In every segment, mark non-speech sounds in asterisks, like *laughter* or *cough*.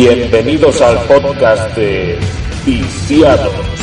Bienvenidos al podcast de Viciados.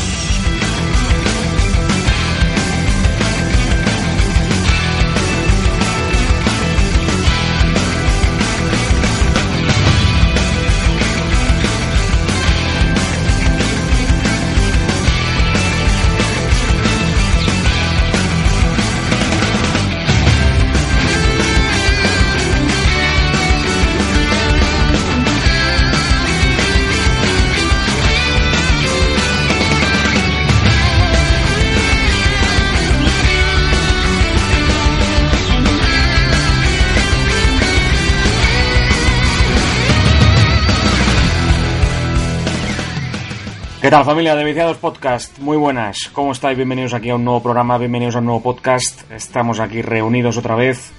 ¿Qué tal familia de Viciados Podcast? Muy buenas, ¿cómo estáis? Bienvenidos aquí a un nuevo programa, bienvenidos a un nuevo podcast. Estamos aquí reunidos otra vez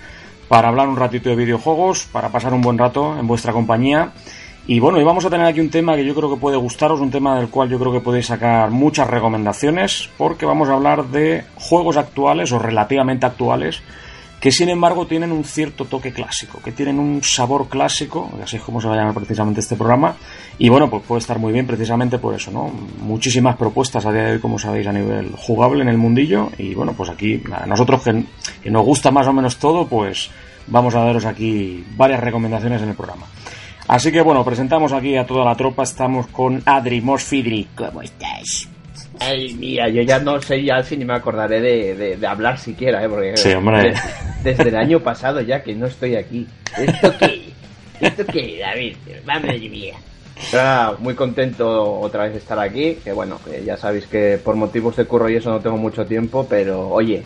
para hablar un ratito de videojuegos, para pasar un buen rato en vuestra compañía. Y bueno, y vamos a tener aquí un tema que yo creo que puede gustaros, un tema del cual yo creo que podéis sacar muchas recomendaciones, porque vamos a hablar de juegos actuales o relativamente actuales que sin embargo tienen un cierto toque clásico, que tienen un sabor clásico, así es como se va a llamar precisamente este programa, y bueno, pues puede estar muy bien precisamente por eso, ¿no? Muchísimas propuestas a día de hoy, como sabéis, a nivel jugable en el mundillo, y bueno, pues aquí, a nosotros que, que nos gusta más o menos todo, pues vamos a daros aquí varias recomendaciones en el programa. Así que bueno, presentamos aquí a toda la tropa, estamos con Adri Mosfidri, ¿cómo estás? Ay, mira, yo ya no sé, ya fin ni me acordaré de, de, de hablar siquiera, ¿eh? Porque Sí, hombre. de- desde el año pasado ya que no estoy aquí. ¿Esto qué? ¿Esto qué, David? Madre mía. Muy contento otra vez de estar aquí, que bueno, que ya sabéis que por motivos de curro y eso no tengo mucho tiempo, pero oye,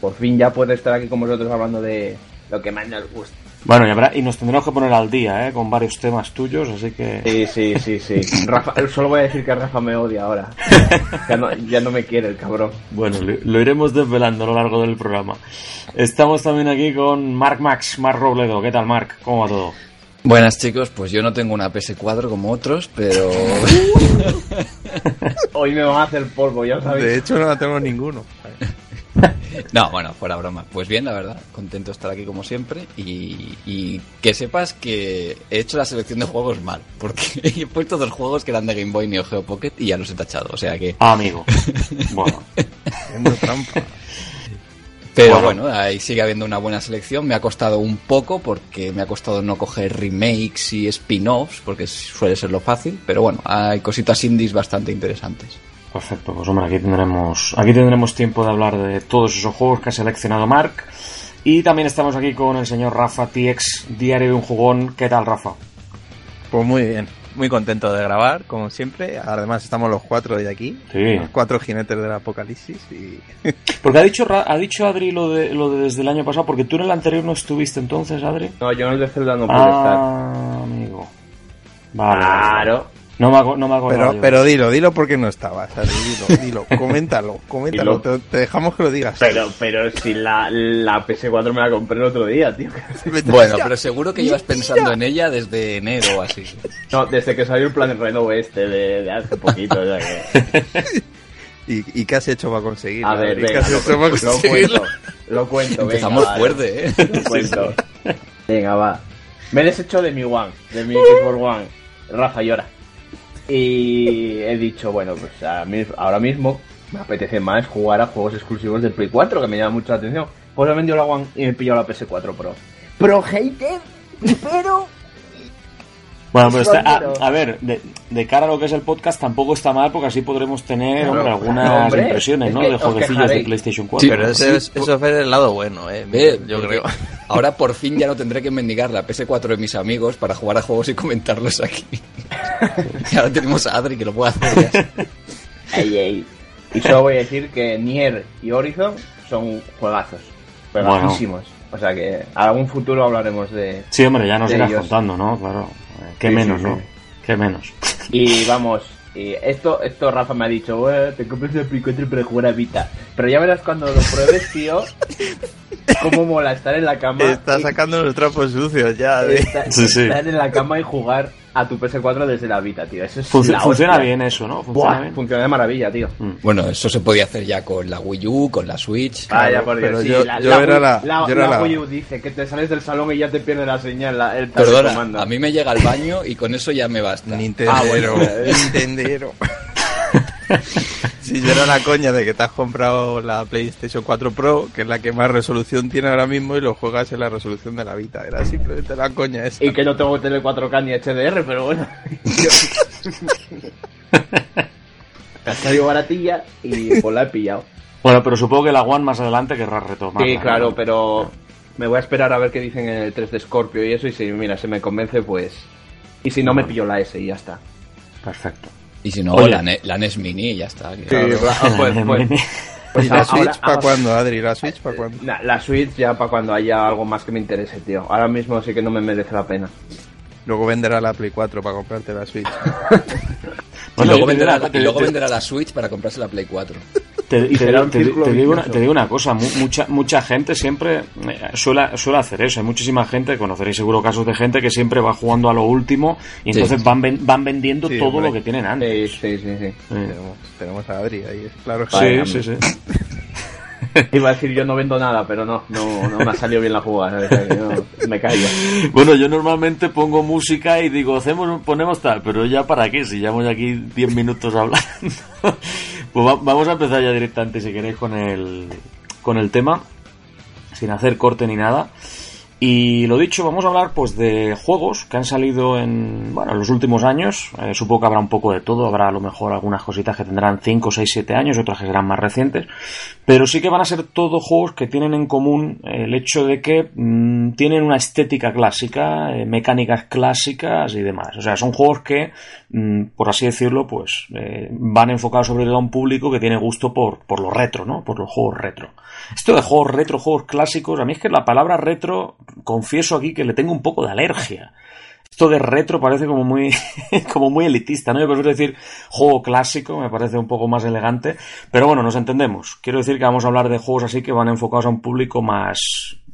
por fin ya puedo estar aquí con vosotros hablando de lo que más nos gusta. Bueno, y, habrá- y nos tendremos que poner al día, ¿eh? Con varios temas tuyos, así que... Sí, sí, sí, sí. *laughs* Rafa, solo voy a decir que Rafa me odia ahora. *laughs* Ya no, ya no me quiere el cabrón. Bueno, lo, lo iremos desvelando a lo largo del programa. Estamos también aquí con Mark Max, Mark Robledo. ¿Qué tal, Mark? ¿Cómo va todo? Buenas chicos, pues yo no tengo una PS4 como otros, pero *laughs* Hoy me van a hacer polvo, ya lo sabéis. De hecho, no la tengo ninguno. *laughs* no, bueno, fuera broma. Pues bien, la verdad, contento de estar aquí como siempre y, y que sepas que he hecho la selección de juegos mal, porque *laughs* he puesto dos juegos que eran de Game Boy Neo Geo Pocket y ya los he tachado, o sea que... Ah, amigo. *laughs* Bueno, trampa. Pero Bueno. bueno, ahí sigue habiendo una buena selección. Me ha costado un poco porque me ha costado no coger remakes y spin-offs, porque suele ser lo fácil, pero bueno, hay cositas indies bastante interesantes. Perfecto. Pues hombre, aquí tendremos, aquí tendremos tiempo de hablar de todos esos juegos que ha seleccionado Mark. Y también estamos aquí con el señor Rafa TX, Diario de un Jugón. ¿Qué tal, Rafa? Pues muy bien. Muy contento de grabar, como siempre. Además, estamos los cuatro de aquí. Sí. Los cuatro jinetes del apocalipsis. Y... *laughs* Porque ha dicho, Ra- ha dicho Adri lo de, lo de desde el año pasado, porque tú en el anterior no estuviste entonces, Adri. No, yo en el de Zelda no pude estar. Ah, amigo. Vale. vale, vale. Claro. No me, aco- no me acordaba Pero, yo. pero dilo, dilo porque no estabas. Dilo, dilo, *laughs* coméntalo, coméntalo. Te, te dejamos que lo digas. Pero, pero si la, la PS4 me la compré el otro día, tío. *laughs* *laughs* Bueno, pero seguro que llevas pensando en ella desde enero o así. No, desde que salió el Planet Reno este de, de hace poquito. o sea que- ¿Y, ¿Y qué has hecho para conseguirlo? A ver, venga, lo, hecho para lo cuento. Lo cuento, venga. Empezamos vale. fuerte, ¿eh? Lo cuento. Venga, va. Me he deshecho de mi One, de mi Xbox One. Rafa llora. Y he dicho, bueno, pues ahora mismo me apetece más jugar a juegos exclusivos del Play 4, que me llama mucho la atención. Pues he vendido la One y me he pillado la PS4 Pro. Pro hater, pero Bueno, pero está- a, Pero- a ver, de, de cara a lo que es el podcast tampoco está mal porque así podremos tener hombre, algunas hombre. impresiones, Es ¿no? De os jueguecillos de. PlayStation 4. Sí, Pero eso, Sí, es, eso es ver el lado bueno, eh. Ve, yo creo. Ahora por fin ya no tendré que mendigar la PS4 de mis amigos para jugar a juegos y comentarlos aquí. *laughs* y ahora tenemos a Adri que lo puede hacer ya. Ey, ey. Y solo voy a decir que Nier y Horizon son juegazos. Juegajísimos. O sea que algún futuro hablaremos de. Sí, hombre, ya nos irás ellos. contando, ¿no? Claro. Qué Sí, menos, sí, ¿no? sí. Qué menos. Y vamos, y esto, esto Rafa me ha dicho, "Bueno, te compras el Play 4 para jugar a Vita. Pero ya verás cuando lo pruebes, tío, cómo mola estar en la cama. Está y- sacando los trapos sucios ya. De... estar, Sí, sí. estar en la cama y jugar a tu PS4 desde la Vita, tío. Eso es Func- la funciona hostia. bien eso, ¿no? Funciona Buah, bien. funciona de maravilla, tío. Bueno, eso se podía hacer ya con la Wii U, con la Switch. Vaya, por Dios, pero sí, yo- la, yo la era Wii- la- la- yo era la la- Wii U dice que te sales del salón y ya te pierde la señal, la, el Perdona, comando. a mí me llega al baño y con eso ya me basta. Nintendero, Ah, bueno. *laughs* Nintendero. *laughs* Si yo era la coña de que te has comprado la PlayStation 4 Pro, que es la que más resolución tiene ahora mismo, y lo juegas en la resolución de la Vita. Era simplemente la coña esa. Y que no tengo tele 4K ni HDR, pero bueno. *laughs* Ha salido baratilla y pues la he pillado. Bueno, pero supongo que la One más adelante querrá retomar. Sí, claro, pero me voy a esperar a ver qué dicen en el 3 de Scorpio y eso, y si, mira, se me convence, pues... Y si no, me pillo la S y ya está. Perfecto. Y si no, Oye. la, Ne- la NES Mini y ya está. claro, *laughs* pues, pues, pues ¿Y la ahora- Switch para cuándo, Adri? ¿La Switch para cuándo? La, la Switch ya para cuando haya algo más que me interese, tío. Ahora mismo sí que no me merece la pena. Luego venderá la Play 4 para comprarte la Switch. *laughs* Y luego, venderá, y luego venderá la Switch para comprarse la Play 4. Te, Y te- te- te digo una, te digo una cosa, mu- mucha mucha gente siempre eh, suele, suele hacer eso. Hay muchísima gente, conoceréis seguro casos de gente que siempre va jugando a lo último y Sí. entonces van, ven- van vendiendo Sí, todo hombre. lo que tienen antes. Sí, sí, sí, sí. Sí. tenemos, tenemos a Adri ahí, claro. Sí, Vaya, sí, sí. *laughs* Iba a decir yo no vendo nada, pero no, no, no me ha salido bien la jugada. no, me callo. *laughs* Bueno, yo normalmente pongo música y digo, hacemos, ponemos tal, pero ya para qué, si llevamos aquí 10 minutos hablando. Pues va- vamos a empezar ya directamente, si queréis, con el, con el tema, sin hacer corte ni nada. Y lo dicho, vamos a hablar pues de juegos que han salido en, bueno, en los últimos años. Eh, supongo que habrá un poco de todo, habrá a lo mejor algunas cositas que tendrán 5, 6, 7 años, otras que serán más recientes. Pero sí que van a ser todos juegos que tienen en común el hecho de que mm, tienen una estética clásica, eh, mecánicas clásicas y demás. O sea, son juegos que, por así decirlo, pues eh, van enfocados sobre todo a un público que tiene gusto por, por lo retro, ¿no? Por los juegos retro. Esto de juegos retro, juegos clásicos, a mí es que la palabra retro, confieso aquí que le tengo un poco de alergia. Esto de retro parece como muy, *laughs* como muy elitista, ¿no? Yo prefiero decir juego clásico, me parece un poco más elegante. Pero bueno, nos entendemos. Quiero decir que vamos a hablar de juegos así que van enfocados a un público más,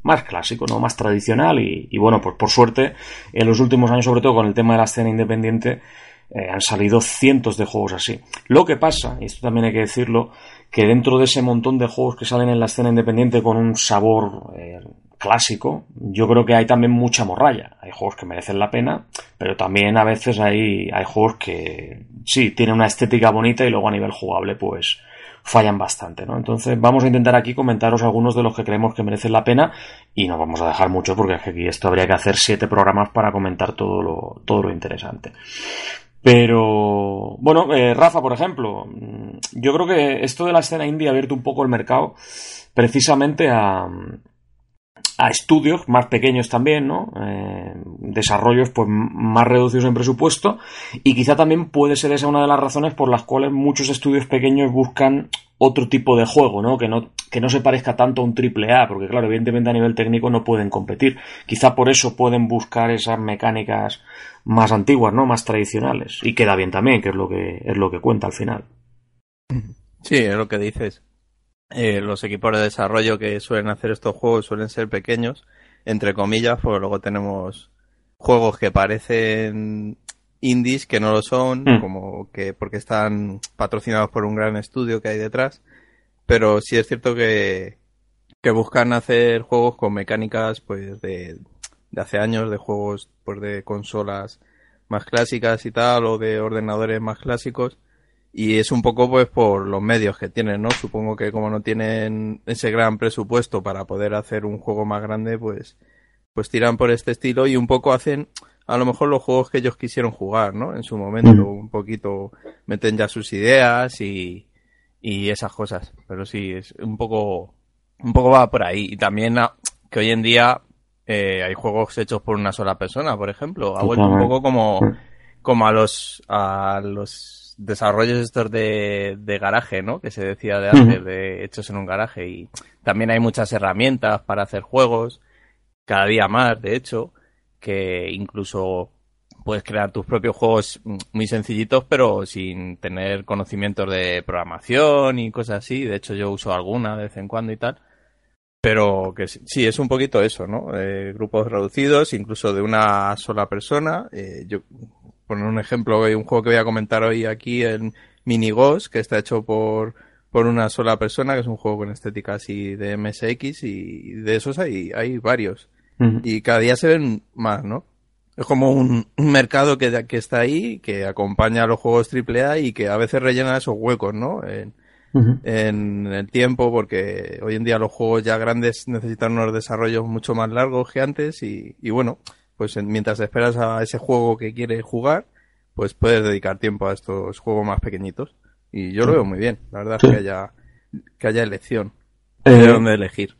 más clásico, ¿no? Más tradicional y, y bueno, pues por suerte, en los últimos años, sobre todo con el tema de la escena independiente, eh, han salido cientos de juegos así. Lo que pasa, y esto también hay que decirlo, que dentro de ese montón de juegos que salen en la escena independiente con un sabor eh, clásico, yo creo que hay también mucha morralla. Hay juegos que merecen la pena, pero también a veces hay, hay juegos que sí, tienen una estética bonita y luego a nivel jugable pues fallan bastante, ¿no? Entonces vamos a intentar aquí comentaros algunos de los que creemos que merecen la pena y no vamos a dejar mucho porque es que aquí esto habría que hacer siete programas para comentar todo lo, todo lo interesante. Pero, bueno, eh, Rafa, por ejemplo, mm, yo creo que esto de la escena indie ha abierto un poco el mercado precisamente a, a estudios más pequeños también, ¿no? Eh, desarrollos pues más reducidos en presupuesto y quizá también puede ser esa una de las razones por las cuales muchos estudios pequeños buscan otro tipo de juego, ¿no? Que no, que no se parezca tanto a un triple A, porque claro, evidentemente a nivel técnico no pueden competir. Quizá por eso pueden buscar esas mecánicas más antiguas, ¿no? Más tradicionales. Y queda bien también, que es lo que, es lo que cuenta al final. Sí, es lo que dices. Eh, los equipos de desarrollo que suelen hacer estos juegos suelen ser pequeños, entre comillas, porque luego tenemos juegos que parecen indies que no lo son, Mm. como que porque están patrocinados por un gran estudio que hay detrás, pero sí es cierto que, que buscan hacer juegos con mecánicas pues de, de hace años, de juegos pues de consolas más clásicas y tal, o de ordenadores más clásicos. Y es un poco pues por los medios que tienen, ¿no? Supongo que como no tienen ese gran presupuesto para poder hacer un juego más grande, pues, pues tiran por este estilo y un poco hacen a lo mejor los juegos que ellos quisieron jugar, ¿no? En su momento, Ujú. un poquito meten ya sus ideas y, y esas cosas. Pero sí, es un poco, un poco va por ahí. Y también ah, que hoy en día eh, hay juegos hechos por una sola persona, por ejemplo. Ha vuelto un poco como, como a los, a los desarrollos estos de, de garaje, ¿no? Que se decía de antes, de hechos en un garaje. Y también hay muchas herramientas para hacer juegos, cada día más, de hecho, que incluso puedes crear tus propios juegos muy sencillitos, pero sin tener conocimientos de programación y cosas así. De hecho, yo uso alguna de vez en cuando y tal. Pero que sí, sí, es un poquito eso, ¿no? Eh, grupos reducidos, incluso de una sola persona. Eh, yo poner un ejemplo, hay un juego que voy a comentar hoy aquí en Minigos, que está hecho por, por una sola persona, que es un juego con estética así de MSX y de esos hay, hay varios. Y cada día se ven más, ¿no? Es como un, mercado que, que está ahí, que acompaña a los juegos AAA y que a veces rellena esos huecos, ¿no? En, en el tiempo, porque hoy en día los juegos ya grandes necesitan unos desarrollos mucho más largos que antes y, y bueno, pues mientras esperas a ese juego que quieres jugar, pues puedes dedicar tiempo a estos juegos más pequeñitos. Y yo lo veo muy bien, la verdad es que haya, que haya elección Eh, de dónde elegir.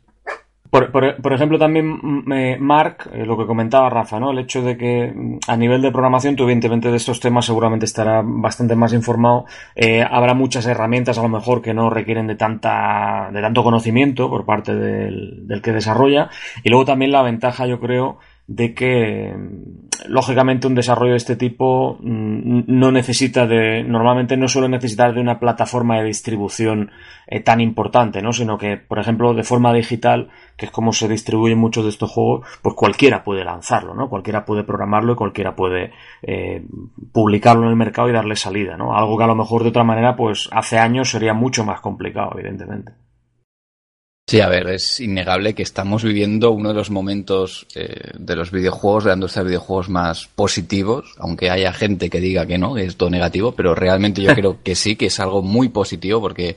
Por, por- por ejemplo, también mm, eh, Mark, eh, lo que comentaba Rafa, ¿no? El hecho de que mm, a nivel de programación, tú evidentemente de estos temas seguramente estará bastante más informado. Eh, habrá muchas herramientas a lo mejor que no requieren de tanta, de tanto conocimiento por parte del, del que desarrolla. Y luego también la ventaja, yo creo, de que mm, lógicamente un desarrollo de este tipo mm, no necesita de normalmente no suele necesitar de una plataforma de distribución eh, tan importante no sino que por ejemplo de forma digital que es como se distribuyen muchos de estos juegos pues cualquiera puede lanzarlo no cualquiera puede programarlo y cualquiera puede eh, publicarlo en el mercado y darle salida no algo que a lo mejor de otra manera pues hace años sería mucho más complicado evidentemente Sí, a ver, es innegable que estamos viviendo uno de los momentos eh, de los videojuegos, de la industria de videojuegos más positivos, aunque haya gente que diga que no, que es todo negativo, pero realmente yo *laughs* creo que sí, que es algo muy positivo porque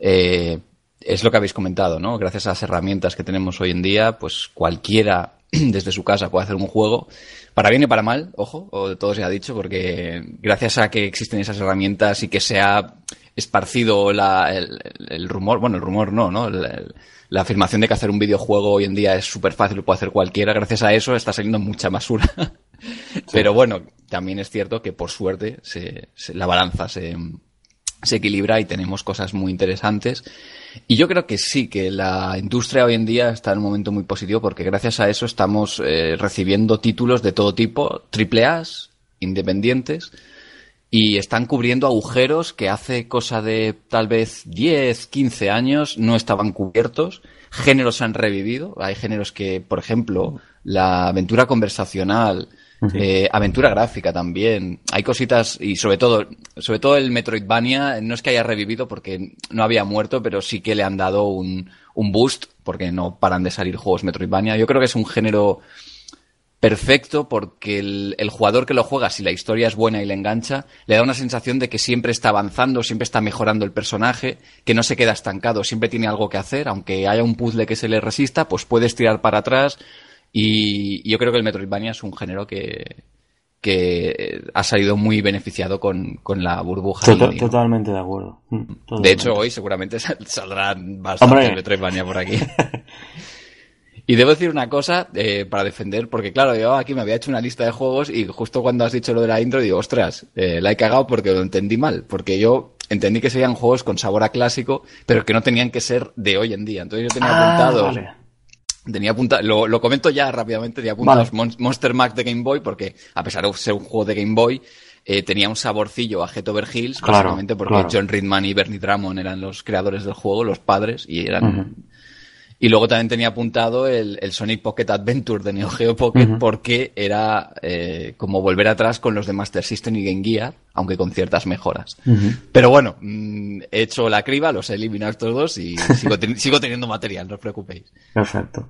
eh, es lo que habéis comentado, ¿no? Gracias a las herramientas que tenemos hoy en día, pues cualquiera *clears throat* desde su casa puede hacer un juego, para bien y para mal, ojo, o de todo se ha dicho, porque gracias a que existen esas herramientas y que se ha esparcido la, el, el rumor, bueno, el rumor no, ¿no? La afirmación de que hacer un videojuego hoy en día es súper fácil, lo puede hacer cualquiera, gracias a eso está saliendo mucha basura. *laughs* Pero bueno, también es cierto que por suerte se, se- la balanza se, se equilibra y tenemos cosas muy interesantes. Y yo creo que sí, que la industria hoy en día está en un momento muy positivo porque gracias a eso estamos eh, recibiendo títulos de todo tipo, triple A's, independientes, y están cubriendo agujeros que hace cosa de tal vez 10, 15 años no estaban cubiertos. Géneros han revivido. Hay géneros que, por ejemplo, la aventura conversacional, eh, aventura gráfica también. Hay cositas y sobre todo, sobre todo el Metroidvania no es que haya revivido porque no había muerto, pero sí que le han dado un, un boost porque no paran de salir juegos Metroidvania. Yo creo que es un género perfecto porque el, el jugador que lo juega, si la historia es buena y le engancha, le da una sensación de que siempre está avanzando, siempre está mejorando el personaje, que no se queda estancado, siempre tiene algo que hacer, aunque haya un puzzle que se le resista, pues puedes tirar para atrás y, yo creo que el Metroidvania es un género que, que ha salido muy beneficiado con, con la burbuja. Tota- indie, ¿no? totalmente de acuerdo Mm, De hecho, hoy seguramente sal- saldrán bastantes. Metroidvania por aquí. Y debo decir una cosa eh, para defender, porque claro, yo aquí me había hecho una lista de juegos y justo cuando has dicho lo de la intro digo, ostras, eh, la he cagado porque lo entendí mal, porque yo entendí que serían juegos con sabor a clásico, pero que no tenían que ser de hoy en día. Entonces yo tenía Ah, apuntados, vale. Tenía apuntado, lo, lo comento ya rápidamente, tenía apuntados Vale. Mon- Monster Max de Game Boy, porque a pesar de ser un juego de Game Boy, eh, tenía un saborcillo a Jet Over Hills, Claro, básicamente porque claro. John Ridman y Bernie Drummond eran los creadores del juego, los padres, y eran... Y luego también tenía apuntado el, el Sonic Pocket Adventure de Neo Geo Pocket porque era eh, como volver atrás con los de Master System y Game Gear, aunque con ciertas mejoras. Pero bueno, mm, he hecho la criba, los he eliminado estos dos y *laughs* sigo, teni- sigo teniendo material, no os preocupéis. perfecto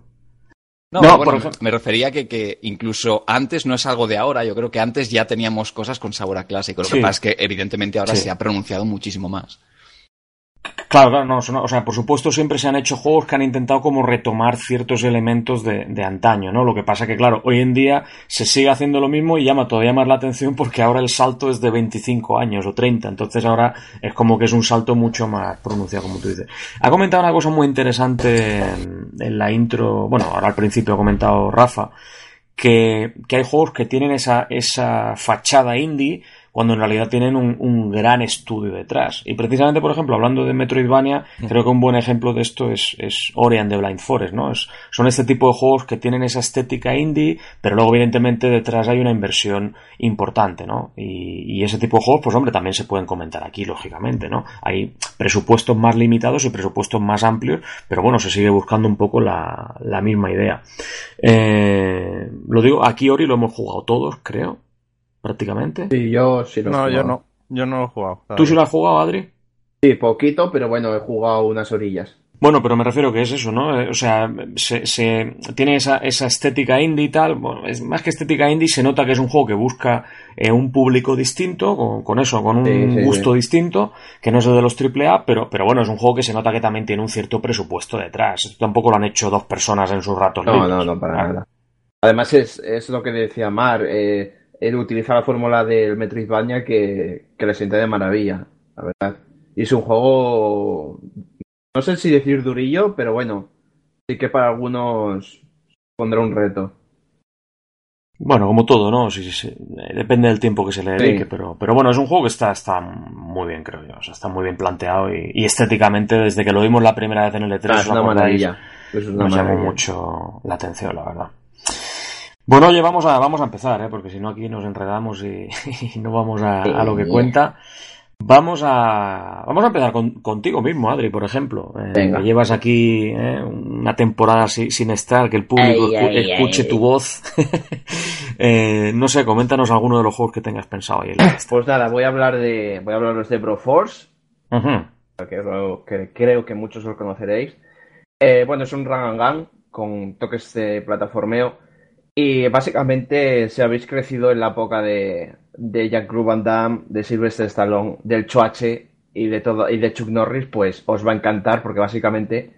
No, por me refería que, que incluso antes no es algo de ahora, yo creo que antes ya teníamos cosas con sabor a clásico. Lo Sí. que pasa es que evidentemente ahora Sí. se ha pronunciado muchísimo más. Claro, claro, no, o sea, por supuesto siempre se han hecho juegos que han intentado como retomar ciertos elementos de, de antaño, ¿no? Lo que pasa que, claro, hoy en día se sigue haciendo lo mismo y llama todavía más la atención porque ahora el salto es de 25 años o 30, entonces ahora es como que es un salto mucho más pronunciado, como tú dices. Ha comentado una cosa muy interesante en, en la intro, bueno, ahora al principio ha comentado Rafa, que, que hay juegos que tienen esa, esa fachada indie cuando en realidad tienen un, un gran estudio detrás. Y precisamente, por ejemplo, hablando de Metroidvania, creo que un buen ejemplo de esto es, es Ori and the Blind Forest, ¿no? Es, son este tipo de juegos que tienen esa estética indie, pero luego evidentemente detrás hay una inversión importante, ¿no? Y, y ese tipo de juegos, pues hombre, también se pueden comentar aquí, lógicamente, ¿no? Hay presupuestos más limitados y presupuestos más amplios, pero bueno, se sigue buscando un poco la, la misma idea. Eh, lo digo, aquí Ori lo hemos jugado todos, creo. Prácticamente. Sí, yo sí lo he No, yo no. Yo no lo he jugado. ¿Tú sí lo has jugado, Adri? Sí, poquito, pero bueno, he jugado unas orillas. Bueno, pero me refiero que es eso, ¿no? Eh, O sea, se, se- tiene esa, esa estética indie y tal. Bueno, es más que estética indie, se nota que es un juego que busca eh, un público distinto, con, con eso, con un Sí, sí, gusto sí. distinto, que no es el de los AAA, pero, pero bueno, es un juego que se nota que también tiene un cierto presupuesto detrás. Esto tampoco lo han hecho dos personas en sus ratos No, libres. no, no, para Ah, nada. Además es, es lo que decía Mar, eh, él utiliza la fórmula del Metroidvania que, que le sienta de maravilla, la verdad. Y es un juego, no sé si decir durillo, pero bueno, sí que para algunos pondrá un reto. Bueno, como todo, ¿no? Sí, sí, Depende del tiempo que se le Sí. dedique, pero, pero bueno, es un juego que está, está muy bien, creo yo. O sea, está muy bien planteado y, y estéticamente, desde que lo vimos la primera vez en el E3, Ah, ¿os es una maravilla. Nos llamó mucho la atención, la verdad. Bueno, oye, vamos a, vamos a empezar, ¿eh? porque si no aquí nos enredamos y, *laughs* y no vamos a, a lo que cuenta. Vamos a, vamos a empezar con- contigo mismo, Adri, por ejemplo. Eh, llevas aquí eh, una temporada si- sin estar, que el público Ay, escu- ay, escuche ay. tu voz. *laughs* Eh, no sé, coméntanos alguno de los juegos que tengas pensado ahí. en la. Pues nada, voy a hablar de, voy a hablaros de Broforce, que, creo- que creo que muchos lo conoceréis. Eh, bueno, es un run and gun con toques de plataformeo y básicamente si habéis crecido en la época de, de Jack Van Damme, de Sylvester Stallone, del Choache y de todo y de Chuck Norris, pues os va a encantar porque básicamente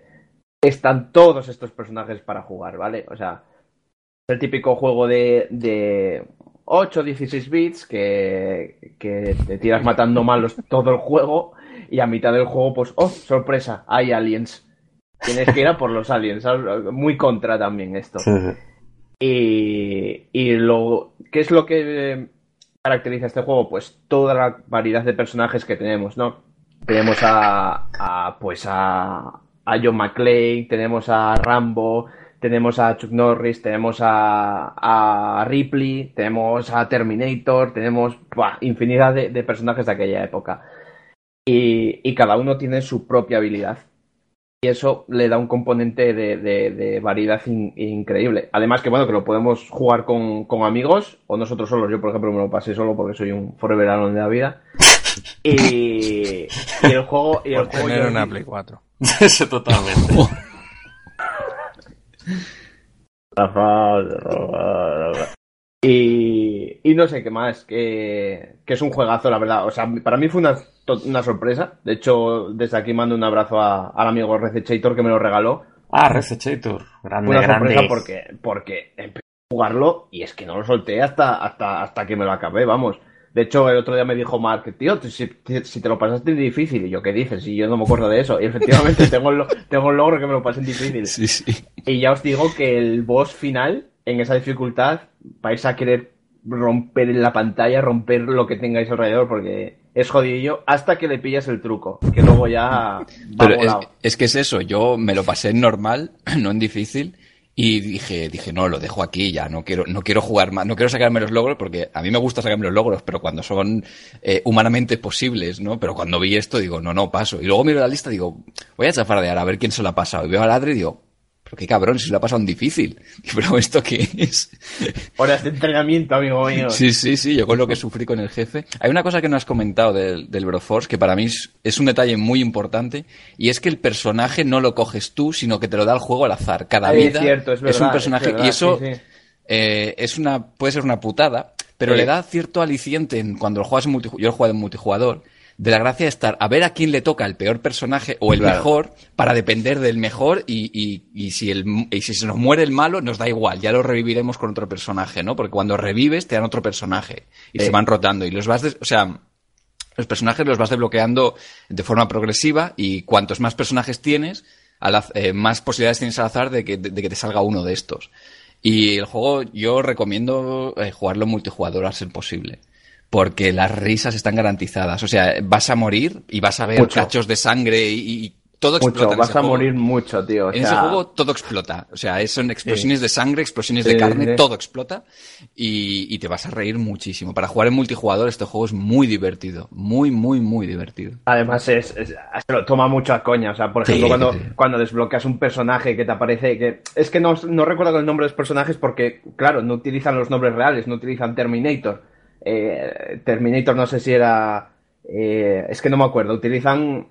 están todos estos personajes para jugar, ¿vale? O sea, el típico juego de, de 8 16 bits que, que te tiras matando malos todo el juego y a mitad del juego, pues, oh, sorpresa, hay aliens. Tienes que ir a por los aliens, muy contra también esto. Y, y lo, ¿qué es lo que eh, caracteriza este juego? Pues toda la variedad de personajes que tenemos, ¿no? Tenemos a, a, pues a, a John McClane, tenemos a Rambo, tenemos a Chuck Norris, tenemos a, Ripley, tenemos a Terminator, tenemos infinidad de, de personajes de aquella época. Y, y cada uno tiene su propia habilidad. Y eso le da un componente de, de- de variedad in- increíble. Además que bueno, que lo podemos jugar con, con amigos o nosotros solos. Yo, por ejemplo, me lo pasé solo porque soy un forever alone de la vida. *laughs* Y, y el juego... Y el Por juego tener yo- una Play 4. Sí, *laughs* totalmente. *laughs* Y, y no sé qué más, que, que es un juegazo, la verdad. O sea, para mí fue una, una sorpresa. De hecho, desde aquí mando un abrazo a- al amigo Recechator que me lo regaló. Ah, Recechator. Grande, una grande. sorpresa porque, porque empecé a jugarlo y es que no lo solté hasta, hasta, hasta que me lo acabé, vamos. De hecho, el otro día me dijo Mark, tío, si, si te lo pasaste difícil. Y yo, ¿qué dices? Y yo no me acuerdo de eso. Y efectivamente *laughs* tengo el, tengo el logro que me lo pasé difícil. Sí, sí. Y ya os digo que el boss final, en esa dificultad, vais a querer romper la pantalla, romper lo que tengáis alrededor, porque es jodidillo hasta que le pillas el truco, que luego ya va Pero es, que es eso, yo me lo pasé en normal, *clears throat* no en difícil, y dije, dije, no, lo dejo aquí ya, no quiero, no quiero jugar más, no quiero sacarme los logros, porque a mí me gusta sacarme los logros, pero cuando son eh, humanamente posibles, ¿no? Pero cuando vi esto, digo, no, no, paso. Y luego miro la lista, digo, voy a chafardear a ver quién se lo ha pasado. Y veo a Ladre y digo, pero qué cabrón, si se lo ha pasado en difícil. *laughs* Pero ¿esto qué es? Horas de entrenamiento, amigo mío. Sí, sí, sí, yo con lo que sufrí con el jefe. Hay una cosa que no has comentado del, del Broforce que para mí es, es un detalle muy importante y es que el personaje no lo coges tú, sino que te lo da el juego al azar. Cada Es vida cierto, es verdad, un es personaje verdad, y eso sí, sí. eh, es una puede ser una putada, pero Sí. le da cierto aliciente en, cuando lo juegas en multijugador. Yo lo he jugado en multijugador. De la gracia de estar a ver a quién le toca el peor personaje o el Claro. mejor para depender del mejor y, y- y si el, y si se nos muere el malo nos da igual, ya lo reviviremos con otro personaje, ¿no? Porque cuando revives te dan otro personaje y se van rotando y los vas, des- o sea, los personajes los vas desbloqueando de forma progresiva y cuantos más personajes tienes, eh, más posibilidades tienes al azar de que, de, de que te salga uno de estos. Y el juego yo recomiendo eh, jugarlo multijugador a ser posible. Porque las risas están garantizadas. O sea, vas a morir y vas a ver Mucho. cachos de sangre y, y todo explota. Mucho, en vas a juego. morir mucho, tío. o En ese juego todo explota. O sea, son explosiones de sangre, explosiones de carne, sí. todo explota. Y, y te vas a reír muchísimo. Para jugar en multijugador, este juego es muy divertido. Muy, muy, muy divertido. Además, es, es- se lo toma mucho a coña. O sea, por ejemplo, cuando, cuando desbloqueas un personaje que te aparece. que Es que no, no recuerdo el nombre de los personajes porque, claro, no utilizan los nombres reales, no utilizan Terminator. Eh, Terminator, no sé si era. eh, es que no me acuerdo. Utilizan.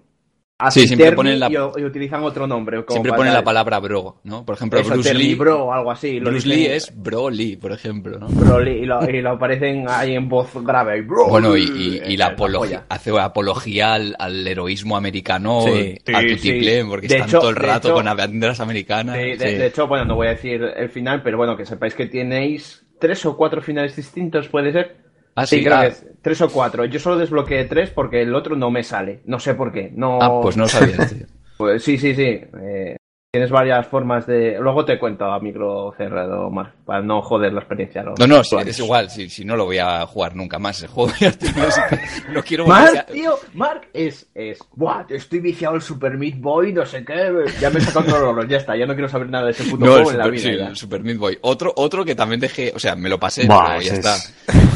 Sí, siempre ponen la- y, utilizan otro nombre. como Siempre ponen la palabra bro, ¿no? Por ejemplo, Eso, Bruce Lee. Bro o algo así. lo Bruce dicen- Lee es Bro Lee, por ejemplo, ¿no? Broly, y, lo, y lo aparecen ahí en voz grave. Bueno, y, y- y la Eh, apología, polla. hace apología al, al heroísmo americano, Sí. a Sí, Tutiplén, sí. porque De están hecho- todo el rato hecho- con banderas americanas. De, de- Sí. de hecho, bueno, no voy a decir el final, pero bueno, que sepáis que tenéis tres o cuatro finales distintos, ¿puede ser? Ah, sí, creo ah. que tres o cuatro. Yo solo desbloqueé tres porque el otro no me sale. No sé por qué. No... Ah, pues no sabía, tío. *laughs* Pues sí, sí, sí. Eh, tienes varias formas de... Luego te cuento a micro cerrado, Mar, para no joder la experiencia. los No, no, sí, es igual, si, si no lo voy a jugar nunca más ese juego. *laughs* no quiero Mark, tío, Mark es, es, buah, estoy viciado al Super Meat Boy, no sé qué, ya me he sacado los ya está, ya no quiero saber nada de ese puto No, el juego en la vida. sí, el Super Meat Boy. Otro, otro que también dejé, o sea, me lo pasé, Buah, pero ya está.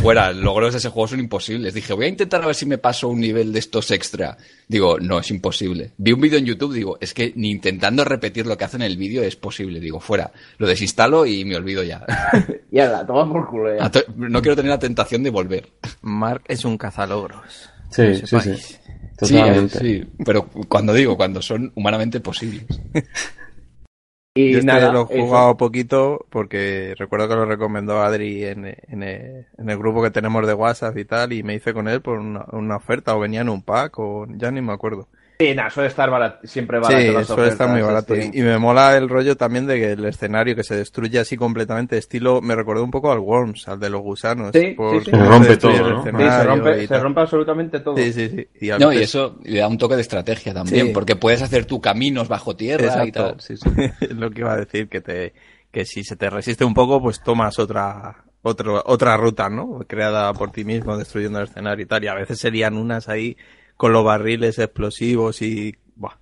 Fuera, logros de ese juego son imposibles. Dije, voy a intentar a ver si me paso un nivel de estos extra. Digo, no, es imposible. Vi un vídeo en YouTube, digo, es que ni intentando repetir lo que hace en el vídeo es posible. Digo, fuera, lo desinstalo y me olvido ya. *laughs* *laughs* Y la toma por culo ya. No quiero tener la tentación de volver. Mark es un cazalogros. Sí, sí, sí. Sí, Totalmente. sí, pero cuando digo, cuando son humanamente posibles. *laughs* Y Yo este nada, lo he eso. jugado poquito porque recuerdo que lo recomendó Adri en, en el, en el grupo que tenemos de WhatsApp y tal y me hice con él por una, una oferta o venía en un pack o ya ni me acuerdo. Sí, nada, suele estar barato, siempre barato. Sí, las suele estar muy barato. Y, y me mola el rollo también de que el escenario que se destruye así completamente, estilo, me recordó un poco al Worms, al de los gusanos. Sí, por sí, sí. Se rompe todo. Sí, se rompe, se absolutamente todo. Sí, sí, sí. Y, No, y eso le da un toque de estrategia también, Sí. porque puedes hacer tu caminos bajo tierra y tal. Sí, *laughs* lo que iba a decir, que te que si se te resiste un poco, pues tomas otra otro, otra ruta, ¿no? Creada por ti mismo, destruyendo el escenario y tal. Y a veces serían unas ahí con los barriles explosivos y... Buah.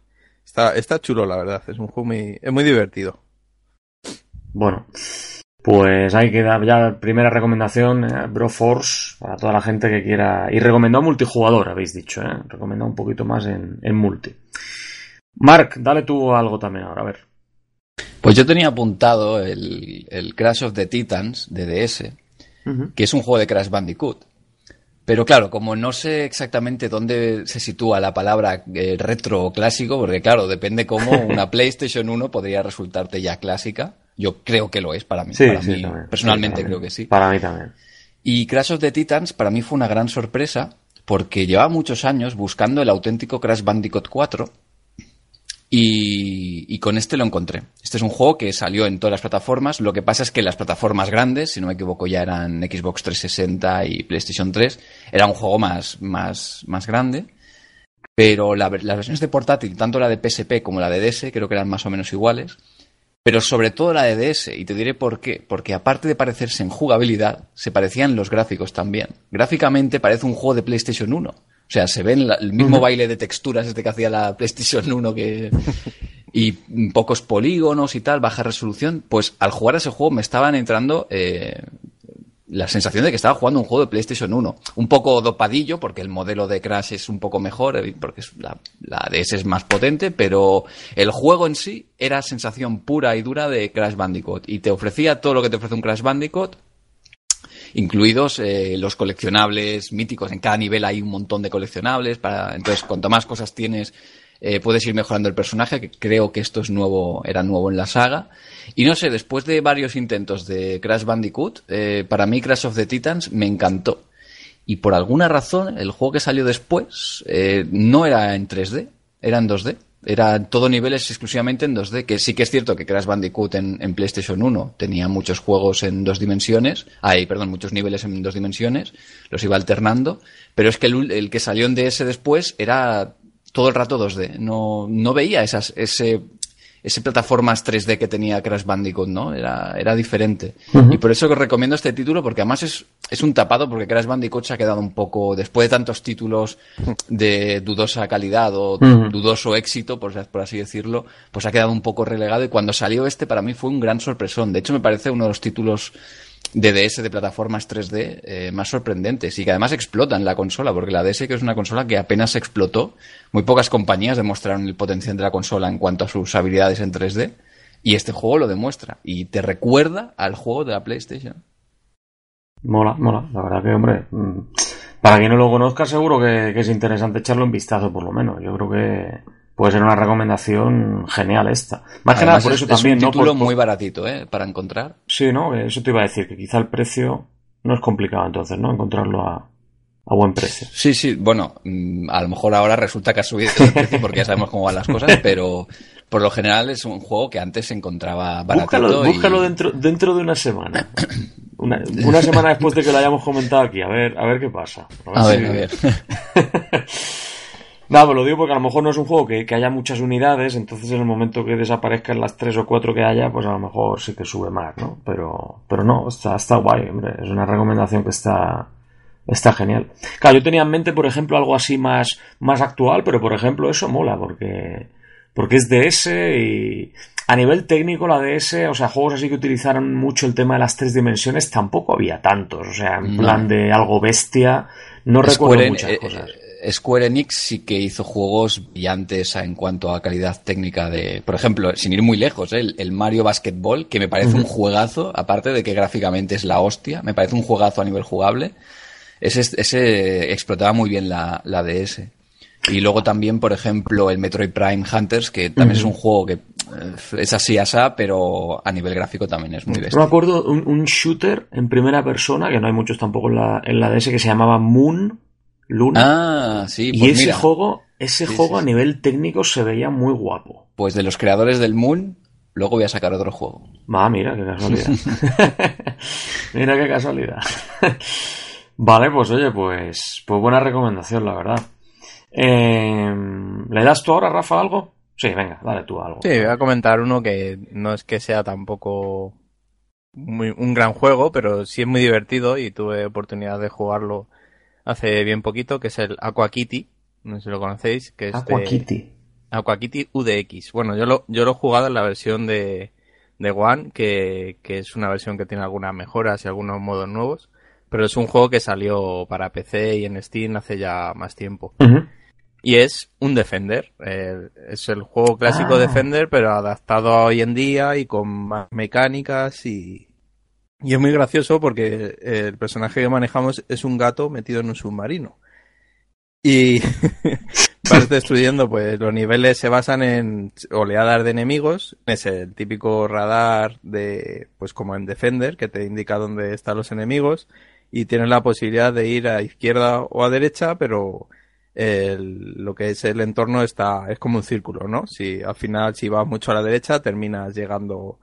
Está, está chulo, la verdad. Es un juego muy, es muy divertido. Bueno, pues ahí queda ya primera recomendación, eh, Broforce, para toda la gente que quiera. Y recomendado multijugador, habéis dicho, ¿eh? Recomendado un poquito más en, en multi. Mark, dale tú algo también ahora, a ver. Pues yo tenía apuntado el, el Crash of the Titans de DS, que es un juego de Crash Bandicoot. Pero claro, como no sé exactamente dónde se sitúa la palabra eh, retro o clásico, porque claro, depende cómo *laughs* una PlayStation 1 podría resultarte ya clásica. Yo creo que lo es para mí. Sí, para sí, mí, también. personalmente Sí, creo que sí. Para mí también. Y Crash of the Titans para mí fue una gran sorpresa porque llevaba muchos años buscando el auténtico Crash Bandicoot 4 y, con este lo encontré. Este es un juego que salió en todas las plataformas. Lo que pasa es que las plataformas grandes, si no me equivoco, ya eran Xbox 360 y PlayStation 3, era un juego más, más, más grande. Pero las versiones de portátil, tanto la de PSP como la de DS, creo que eran más o menos iguales. Pero sobre todo la de DS, y te diré por qué. Porque aparte de parecerse en jugabilidad, se parecían los gráficos también. Gráficamente parece un juego de PlayStation 1. O sea, se ve en la- el mismo baile de texturas este que hacía la PlayStation 1 que... y pocos polígonos y tal, baja resolución. Pues al jugar a ese juego me estaban entrando eh, la sensación de que estaba jugando un juego de PlayStation 1. Un poco dopadillo, porque el modelo de Crash es un poco mejor, eh, porque la, la DS es más potente, pero el juego en sí era sensación pura y dura de Crash Bandicoot. Y te ofrecía todo lo que te ofrece un Crash Bandicoot, incluidos eh, los coleccionables míticos. En cada nivel hay un montón de coleccionables. Para, entonces, cuanto más cosas tienes, eh, puedes ir mejorando el personaje, que creo que esto es nuevo, era nuevo en la saga. Y no sé, después de varios intentos de Crash Bandicoot, eh, para mí Crash of the Titans me encantó. Y por alguna razón, el juego que salió después eh, no era en 3D, era en 2D. Era todo niveles exclusivamente en 2D, que sí que es cierto que Crash Bandicoot en, PlayStation 1 tenía muchos juegos en dos dimensiones, ay, perdón, muchos niveles en dos dimensiones, los iba alternando, pero es que el, el que salió en DS después era todo el rato 2D, no, no veía esas, ese, ese plataformas 3D que tenía Crash Bandicoot, ¿no? Era, era diferente. Y por eso recomiendo este título, porque además es, es un tapado, porque Crash Bandicoot se ha quedado un poco, después de tantos títulos de dudosa calidad o dudoso éxito, por, por así decirlo, pues ha quedado un poco relegado. Y cuando salió este, para mí fue un gran sorpresón. De hecho, me parece uno de los títulos de DS de plataformas 3D eh, más sorprendentes y que además explotan la consola, porque la DS que es una consola que apenas explotó, muy pocas compañías demostraron el potencial de la consola en cuanto a sus habilidades en 3D y este juego lo demuestra y te recuerda al juego de la PlayStation. Mola, mola. La verdad que, hombre, mm, para quien no lo conozca, seguro que, que es interesante echarlo un vistazo, por lo menos. Yo creo que puede ser una recomendación genial esta. Más que nada Además, por es, eso es también, un ¿no? título Por- por- muy baratito, ¿eh? Para encontrar. Sí, ¿no? Eso te iba a decir, que quizá el precio no es complicado entonces, ¿no? Encontrarlo a, a buen precio. Sí, sí, bueno, mm, a lo mejor ahora resulta que ha subido el precio porque ya sabemos cómo van las cosas, *laughs* pero por lo general es un juego que antes se encontraba baratito. Búscalo, y- búscalo dentro, dentro de una semana. *coughs* Una, una semana después de que lo hayamos comentado aquí, a ver, a ver qué pasa. A ver, si- a ver. *laughs* Nada, pues lo digo porque a lo mejor no es un juego que, que haya muchas unidades, entonces en el momento que desaparezcan las tres o cuatro que haya, pues a lo mejor sí que sube más, ¿no? Pero, pero no, está, está guay, hombre. Es una recomendación que está, está genial. Claro, yo tenía en mente, por ejemplo, algo así más, más actual, pero por ejemplo eso mola, porque, porque es DS y a nivel técnico la DS, o sea, juegos así que utilizaron mucho el tema de las tres dimensiones, tampoco había tantos. O sea, en No. plan de algo bestia, no recuerdo Square, muchas eh, cosas. eh, Square Enix sí que hizo juegos brillantes en cuanto a calidad técnica de, por ejemplo, sin ir muy lejos, ¿eh? el, el Mario Basketball, que me parece un juegazo, aparte de que gráficamente es la hostia, me parece un juegazo a nivel jugable. Ese, ese explotaba muy bien la, la DS. Y luego también, por ejemplo, el Metroid Prime Hunters, que también es un juego que eh, es así asá, pero a nivel gráfico también es muy Yo me bestia. acuerdo un, un shooter en primera persona, que no hay muchos tampoco en la, en la DS, que se llamaba Moon, Luna. Ah, sí, y pues ese mira, juego, ese Sí, juego sí, a nivel técnico se veía muy guapo. pues de los creadores del Moon, luego voy a sacar otro juego. Va, mira, qué casualidad. *laughs* mira qué casualidad. *laughs* vale, pues oye, pues, pues buena recomendación, la verdad. Eh, ¿Le das tú ahora, Rafa, algo? Sí, venga, dale tú algo. Sí, voy a comentar uno que no es que sea tampoco muy, un gran juego, pero sí es muy divertido y tuve oportunidad de jugarlo hace bien poquito, que es el Aqua Kitty. No sé si lo conocéis, que es Aqua de- Kitty. Aqua Kitty UDX. Bueno, yo lo, yo lo he jugado en la versión de, de One, que, que es una versión que tiene algunas mejoras y algunos modos nuevos, pero es un juego que salió para PC y en Steam hace ya más tiempo. Y es un Defender. eh, es el juego clásico Ah. Defender, pero adaptado a hoy en día y con más mecánicas y... Y es muy gracioso porque el personaje que manejamos es un gato metido en un submarino. Y *laughs* vas destruyendo, pues los niveles se basan en oleadas de enemigos. Es el típico radar de, pues como en Defender, que te indica dónde están los enemigos. Y tienes la posibilidad de ir a izquierda o a derecha, pero lo que es el entorno está, es como un círculo, ¿no? Si al final, si vas mucho a la derecha, terminas llegando,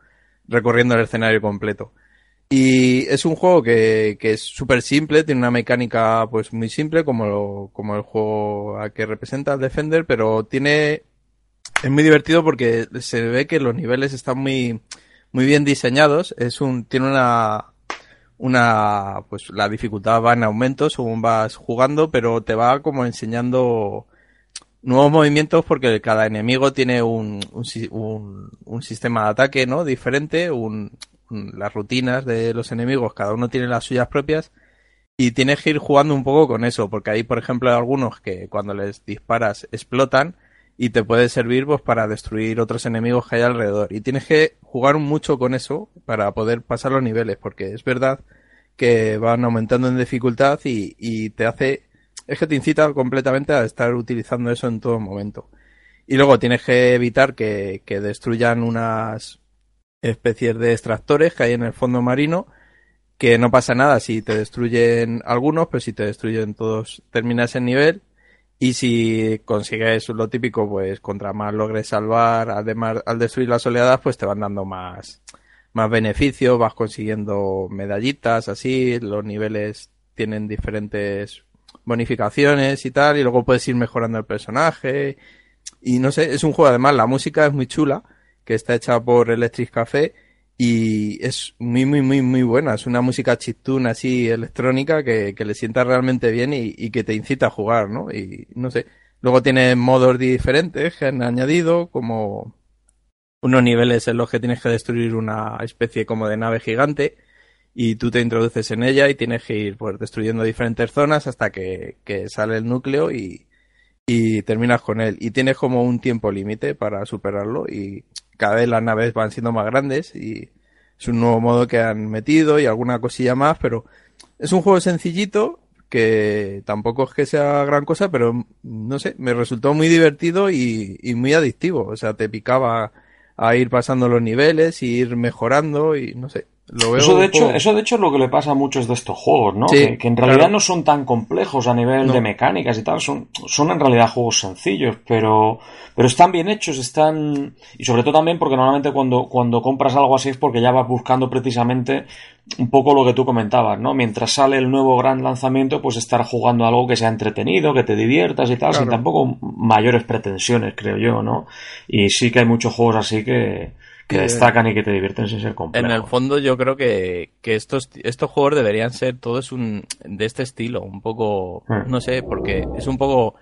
recorriendo el escenario completo. Y es un juego que, que es súper simple, tiene una mecánica pues muy simple como, lo- como el juego a que representa Defender, pero tiene, es muy divertido porque se ve que los niveles están muy, muy bien diseñados, es un, tiene una, una, pues la dificultad va en aumento según vas jugando, pero te va como enseñando nuevos movimientos porque cada enemigo tiene un, un, un- un sistema de ataque, ¿no? Diferente, un- las rutinas de los enemigos, cada uno tiene las suyas propias y tienes que ir jugando un poco con eso, porque hay, por ejemplo, algunos que cuando les disparas explotan y te puede servir pues para destruir otros enemigos que hay alrededor. Y tienes que jugar mucho con eso para poder pasar los niveles, porque es verdad que van aumentando en dificultad y, y te hace, es que te incita completamente a estar utilizando eso en todo momento. Y luego tienes que evitar que, que destruyan unas especies de extractores que hay en el fondo marino, que no pasa nada si te destruyen algunos, pero si te destruyen todos terminas el nivel. Y si consigues lo típico, pues contra más logres salvar, además al destruir las oleadas, pues te van dando más, más beneficios, vas consiguiendo medallitas, así, los niveles tienen diferentes bonificaciones y tal, y luego puedes ir mejorando el personaje. Y no sé, es un juego, además, la música es muy chula, que está hecha por Electric Café, y es muy, muy, muy, muy buena. Es una música chiptune así electrónica que, que le sienta realmente bien y, y que te incita a jugar, ¿no? Y no sé. Luego tiene modos diferentes que han añadido, como unos niveles en los que tienes que destruir una especie como de nave gigante y tú te introduces en ella y tienes que ir pues destruyendo diferentes zonas hasta que, que sale el núcleo y, y terminas con él. Y tienes como un tiempo límite para superarlo y cada vez las naves van siendo más grandes y es un nuevo modo que han metido y alguna cosilla más, pero es un juego sencillito que tampoco es que sea gran cosa, pero no sé, me resultó muy divertido y, muy adictivo. O sea, te picaba a ir pasando los niveles, y ir mejorando y no sé. Lo veo Eso de, hecho, eso de hecho es lo que le pasa a muchos de estos juegos, ¿no? Sí, que, que en realidad claro. no son tan complejos a nivel No. de mecánicas y tal, son, son en realidad juegos sencillos, pero, pero están bien hechos, están, y sobre todo también porque normalmente cuando, cuando compras algo así es porque ya vas buscando precisamente un poco lo que tú comentabas, ¿no? Mientras sale el nuevo gran lanzamiento, pues estar jugando algo que sea entretenido, que te diviertas y tal, sin tampoco mayores pretensiones, creo yo, ¿no? Y sí que hay muchos juegos así que, que Sí. destacan y que te divierten sin ser complejos. En el fondo yo creo que, que estos, estos juegos deberían ser todos un, de este estilo, un poco, Hmm. no sé, porque es un poco,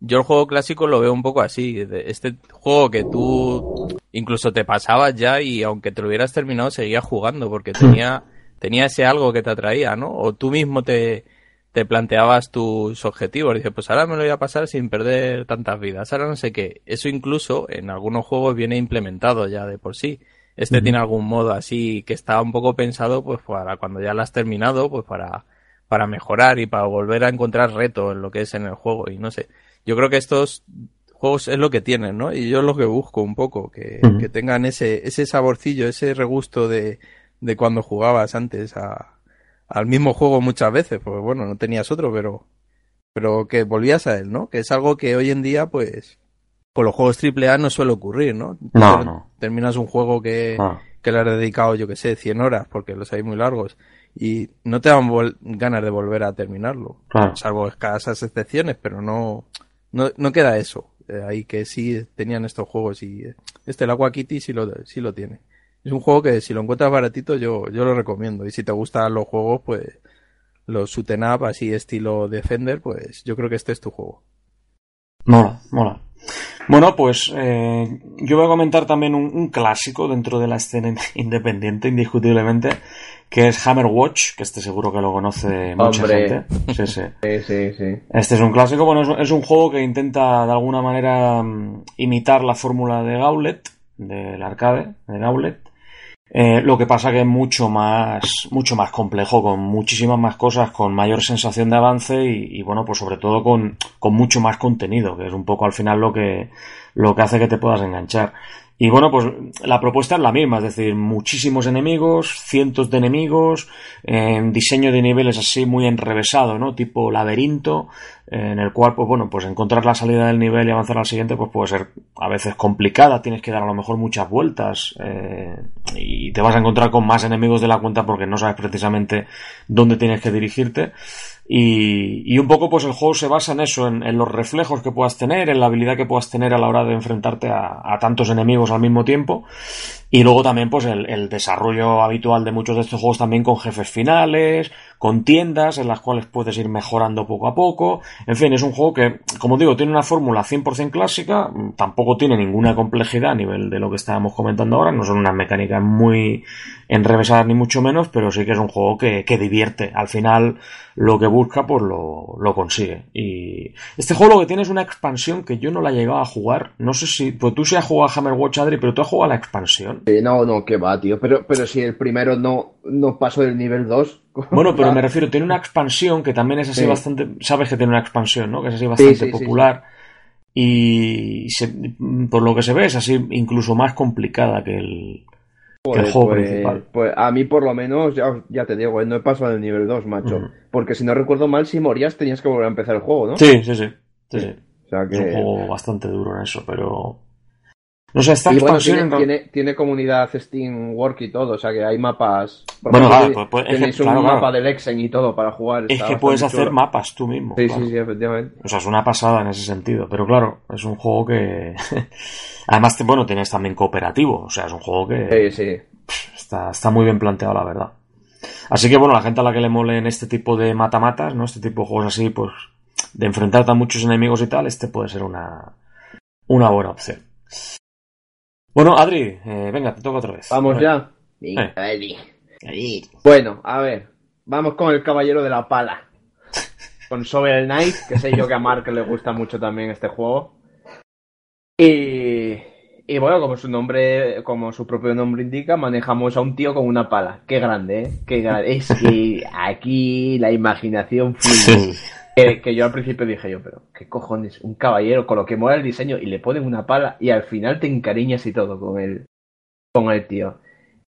yo el juego clásico lo veo un poco así, este juego que tú incluso te pasabas ya y aunque te lo hubieras terminado seguías jugando porque tenía, tenía ese algo que te atraía, ¿no? O tú mismo te, te planteabas tus objetivos, dices, pues ahora me lo voy a pasar sin perder tantas vidas, ahora no sé qué, eso incluso en algunos juegos viene implementado ya de por sí. Este tiene algún modo así que está un poco pensado pues para cuando ya lo has terminado, pues para, para mejorar y para volver a encontrar reto en lo que es en el juego y no sé. Yo creo que estos juegos es lo que tienen, ¿no? Y yo es lo que busco un poco, que, que tengan ese, ese saborcillo, ese regusto de, de cuando jugabas antes a, al mismo juego muchas veces, pues bueno, no tenías otro, pero, pero que volvías a él, ¿no? Que es algo que hoy en día, pues, con los juegos AAA no suele ocurrir, ¿no? No, no. Terminas un juego que, que le has dedicado, yo que sé, 100 horas, porque los hay muy largos, y no te dan ganas de volver a terminarlo, Claro. salvo escasas excepciones, pero no, no, no queda eso. eh, ahí que sí tenían estos juegos y eh, este el Aqua Kitty sí lo, sí lo tiene. Es un juego que si lo encuentras baratito yo, yo lo recomiendo. Y si te gustan los juegos, pues los shoot 'em up así estilo Defender, pues yo creo que este es tu juego. Mola, mola. Bueno, pues eh, yo voy a comentar también un, un clásico dentro de la escena independiente, indiscutiblemente, que es Hammer Watch, que este seguro que lo conoce mucha Hombre. gente. Sí, sí. *laughs* Sí, sí, sí. Este es un clásico, bueno, es, es un juego que intenta de alguna manera mm, imitar la fórmula de Gauntlet, del arcade, de Gauntlet. Eh, lo que pasa que es mucho más, mucho más complejo, con muchísimas más cosas, con mayor sensación de avance y, y, bueno, pues sobre todo con, con mucho más contenido, que es un poco al final lo que, lo que hace que te puedas enganchar. Y bueno, pues la propuesta es la misma, es decir, muchísimos enemigos, cientos de enemigos, eh, diseño de niveles así muy enrevesado, ¿no? Tipo laberinto, en el cual, pues bueno, pues encontrar la salida del nivel y avanzar al siguiente, pues puede ser a veces complicada, tienes que dar a lo mejor muchas vueltas, eh, y te vas a encontrar con más enemigos de la cuenta porque no sabes precisamente dónde tienes que dirigirte. Y, y, un poco pues el juego se basa en eso, en, en, los reflejos que puedas tener, en la habilidad que puedas tener a la hora de enfrentarte a, a tantos enemigos al mismo tiempo. Y luego también pues el, el, desarrollo habitual de muchos de estos juegos también con jefes finales, con tiendas en las cuales puedes ir mejorando poco a poco. En fin, es un juego que, como digo, tiene una fórmula 100% clásica, tampoco tiene ninguna complejidad a nivel de lo que estábamos comentando ahora, no son unas mecánicas muy enrevesadas ni mucho menos, pero sí que es un juego que, que divierte. Al final lo que busca pues lo, lo, consigue. Y este juego lo que tiene es una expansión que yo no la he llegado a jugar. No sé si, pues tú sí has jugado a Hammerwatch Adri, pero tú has jugado a la expansión. Eh, no, no, que va, tío. Pero, pero si el primero no, no pasó del nivel 2. *laughs* Bueno, pero me refiero, tiene una expansión que también es así sí. bastante. Sabes que tiene una expansión, ¿no? Que es así bastante sí, popular. Y se, por lo que se ve es así incluso más complicada que el, pues, que el juego pues, principal. Pues a mí por lo menos, ya, ya te digo, eh, no he pasado del nivel 2, macho. Uh -huh. Porque si no recuerdo mal, si morías tenías que volver a empezar el juego, ¿no? Sí, sí, sí. sí, sí. O sea que... Es un juego bastante duro en eso, pero... No sé, esta y expansión... Bueno, tiene, tiene, tiene, comunidad Steam Work y todo, o sea que hay mapas... Bueno, claro, pues, pues, tenéis que, un claro, mapa claro. del Exen y todo para jugar. Es que puedes hacer mapas tú mismo. Sí, sí, sí, efectivamente. O sea, es una pasada en ese sentido. Pero claro, es un juego que... *laughs* Además, bueno, tienes también cooperativo. O sea, es un juego que... Sí, sí. Está, está muy bien planteado, la verdad. Así que, bueno, la gente a la que le molen este tipo de mata-matas, ¿no? Este tipo de juegos así, pues... De enfrentarte a muchos enemigos y tal, este puede ser una... Una buena opción. Bueno, Adri, eh, venga, te toca otra vez. Vamos ya. Venga, eh. Bueno, a ver. Vamos con el Caballero de la Pala. Con Sober Knight, que sé yo que a Mark le gusta mucho también este juego. Y, Y bueno, como su nombre, como su propio nombre indica, manejamos a un tío con una pala. Qué grande, ¿eh? Qué grande. Es que aquí la imaginación fluye. Que, que yo al principio dije yo, pero qué cojones, un caballero con lo que mola el diseño y le ponen una pala y al final te encariñas y todo con el, con el tío.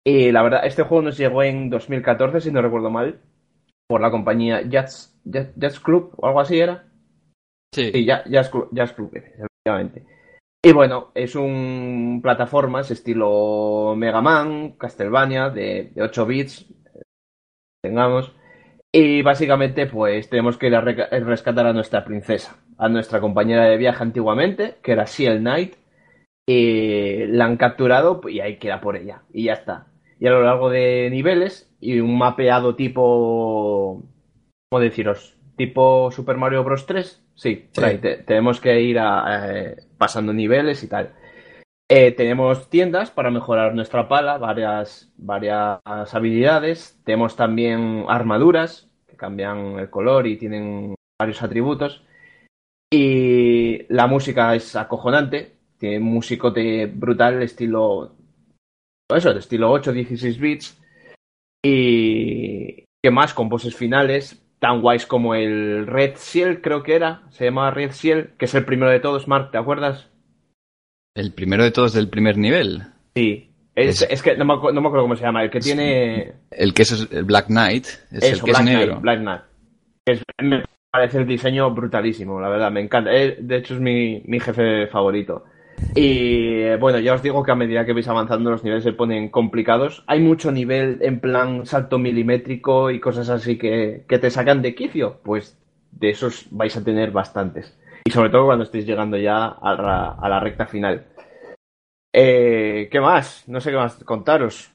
Y la verdad, este juego nos llegó en 2014, si no recuerdo mal, por la compañía Jazz, Jazz, Jazz Club o algo así era. Sí. Sí, Ya- Jazz Club, Jazz Club, efectivamente. Y bueno, es un plataformas estilo Mega Man, Castlevania, de, de 8 bits, tengamos. Y básicamente, pues tenemos que ir a rescatar a nuestra princesa, a nuestra compañera de viaje antiguamente, que era Seal Knight. Y la han capturado y hay que ir a por ella. Y ya está. Y a lo largo de niveles y un mapeado tipo. ¿Cómo deciros? Tipo Super Mario Bros. 3. Sí, por Sí. ahí. Te- tenemos que ir a, eh, pasando niveles y tal. Eh, tenemos tiendas para mejorar nuestra pala, varias, varias habilidades. Tenemos también armaduras que cambian el color y tienen varios atributos. Y la música es acojonante. Tiene un musicote brutal, estilo. Eso, de estilo 8, 16 bits. Y. ¿Qué más? Con voces finales tan guays como el Red Seal, creo que era. Se llama Red Seal, que es el primero de todos, Mark, ¿te acuerdas? El primero de todos del primer nivel. Sí. Es, Es- es que no me, no me acuerdo cómo se llama. El que tiene. El que es el Black Knight, es el que Black es Knight, negro. Black Knight. Es- me parece el diseño brutalísimo, la verdad, me encanta. Eh, De hecho, es mi, mi jefe favorito. Y bueno, ya os digo que a medida que vais avanzando los niveles se ponen complicados. Hay mucho nivel en plan salto milimétrico y cosas así que, que te sacan de quicio. Pues de esos vais a tener bastantes. Y sobre todo cuando estéis llegando ya a la, a la recta final. Eh, ¿Qué más? No sé qué más contaros.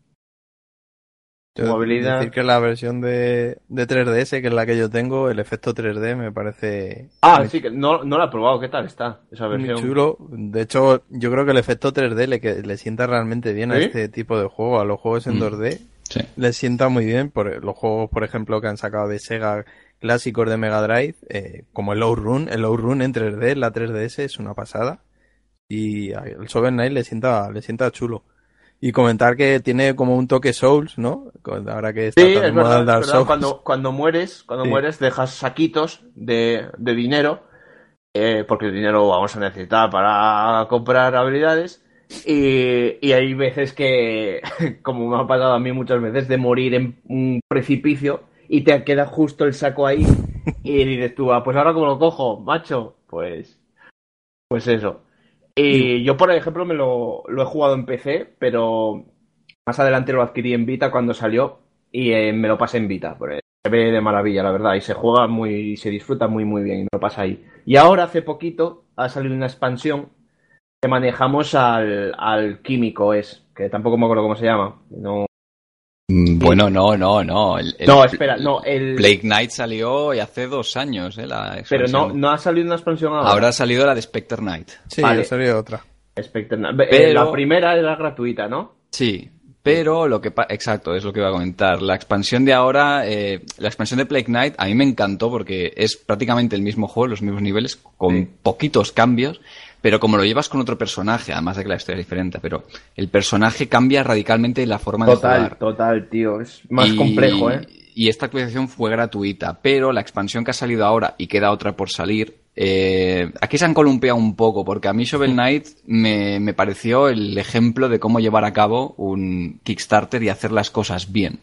Yo Movilidad. Decir que la versión de, de 3DS, que es la que yo tengo, el efecto 3D me parece Ah, muy, sí, que no, no la he probado. ¿Qué tal está esa muy versión? chulo. De hecho, yo creo que el efecto 3D le, que, le sienta realmente bien a este tipo de juego, a los juegos en Mm. 2D. Sí. Le sienta muy bien por los juegos, por ejemplo, que han sacado de Sega clásicos de Mega Drive, eh, como el Outrun. El Outrun en 3D, en la 3DS, es una pasada. Y el Shovel Knight le sienta, le sienta chulo. Y comentar que tiene como un toque Souls, ¿no? Ahora que está Sí, tan es verdad, Dark es verdad. Souls. Cuando, cuando mueres, cuando Sí. mueres dejas saquitos de, de dinero, eh, porque el dinero lo vamos a necesitar para comprar habilidades. Y, y hay veces que, *laughs* como me ha pasado a mí muchas veces, de morir en un precipicio y te queda justo el saco ahí y dices tú, ah, pues ahora como lo cojo, macho, pues, pues eso. Y yo, por ejemplo, me lo, lo he jugado en PC, pero más adelante lo adquirí en Vita cuando salió y eh, me lo pasé en Vita. se ve de maravilla, la verdad, y se juega muy, se disfruta muy, muy bien, y me lo pasa ahí. Y ahora, hace poquito, ha salido una expansión que manejamos al, al químico, es, que tampoco me acuerdo cómo se llama. No, Bueno, no, no, no. El, el- no espera, no, el... Blake Knight salió hace dos años, ¿eh? La Pero no, no ha salido una expansión ahora. Ahora ha salido la de Spectre Knight. Sí, Vale. ha salido otra. Espectacular. Eh, Pero- La primera era gratuita, ¿no? Sí, pero lo que pa- exacto, es lo que iba a comentar. La expansión de ahora, eh, la expansión de Plague Knight, a mí me encantó porque es prácticamente el mismo juego, los mismos niveles, con Sí. poquitos cambios, pero como lo llevas con otro personaje, además de que la historia es diferente, pero el personaje cambia radicalmente la forma de Total, jugar. total, tío. Es más Y- complejo, ¿eh? Y esta actualización fue gratuita, pero la expansión que ha salido ahora y queda otra por salir, eh, aquí se han columpiado un poco, porque a mí Shovel Knight me, me pareció el ejemplo de cómo llevar a cabo un Kickstarter y hacer las cosas bien.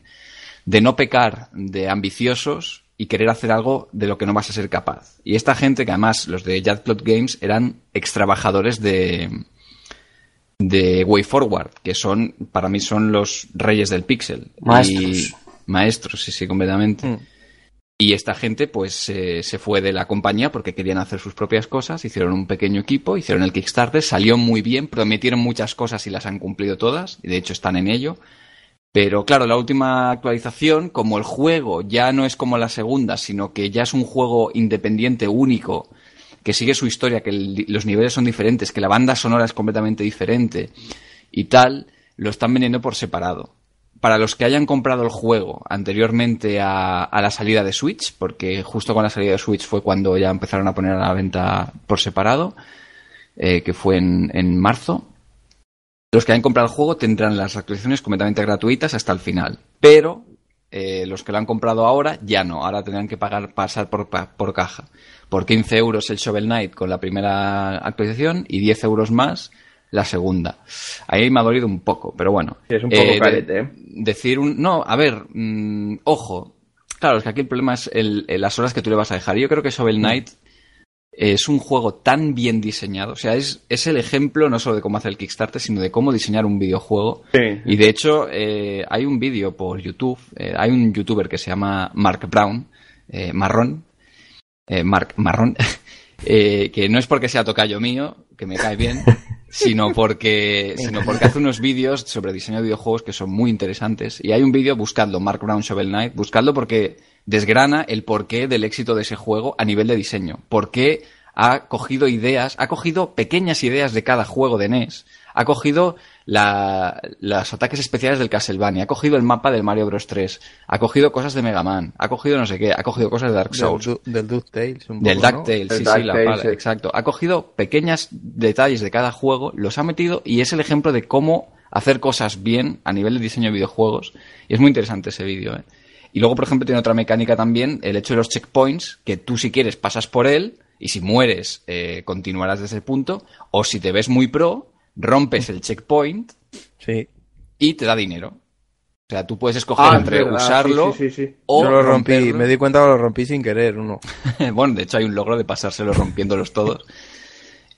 De no pecar de ambiciosos y querer hacer algo de lo que no vas a ser capaz. Y esta gente, que además los de Jadclot Games eran extrabajadores de, de Way Forward, que son, para mí son los reyes del pixel. Maestros. Y- maestros, sí, sí, completamente. Mm. Y esta gente, pues, eh, se fue de la compañía porque querían hacer sus propias cosas, hicieron un pequeño equipo, hicieron el Kickstarter, salió muy bien, prometieron muchas cosas y las han cumplido todas, y de hecho están en ello. Pero claro, la última actualización, como el juego ya no es como la segunda, sino que ya es un juego independiente, único, que sigue su historia, que los niveles son diferentes, que la banda sonora es completamente diferente y tal, lo están vendiendo por separado. Para los que hayan comprado el juego anteriormente a, la salida de Switch, porque justo con la salida de Switch fue cuando ya empezaron a poner a la venta por separado, eh, que fue en marzo, los que hayan comprado el juego tendrán las actualizaciones completamente gratuitas hasta el final. Pero eh, los que lo han comprado ahora ya no. Ahora tendrán que pagar pasar por, por caja. Por 15 euros el Shovel Knight con la primera actualización y 10 euros más la segunda. Ahí me ha dolido un poco, pero bueno. es un poco Eh, carete, de- ¿eh? Decir un... No, a ver, mm, ojo. Claro, es que aquí el problema es el- el- las horas que tú le vas a dejar. Yo creo que Shovel Knight es un juego tan bien diseñado. O sea, es, es el ejemplo no solo de cómo hacer el Kickstarter, sino de cómo diseñar un videojuego. Sí. Y de hecho, eh, hay un vídeo por YouTube. eh, hay un youtuber que se llama Mark Brown, eh, marrón. eh, Mark Marrón. *laughs* que no es porque sea tocayo mío, que me cae bien, *laughs* sino porque, sino porque hace unos vídeos sobre diseño de videojuegos que son muy interesantes. Y hay un vídeo, buscadlo, Mark Brown Shovel Knight, buscadlo porque desgrana el porqué del éxito de ese juego a nivel de diseño. Por qué ha cogido ideas, ha cogido pequeñas ideas de cada juego de NES, ha cogido la- los ataques especiales del Castlevania, ha cogido el mapa del Mario Bros 3, ha cogido cosas de Mega Man, ha cogido no sé qué, ha cogido cosas de Dark Souls. Del DuckTales, un Del. DuckTales, sí, sí, la DuckTales, pala, sí. exacto. Ha cogido pequeños detalles de cada juego, los ha metido y es el ejemplo de cómo hacer cosas bien a nivel de diseño de videojuegos. Y es muy interesante ese vídeo, ¿eh? Y luego, por ejemplo, tiene otra mecánica también, el hecho de los checkpoints, que tú si quieres pasas por él y si mueres eh, continuarás desde ese punto, o si te ves muy pro, rompes el checkpoint Sí. y te da dinero. O sea, tú puedes escoger Ah, entre verdad, usarlo sí, sí, sí, sí. o Yo lo rompí, romperlo. me di cuenta que lo rompí sin querer, uno. *laughs* bueno, de hecho hay un logro de pasárselos rompiéndolos todos. *laughs*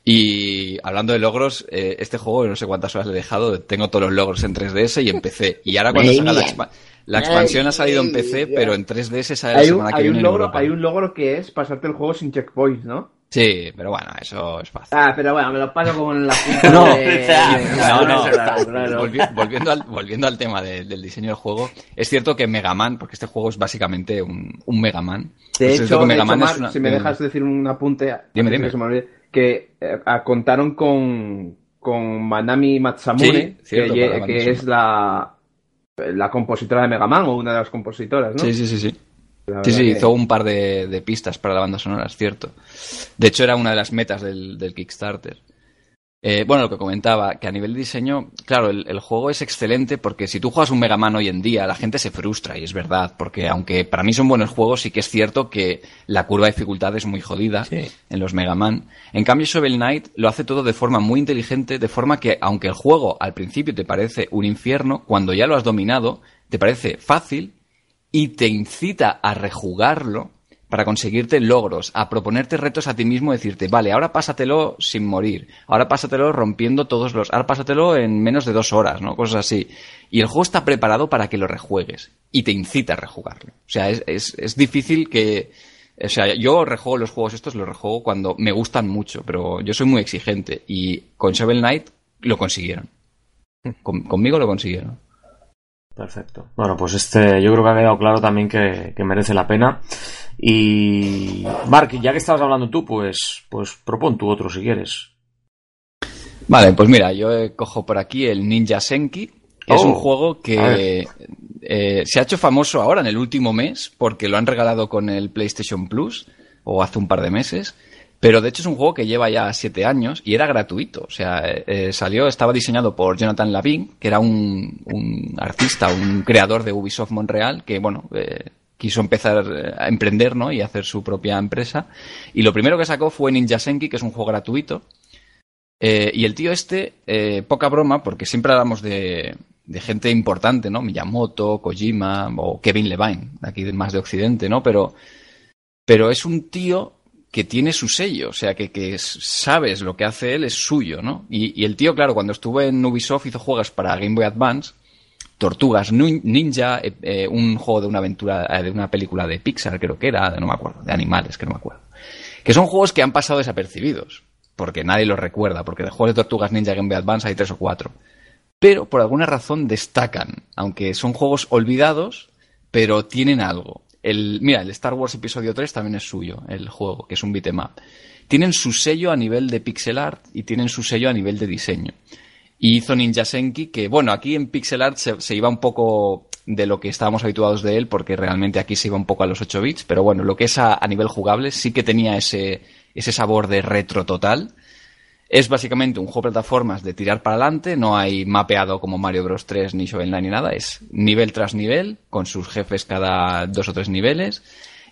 Y hablando de logros, eh, este juego no sé cuántas horas le he dejado, tengo todos los logros en 3DS y en PC. Y ahora cuando salga la, expa- la expansión ha salido en PC, pero en 3DS sale la Hay un, semana que hay, viene un logro, hay un logro que es pasarte el juego sin checkpoints, ¿no? Sí, pero bueno, eso es fácil. Ah, pero bueno, me lo paso con la punta No, de... no, no. Claro. Volvi- volviendo, al, volviendo al tema de- del diseño del juego, es cierto que Mega Man, porque este juego es básicamente un, un Mega Man. De es hecho, que de Mega hecho, Man es una- si me dejas decir un apunte, Dime, dime. que se me olvide, que eh, contaron con, con Manami Matsamune, Sí, cierto, que, es la, la compositora de Mega Man, o una de las compositoras, ¿no? Sí, sí, sí, sí. Sí, sí, que- hizo un par de, de pistas para la banda sonora, es cierto. De hecho, era una de las metas del, del Kickstarter. Eh, bueno, lo que comentaba, que a nivel de diseño, claro, el, el juego es excelente porque si tú juegas un Mega Man hoy en día, la gente se frustra, y es verdad, porque aunque para mí son buenos juegos, sí que es cierto que la curva de dificultad es muy jodida Sí. en los Mega Man. En cambio, Shovel Knight lo hace todo de forma muy inteligente, de forma que, aunque el juego al principio te parece un infierno, cuando ya lo has dominado, te parece fácil y te incita a rejugarlo para conseguirte logros, a proponerte retos a ti mismo, decirte, vale, ahora pásatelo sin morir, ahora pásatelo rompiendo todos los, ahora pásatelo en menos de dos horas, ¿no? Cosas así. Y el juego está preparado para que lo rejuegues y te incita a rejugarlo. O sea, es, es, difícil que, o sea, yo rejuego los juegos estos, los rejuego cuando me gustan mucho, pero yo soy muy exigente y con Shovel Knight lo consiguieron. Con- conmigo lo consiguieron. Perfecto. Bueno, pues este yo creo que ha quedado claro también que merece la pena. Y Mark, ya que estabas hablando tú, pues, pues propon tú otro si quieres. Vale, pues mira, yo cojo por aquí el Ninja Senki, que es Oh, un juego a que eh, se ha hecho famoso ahora en el último mes porque lo han regalado con el PlayStation Plus o hace un par de meses. Pero de hecho es un juego que lleva ya siete años y era gratuito. O sea, eh, salió, estaba diseñado por Jonathan Lavin, que era un, un artista, un creador de Ubisoft Montreal, que bueno, eh, quiso empezar eh, a emprender, ¿no? Y hacer su propia empresa. Y lo primero que sacó fue Ninja Senki, que es un juego gratuito. Eh, y el tío este, eh, poca broma, porque siempre hablamos de, de gente importante, ¿no? Miyamoto, Kojima o Kevin Levine, aquí más de Occidente, ¿no? Pero, pero es un tío que tiene su sello, o sea, que, que es- sabes lo que hace él es suyo, ¿no? Y, y el tío, claro, cuando estuvo en Ubisoft hizo juegos para Game Boy Advance, Tortugas Ninja, eh, eh, un juego de una aventura, eh, de una película de Pixar, creo que era, no me acuerdo, de animales, que no me acuerdo. Que son juegos que han pasado desapercibidos, porque nadie los recuerda, porque de juegos de Tortugas Ninja Game Boy Advance hay tres o cuatro. Pero por alguna razón destacan, aunque son juegos olvidados, pero tienen algo. El, mira, el Star Wars Episodio 3 también es suyo, el juego, que es un beat'em up. Tienen su sello a nivel de pixel art y tienen su sello a nivel de diseño. Y hizo Ninja Senki, que bueno, aquí en pixel art se, iba un poco de lo que estábamos habituados de él, porque realmente aquí se iba un poco a los 8 bits, pero bueno, lo que es a, a nivel jugable sí que tenía ese, ese sabor de retro total. Es básicamente un juego de plataformas de tirar para adelante, no hay mapeado como Mario Bros 3 ni Shovel Knight ni nada, es nivel tras nivel, con sus jefes cada dos o tres niveles,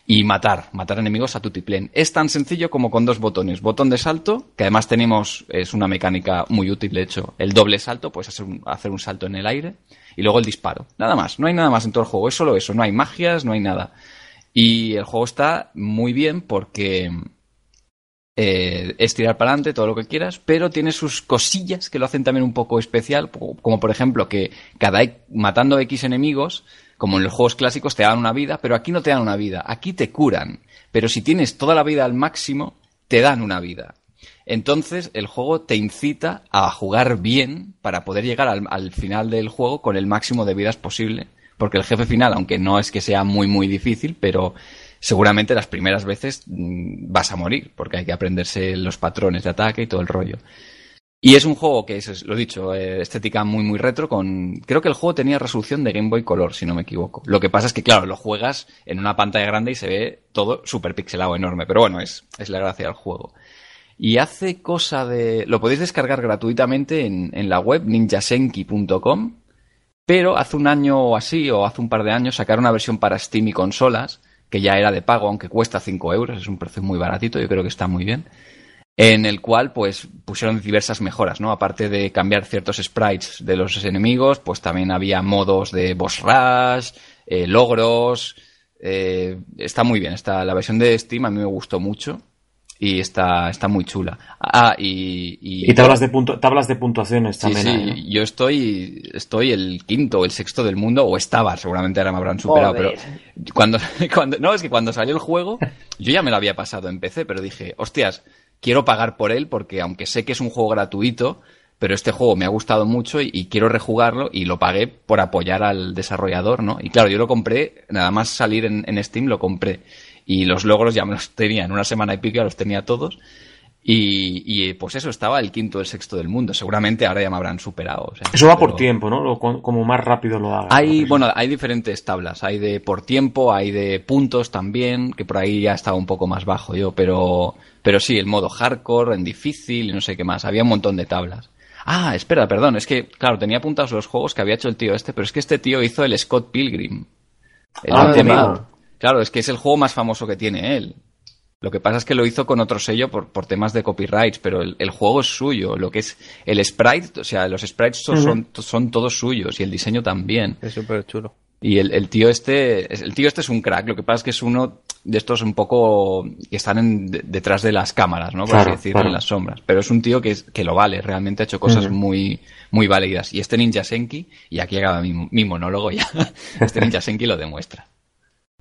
y matar, matar enemigos a tutiplén. Es tan sencillo como con dos botones. Botón de salto, que además tenemos, es una mecánica muy útil, de hecho, el doble salto, puedes hacer un, hacer un salto en el aire, y luego el disparo. Nada más, no hay nada más en todo el juego, es solo eso, no hay magias, no hay nada. Y el juego está muy bien porque eh, es tirar para adelante, todo lo que quieras, pero tiene sus cosillas que lo hacen también un poco especial, como por ejemplo que cada matando X enemigos, como en los juegos clásicos te dan una vida, pero aquí no te dan una vida, aquí te curan, pero si tienes toda la vida al máximo, te dan una vida. Entonces el juego te incita a jugar bien para poder llegar al, al final del juego con el máximo de vidas posible, porque el jefe final, aunque no es que sea muy muy difícil, pero seguramente las primeras veces mm, vas a morir, porque hay que aprenderse los patrones de ataque y todo el rollo. Y es un juego que es, lo he dicho, eh, estética muy muy retro con... Creo que el juego tenía resolución de Game Boy Color, si no me equivoco. Lo que pasa es que, claro, lo juegas en una pantalla grande y se ve todo súper pixelado, enorme. Pero bueno, es, es la gracia del juego. Y hace cosa de... Lo podéis descargar gratuitamente en, en la web ninjasenki.com. Pero hace un año o así, o hace un par de años, sacaron una versión para Steam y consolas que ya era de pago, aunque cuesta 5 euros, es un precio muy baratito, yo creo que está muy bien, en el cual pues pusieron diversas mejoras, ¿no? Aparte de cambiar ciertos sprites de los enemigos, pues también había modos de boss rush, eh, logros, eh, está muy bien, está, la versión de Steam a mí me gustó mucho y está, está muy chula. Ah, y... Y, y tablas, de punto, tablas de puntuaciones también. Sí, sí. yo estoy, estoy el quinto o el sexto del mundo, o estaba, seguramente ahora me habrán superado, Joder. pero cuando, *laughs* cuando, no, es que cuando salió el juego, yo ya me lo había pasado en PC, pero dije, hostias, quiero pagar por él porque aunque sé que es un juego gratuito, pero este juego me ha gustado mucho y, quiero rejugarlo y lo pagué por apoyar al desarrollador, ¿no? Y claro, yo lo compré, nada más salir en, en Steam lo compré y los logros ya me los tenía en una semana y pico, ya los tenía todos. Y, y, pues eso, estaba el quinto o el sexto del mundo. Seguramente ahora ya me habrán superado. O sea, eso va por tiempo, ¿no? Lo, como más rápido lo haga. Hay, bueno, hay diferentes tablas. Hay de por tiempo, hay de puntos también, que por ahí ya estaba un poco más bajo yo. Pero, pero sí, el modo hardcore, en difícil y no sé qué más. Había un montón de tablas. Ah, espera, perdón. Es que, claro, tenía apuntados los juegos que había hecho el tío este, pero es que este tío hizo el Scott Pilgrim. El ah. Claro, es que es el juego más famoso que tiene él. Lo que pasa es que lo hizo con otro sello por, por temas de copyrights, pero el, el, juego es suyo. Lo que es el sprite, o sea, los sprites son, uh -huh. son, son, todos suyos y el diseño también. Es súper chulo. Y el, el, tío este, el tío este es un crack. Lo que pasa es que es uno de estos un poco que están en, de, detrás de las cámaras, ¿no? Por claro, así decirlo, claro. en las sombras. Pero es un tío que, es, que lo vale, realmente ha hecho cosas uh -huh. muy, muy válidas. Y este Ninja Senki, y aquí acaba mi, mi monólogo ya, *laughs* este Ninja Senki lo demuestra.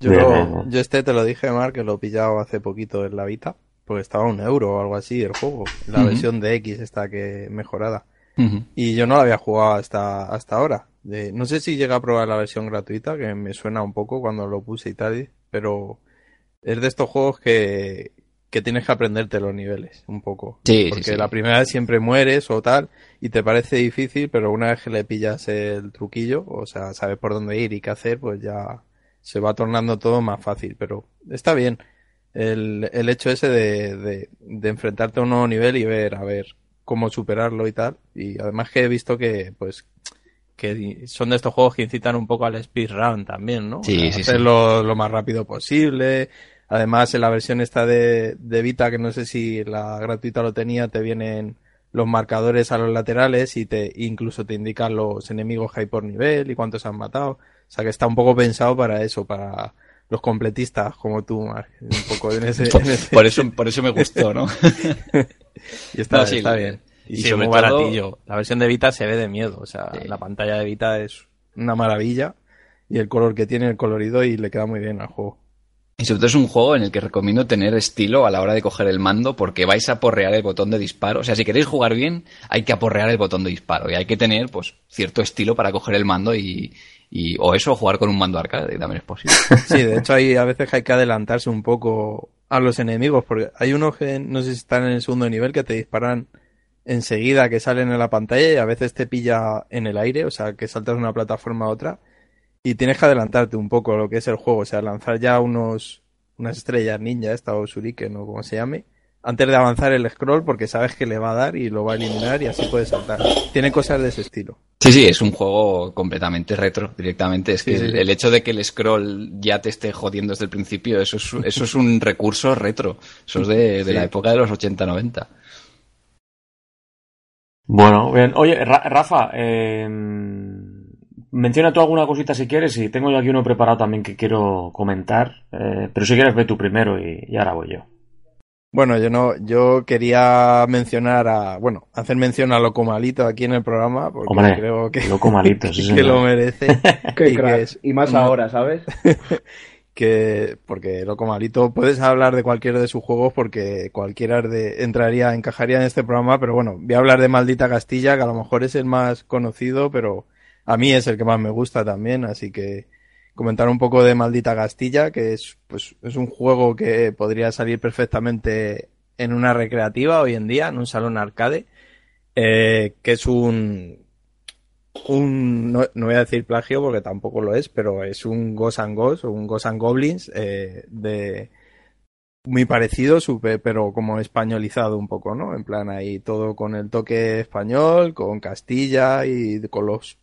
Yo, lo, yo este te lo dije, Mar, que lo he pillado hace poquito en la Vita, porque estaba un euro o algo así el juego, la uh -huh. versión de X esta que mejorada. Uh -huh. Y yo no la había jugado hasta, hasta ahora. De, no sé si llega a probar la versión gratuita, que me suena un poco cuando lo puse y tal, pero es de estos juegos que, que tienes que aprenderte los niveles un poco. Sí, porque sí, sí. la primera vez siempre mueres o tal, y te parece difícil, pero una vez que le pillas el truquillo, o sea, sabes por dónde ir y qué hacer, pues ya se va tornando todo más fácil, pero está bien el, el hecho ese de, de, de, enfrentarte a un nuevo nivel y ver, a ver, cómo superarlo y tal. Y además que he visto que, pues, que son de estos juegos que incitan un poco al speedrun también, ¿no? Sí, o sea, sí, hacerlo sí. lo más rápido posible. Además, en la versión esta de, de Vita, que no sé si la gratuita lo tenía, te vienen los marcadores a los laterales y te incluso te indican los enemigos que hay por nivel y cuántos han matado. O sea que está un poco pensado para eso, para los completistas como tú, Mark. Un poco en ese, *laughs* por, en ese... por, eso, por eso me gustó, ¿no? *laughs* y está, no, sí, está bien. Y, sí, muy todo... baratillo. La versión de Vita se ve de miedo. O sea, sí. la pantalla de Vita es una maravilla. Y el color que tiene, el colorido, y le queda muy bien al juego. Y sobre todo es un juego en el que recomiendo tener estilo a la hora de coger el mando porque vais a porrear el botón de disparo. O sea, si queréis jugar bien, hay que aporrear el botón de disparo y hay que tener pues cierto estilo para coger el mando y, y o eso, jugar con un mando arcade también es posible. *laughs* Sí, de hecho hay a veces hay que adelantarse un poco a los enemigos porque hay unos que no sé si están en el segundo nivel que te disparan enseguida que salen en la pantalla y a veces te pilla en el aire, o sea, que saltas de una plataforma a otra y tienes que adelantarte un poco lo que es el juego, o sea, lanzar ya unos unas estrellas ninja, esta o shuriken o como se llame, antes de avanzar el scroll porque sabes que le va a dar y lo va a eliminar y así puedes saltar. Tiene cosas de ese estilo. Sí, sí, es un juego completamente retro, directamente. Es que Sí, sí, el, sí. el hecho de que el scroll ya te esté jodiendo desde el principio, eso es, eso es un *laughs* recurso retro. Eso es de, de Sí. la época de los 80-90. Bueno, bien. Oye, Ra- Rafa, eh, menciona tú alguna cosita si quieres y tengo yo aquí uno preparado también que quiero comentar. eh, pero si quieres ve tú primero y, y ahora voy yo. Bueno, yo no, yo quería mencionar a, bueno, hacer mención a Loco Malito aquí en el programa porque Hombre, creo que, *laughs* sí, *laughs* que lo merece. *laughs* Qué y, que es y más ahora, ¿sabes? que porque Loco Malito puedes hablar de cualquiera de sus juegos porque cualquiera de, entraría, encajaría en este programa, pero bueno, voy a hablar de Maldita Castilla, que a lo mejor es el más conocido, pero a mí es el que más me gusta también, así que comentar un poco de Maldita Castilla, que es pues es un juego que podría salir perfectamente en una recreativa hoy en día, en un salón arcade, eh, que es un un, no, no voy a decir plagio porque tampoco lo es, pero es un Ghost Ghost un Ghost Goblins eh, de muy parecido, super, pero como españolizado un poco, ¿no? En plan ahí todo con el toque español, con Castilla y con los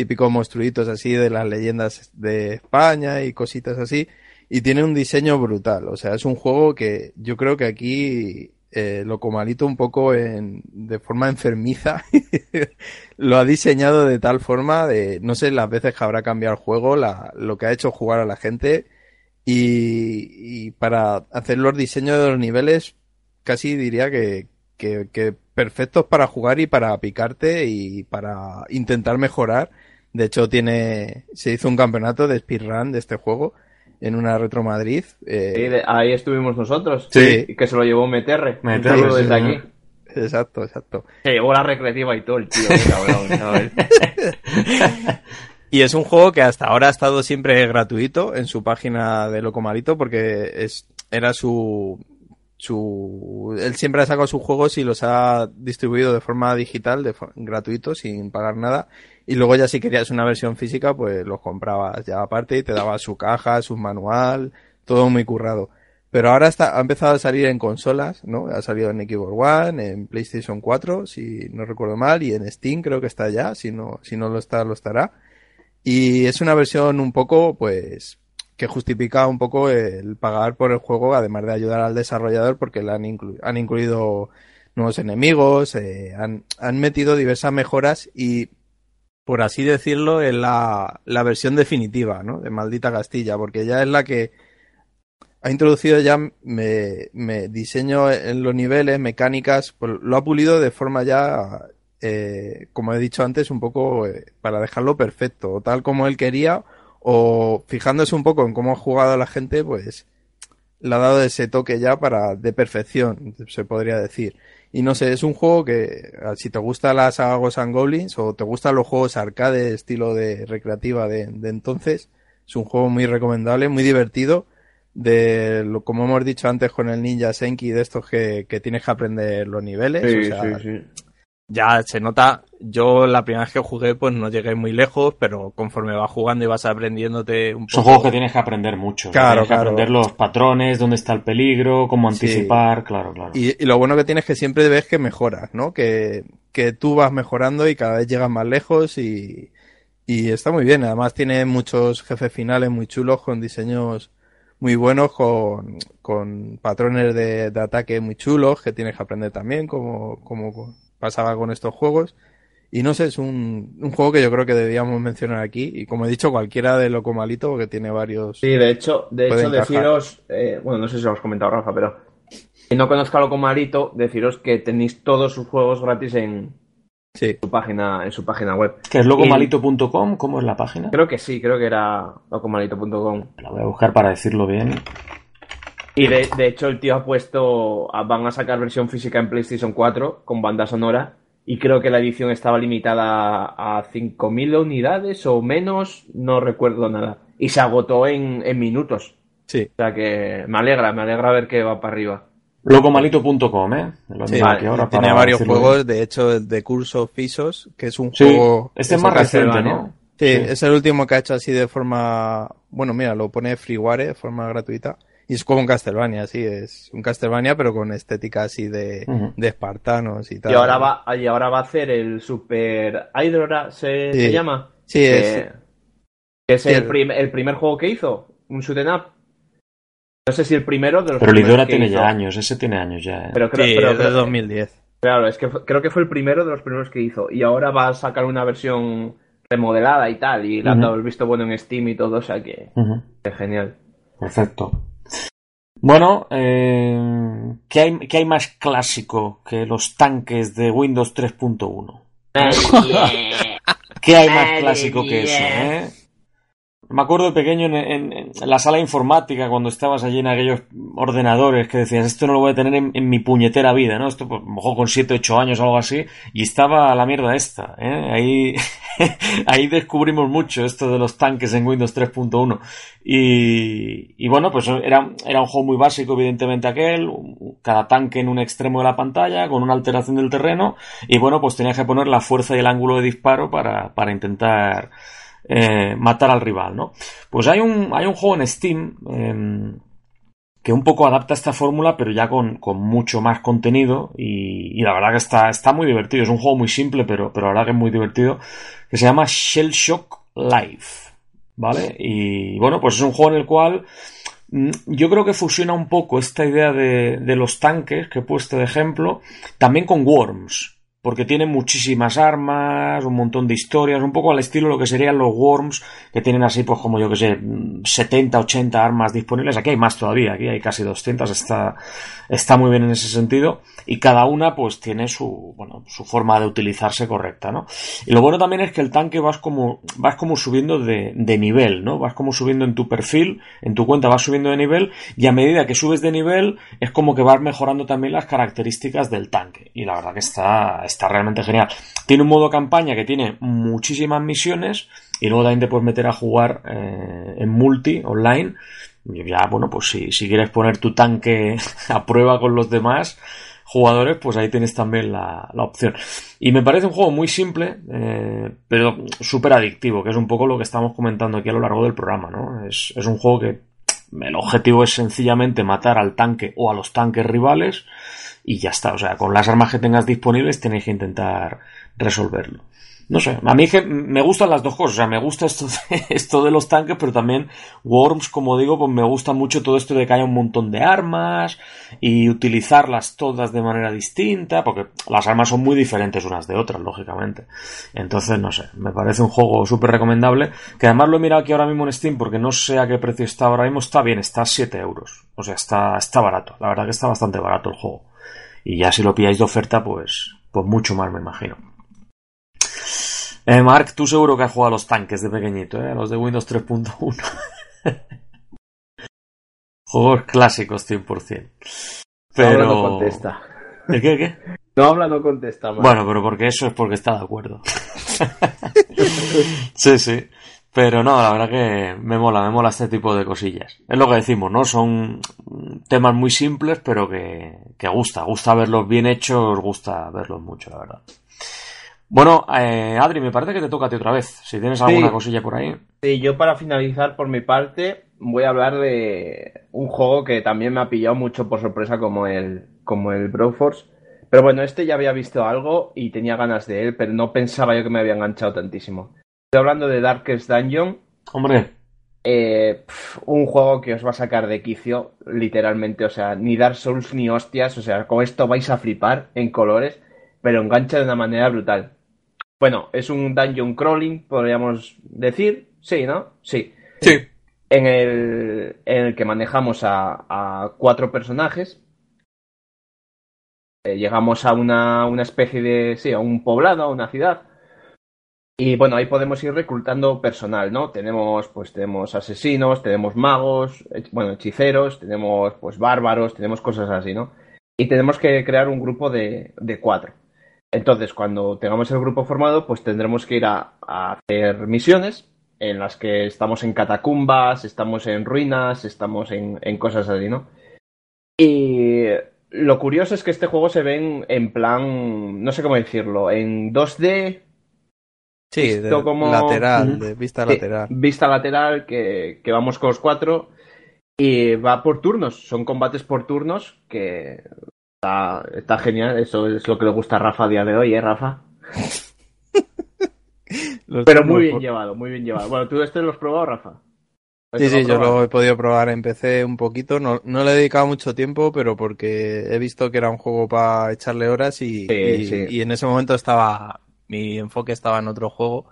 típicos monstruitos así de las leyendas de España y cositas así. Y tiene un diseño brutal, o sea, es un juego que yo creo que aquí eh, Locomalito un poco en, de forma enfermiza *laughs* lo ha diseñado de tal forma de, no sé las veces que habrá cambiado el juego, lo que ha hecho jugar a la gente y, para hacer los diseños de los niveles casi diría que, que perfectos para jugar y para picarte y para intentar mejorar. De hecho tiene, se hizo un campeonato de speedrun de este juego en una Retro Madrid. eh, Sí, de- ahí estuvimos nosotros. Sí. Y que se lo llevó sí, desde aquí. Exacto, exacto. Se llevó la recreativa y todo el tío, cabrón. *laughs* Y es un juego que hasta ahora ha estado siempre gratuito en su página de Locomalito porque es, era su, su, él siempre ha sacado sus juegos y los ha distribuido de forma digital, de gratuito, sin pagar nada. Y luego ya si querías una versión física, pues los comprabas ya aparte y te daba su caja, su manual, todo muy currado. Pero ahora está, ha empezado a salir en consolas, ¿no? Ha salido en Xbox One, en PlayStation 4, si no recuerdo mal, y en Steam creo que está ya, si no, si no lo está, lo estará. Y es una versión un poco, pues, que justifica un poco el pagar por el juego, además de ayudar al desarrollador, porque le han, inclu- han incluido nuevos enemigos, eh, han, han metido diversas mejoras y, por así decirlo, en la, la versión definitiva, ¿no? De Maldita Castilla, porque ya es la que ha introducido ya me, me diseño en los niveles, mecánicas, pues lo ha pulido de forma ya, eh, como he dicho antes, un poco eh, para dejarlo perfecto, tal como él quería, o fijándose un poco en cómo ha jugado la gente, pues le ha dado ese toque ya para de perfección, se podría decir. Y no sé, es un juego que ah, si te gusta la saga Ghosts and Goblins o te gustan los juegos arcade estilo de recreativa de, de entonces, es un juego muy recomendable, muy divertido de lo como hemos dicho antes con el Ninja Senki de estos que, que tienes que aprender los niveles Sí, o sea, sí, sí. Ya se nota yo la primera vez que jugué pues no llegué muy lejos pero conforme vas jugando y vas aprendiéndote un Son poco juegos que tienes que aprender mucho. Claro, tienes que claro. aprender los patrones, dónde está el peligro, cómo Sí. anticipar, claro, claro. Y, y lo bueno que tienes es que siempre ves que mejoras, ¿no? Que, que tú vas mejorando y cada vez llegas más lejos y, y está muy bien. Además tiene muchos jefes finales muy chulos con diseños muy buenos, con, con patrones de, de ataque muy chulos que tienes que aprender también, como, como pasaba con estos juegos. Y no sé, es un, un juego que yo creo que debíamos mencionar aquí. Y como he dicho, cualquiera de Loco Malito, porque tiene varios. Sí, de hecho, de hecho encajar. deciros, eh, bueno, no sé si lo has comentado Rafa, pero si no conozca lo como Marito, deciros que tenéis todos sus juegos gratis en Sí. su página, en su página web. ¿Qué es locomalito.com? ¿Cómo es la página? Creo que sí, creo que era locomalito.com. La voy a buscar para decirlo bien. Y de, de hecho el tío ha puesto, a- van a sacar versión física en PlayStation 4 con banda sonora y creo que la edición estaba limitada a 5.000 unidades o menos, no recuerdo nada. Y se agotó en, en minutos. Sí. O sea que me alegra, me alegra ver que va para arriba. Locomalito.com, ¿eh? Lo Sí, vale. ahora tiene para varios decirlo juegos, de hecho, de Curso Fisos, que es un. Sí, juego. este es más reciente. ¿no? Sí, Sí. es el último que ha hecho así de forma. Bueno, mira, lo pone freeware, de forma gratuita. Y es como un Castlevania, sí, es un Castlevania, pero con estética así de, espartanos y tal. Y ahora va, y ahora va a hacer el Super Hydra, ¿se, Sí. se llama? Sí, Que, es, que es sí, el, prim- el primer juego que hizo, un shoot 'em up. No sé si el primero de los Pero Lidora tiene hizo. ya años, ese tiene años ya. ¿eh? Pero creo, sí, pero es de creo- 2010. Claro, es que fue- creo que fue el primero de los primeros que hizo. Y ahora va a sacar una versión remodelada y tal. Y le han Ujú. dado el visto bueno en Steam y todo, o sea que es genial. Perfecto. Bueno, eh, ¿qué, hay, qué hay más clásico que los tanques de Windows 3.1? *laughs* ¿Qué hay más clásico que eso? eh? Me acuerdo de pequeño en, en- la sala informática cuando estabas allí en aquellos ordenadores que decías, esto no lo voy a tener en, mi puñetera vida, ¿no? Esto pues, mejor con 7, 8 años o algo así, y estaba la mierda esta, ¿eh? Ahí, *laughs* ahí descubrimos mucho esto de los tanques en Windows 3.1. Y, y bueno, pues era, era un juego muy básico, evidentemente aquel, cada tanque en un extremo de la pantalla, con una alteración del terreno, y bueno, pues tenías que poner la fuerza y el ángulo de disparo para, para intentar eh, matar al rival, ¿no? Pues hay un, hay un juego en Steam em, que un poco adapta esta fórmula, pero ya con, con mucho más contenido y, y la verdad que está, está muy divertido. Es un juego muy simple, pero, pero la verdad que es muy divertido, que se llama Shell Shock Live, ¿vale? Y bueno, pues es un juego en el cual mm, yo creo que fusiona un poco esta idea de, de los tanques que he puesto de ejemplo, también con Worms, porque tiene muchísimas armas, un montón de historias, un poco al estilo de lo que serían los Worms, que tienen así, pues como yo que sé, mm, 70, 80 armas disponibles. Aquí hay más todavía, aquí hay casi 200, está, está muy bien en ese sentido. Y cada una, pues tiene su, bueno, su forma de utilizarse correcta, ¿no? Y lo bueno también es que el tanque vas como, vas como subiendo de, de nivel, ¿no? Vas como subiendo en tu perfil, en tu cuenta vas subiendo de nivel, y a medida que subes de nivel, es como que vas mejorando también las características del tanque. Y la verdad que está, está realmente genial. Tiene un modo campaña que tiene muchísimas misiones, y luego también te puedes meter a jugar eh, en multi, online. Y ya, bueno, pues si, si quieres poner tu tanque *laughs* a prueba con los demás jugadores, pues ahí tienes también la, la opción. Y me parece un juego muy simple, eh, pero súper adictivo, que es un poco lo que estamos comentando aquí a lo largo del programa, ¿no? Es, es un juego que el objetivo es sencillamente matar al tanque o a los tanques rivales y ya está. O sea, con las armas que tengas disponibles tenéis que intentar resolverlo. No sé, a mí que me gustan las dos cosas, o sea, me gusta esto de, *laughs* esto de los tanques, pero también Worms, como digo, pues me gusta mucho todo esto de que haya un montón de armas y utilizarlas todas de manera distinta, porque las armas son muy diferentes unas de otras, lógicamente. Entonces, no sé, me parece un juego súper recomendable, que además lo he mirado aquí ahora mismo en Steam, porque no sé a qué precio está ahora mismo, está bien, está a 7 euros, o sea, está, está barato, la verdad que está bastante barato el juego. Y ya si lo pilláis de oferta, pues, pues mucho más, me imagino. Eh, Mark, tú seguro que has jugado a los tanques de pequeñito, ¿eh? A los de Windows 3.1. *laughs* Juegos clásicos 100%. No habla, no Pero... contesta. ¿De qué, qué? No habla, no contesta. man. Bueno, pero porque eso es porque está de acuerdo. *laughs* sí, sí. Pero no, la verdad que me mola, me mola este tipo de cosillas. Es lo que decimos, ¿no? Son temas muy simples, pero que, que gusta. Gusta verlos bien hechos, gusta verlos mucho, la verdad. Bueno, eh, Adri, me parece que te toca a ti otra vez. Si tienes alguna Sí. cosilla por ahí. Sí, yo para finalizar por mi parte voy a hablar de un juego que también me ha pillado mucho por sorpresa como el, como el Broforce. Pero bueno, este ya había visto algo y tenía ganas de él, pero no pensaba yo que me había enganchado tantísimo. Estoy hablando de Darkest Dungeon, Hombre, eh, pf, un juego que os va a sacar de quicio, literalmente, o sea, ni Dark Souls ni hostias, o sea, con esto vais a flipar en colores, pero engancha de una manera brutal. Bueno, es un dungeon crawling, podríamos decir, sí, ¿no? Sí. sí. En el, en el que manejamos a, a cuatro personajes. Eh, llegamos a una, una especie de, sí, a un poblado, a una ciudad. Y bueno, ahí podemos ir reclutando personal, ¿no? Tenemos, pues, tenemos asesinos, tenemos magos, hech- bueno, hechiceros, tenemos, pues, bárbaros, tenemos cosas así, ¿no? Y tenemos que crear un grupo de, de cuatro. Entonces, cuando tengamos el grupo formado, pues tendremos que ir a, a hacer misiones en las que estamos en catacumbas, estamos en ruinas, estamos en, en cosas así, ¿no? Y lo curioso es que este juego se ve en, en plan, no sé cómo decirlo, en 2D, Sí, de como- lateral, de vista Sí, lateral. vista lateral, que, que vamos con los cuatro. Y va por turnos, son combates por turnos que está, está genial. Eso es lo que le gusta a Rafa a día de hoy, ¿eh, Rafa? *laughs* Pero muy bien por- llevado, muy bien llevado. Bueno, ¿tú este lo has probado, Rafa? Sí, ¿Este sí, yo lo he podido probar en PC un poquito. No, no le he dedicado mucho tiempo, pero porque he visto que era un juego para echarle horas y, Sí, y- sí. y en ese momento estaba, mi enfoque estaba en otro juego.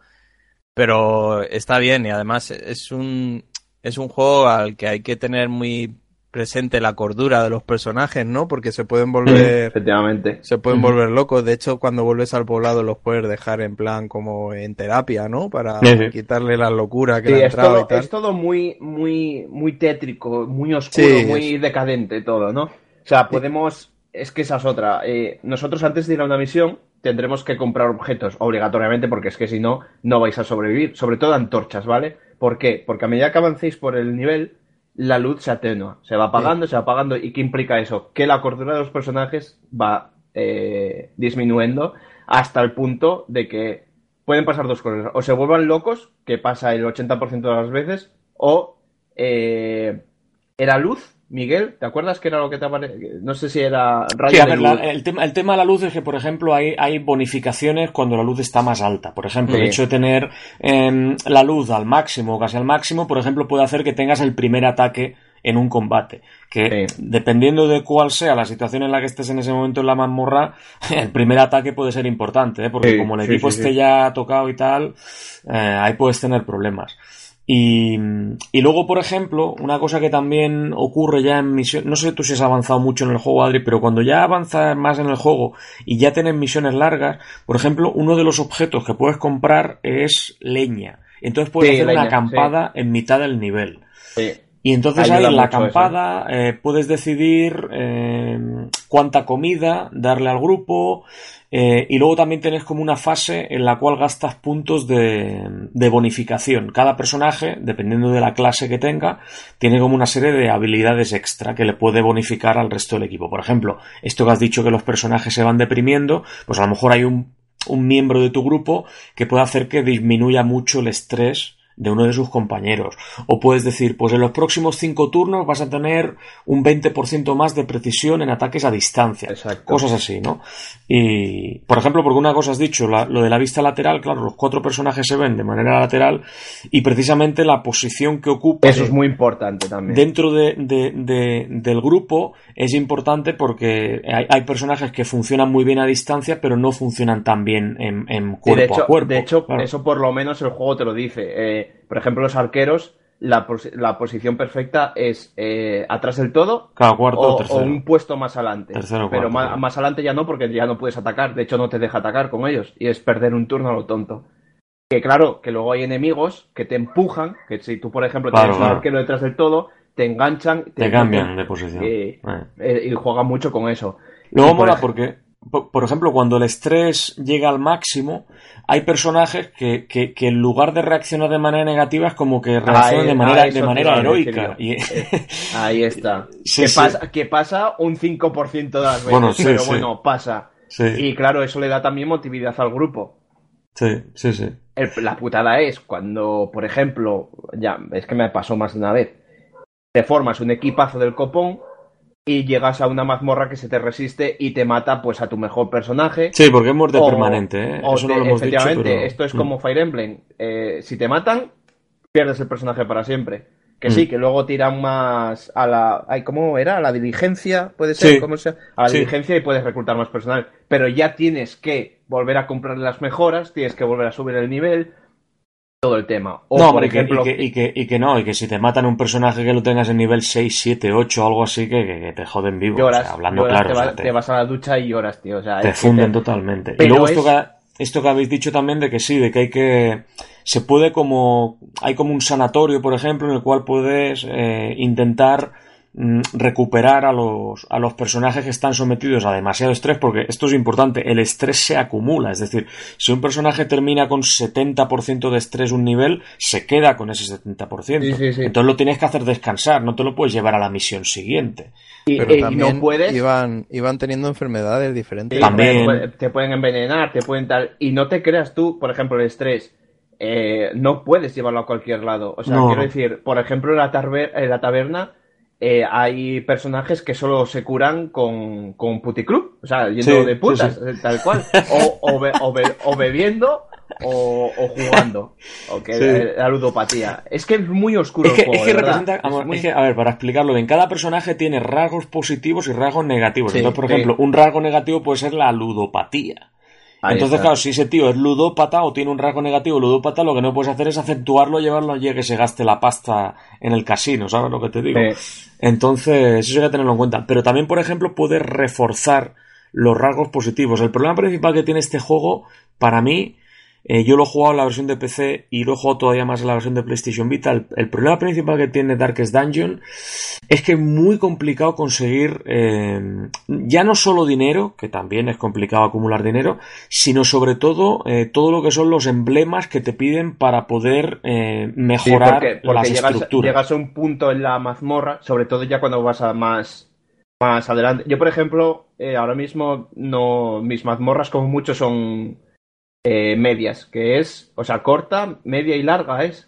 Pero está bien y además es un, es un juego al que hay que tener muy presente la cordura de los personajes, ¿no? Porque se pueden volver, Efectivamente. se pueden volver locos. De hecho, cuando vuelves al poblado los puedes dejar en plan como en terapia, ¿no? Para Sí, sí. quitarle la locura que Sí, le ha es todo, y tal. es todo muy, muy, muy tétrico, muy oscuro, Sí, muy decadente todo, ¿no? O sea, podemos, es que esa es otra. Eh, nosotros antes de ir a una misión tendremos que comprar objetos obligatoriamente porque es que si no, no vais a sobrevivir. Sobre todo antorchas, ¿vale? ¿Por qué? Porque a medida que avancéis por el nivel, la luz se atenúa, se va apagando, se va apagando. ¿Y qué implica eso? Que la cordura de los personajes va eh, disminuyendo hasta el punto de que pueden pasar dos cosas. O se vuelvan locos, que pasa el 80% de las veces, o eh, era luz, Miguel, ¿te acuerdas que era lo que te No sé si era rayo Sí, a de ver, luz. la- el, tema, el tema de la luz es que, por ejemplo, hay, hay bonificaciones cuando la luz está más alta. Por ejemplo, el Sí. hecho de tener em, la luz al máximo o casi al máximo, por ejemplo, puede hacer que tengas el primer ataque en un combate. Que Sí. dependiendo de cuál sea la situación en la que estés en ese momento en la mazmorra, *laughs* el primer ataque puede ser importante, ¿eh? porque Sí, como el equipo sí, esté ya tocado y tal, eh, ahí puedes tener problemas. Y, y luego, por ejemplo, una cosa que también ocurre ya en misiones, no sé tú si has avanzado mucho en el juego, Adri, pero cuando ya avanzas más en el juego y ya tienes misiones largas, por ejemplo, uno de los objetos que puedes comprar es leña. Entonces puedes Sí, hacer leña, una acampada en mitad del nivel. Sí. Y entonces Ayuda ahí en la eso. acampada eh, puedes decidir eh, cuánta comida darle al grupo eh, y luego también tienes como una fase en la cual gastas puntos de, de bonificación. Cada personaje, dependiendo de la clase que tenga, tiene como una serie de habilidades extra que le puede bonificar al resto del equipo. Por ejemplo, esto que has dicho que los personajes se van deprimiendo, pues a lo mejor hay un, un miembro de tu grupo que puede hacer que disminuya mucho el estrés de uno de sus compañeros. O puedes decir, pues en los próximos cinco turnos vas a tener un 20% más de precisión en ataques a distancia. Exacto. Cosas así, ¿no? Y, por ejemplo, porque una cosa has dicho, la- lo de la vista lateral, claro, los cuatro personajes se ven de manera lateral y precisamente la posición que ocupa Eso es muy importante también. dentro de, de- de- del grupo es importante porque hay, hay personajes que funcionan muy bien a distancia, pero no funcionan tan bien en, cuerpo hecho, a cuerpo. de hecho claro. eso por lo menos el juego te lo dice. Eh, por ejemplo, los arqueros, la, pos- la posición perfecta es eh, atrás del todo Claro, cuarto o un puesto más adelante. Tercero Pero cuarto, claro. más adelante ya no, porque ya no puedes atacar. De hecho, no te deja atacar con ellos. Y es perder un turno a lo tonto. Que claro, que luego hay enemigos que te empujan. Que si tú, por ejemplo, Claro, tienes un arquero detrás del todo, te enganchan. Te cambian de posición. Eh, Eh. y juegan mucho con eso. Luego Y mola porque, por, ejemplo, cuando el estrés llega al máximo, hay personajes que, que, que en lugar de reaccionar de manera negativa es como que reaccionan Ahí- de a manera, eso de manera heroica. Y- Eh, Ahí está. *laughs* Sí, que, sí. Pasa, que pasa un 5% de las veces, Bueno, sí, pero bueno, pasa. Y claro, eso le da también motividad al grupo. sí, sí, sí. El- la putada es cuando, por ejemplo, ya, es que me pasó más de una vez, te formas un equipazo del copón y llegas a una mazmorra que se te resiste y te mata pues a tu mejor personaje. Sí, porque es muerte O- permanente, ¿eh? o Eso no lo hemos dicho, efectivamente, pero- esto es Mm. como Fire Emblem. Eh, si te matan, pierdes el personaje para siempre. Que Mm. sí, que luego tiran más a la... Ay, ¿Cómo era? A la diligencia, puede ser. Sí. ¿Cómo se- A la Sí. diligencia y puedes reclutar más personal. Pero ya tienes que volver a comprar las mejoras, tienes que volver a subir el nivel, todo el tema. O, no, por y ejemplo... y, que, y, que, y que no, y que si te matan un personaje que lo tengas en nivel 6, 7, 8 o algo así, que, te joden vivo. lloras, o sea, hablando lloras, claro, te, o sea, va- te- te vas a la ducha y lloras, tío. O sea, te funden te- totalmente. Y Pero luego esto, es- que, esto que habéis dicho también de que sí, de que hay que... Se puede como... Hay como un sanatorio, por ejemplo, en el cual puedes eh, intentar recuperar a los, a los personajes que están sometidos a demasiado estrés, porque esto es importante, el estrés se acumula, es decir, si un personaje termina con 70% de estrés un nivel, se queda con ese 70%. Sí, sí, sí. Entonces lo tienes que hacer descansar, no te lo puedes llevar a la misión siguiente. y, Pero y también no puedes... iban, iban teniendo enfermedades diferentes. También. Te, pueden envenenar, te pueden tal. Y no te creas tú, por ejemplo, el estrés. eh, no puedes llevarlo a cualquier lado. O sea, No. quiero decir, por ejemplo, la, en la taberna, eh, hay personajes que solo se curan con, con puticlub, o sea, yendo Sí, de putas, sí, eh, tal cual, *laughs* o, o, be- o be- o bebiendo o, o jugando, o que Sí. la ludopatía. Es que es muy oscuro Es que, el juego, es que representa, Es vamos, muy- es que, a ver, para explicarlo bien, cada personaje tiene rasgos positivos y rasgos negativos. Sí, Entonces, por sí. ejemplo, un rasgo negativo puede ser la ludopatía. Ahí Entonces, está. claro, si ese tío es ludópata o tiene un rasgo negativo ludópata, lo que no puedes hacer es acentuarlo llevarlo allí a que se gaste la pasta en el casino, ¿sabes lo que te digo? Sí. Entonces, eso hay que tenerlo en cuenta. Pero también, por ejemplo, puedes reforzar los rasgos positivos. El problema principal que tiene este juego, para mí, eh, yo lo he jugado en la versión de PC y lo he jugado todavía más en la versión de PlayStation Vita. El, el problema principal que tiene Darkest Dungeon es que es muy complicado conseguir eh, ya no solo dinero, que también es complicado acumular dinero, sino sobre todo eh, todo lo que son los emblemas que te piden para poder Sí, mejorar porque, porque las llegas, estructuras. llegas a un punto en la mazmorra, sobre todo ya cuando vas a más, más adelante. Yo, por ejemplo, ahora mismo no mis mazmorras como mucho son eh, medias, que es, o sea, corta, media y larga es.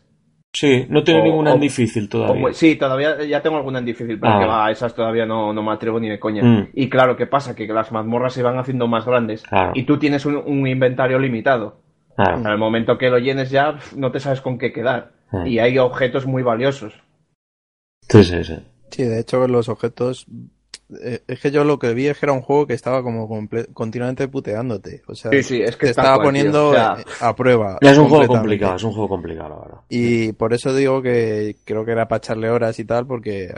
Sí, no tiene O- ninguna o- en difícil todavía. Sí, todavía ya tengo alguna en difícil, pero Ah. que va, esas todavía no, no me atrevo ni de coña. Mm. Y claro, ¿qué pasa? Que las mazmorras se van haciendo más grandes Claro. y tú tienes un, un inventario limitado. Claro. Al momento que lo llenes ya no te sabes con qué quedar. Mm. Y hay objetos muy valiosos. Sí, sí, sí. Sí, de hecho los objetos... eh, es que yo lo que vi es que era un juego que estaba como comple- continuamente puteándote. O sea, Sí, sí, es que te estaba cual, poniendo tío. O sea, eh, a prueba. Es un juego complicado, es un juego complicado, la verdad. Y por eso digo que creo que era para echarle horas y tal, porque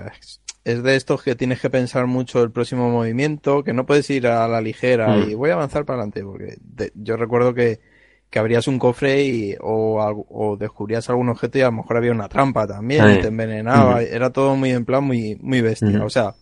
es- de estos que tienes que pensar mucho el próximo movimiento, que no puedes ir a la ligera Mm. y voy a avanzar para adelante, porque yo recuerdo que, que abrías un cofre y, o, descubrías algún objeto y a lo mejor había una trampa también, Sí. y te envenenaba, Ujú. era todo muy en plan muy, muy bestia, o sea,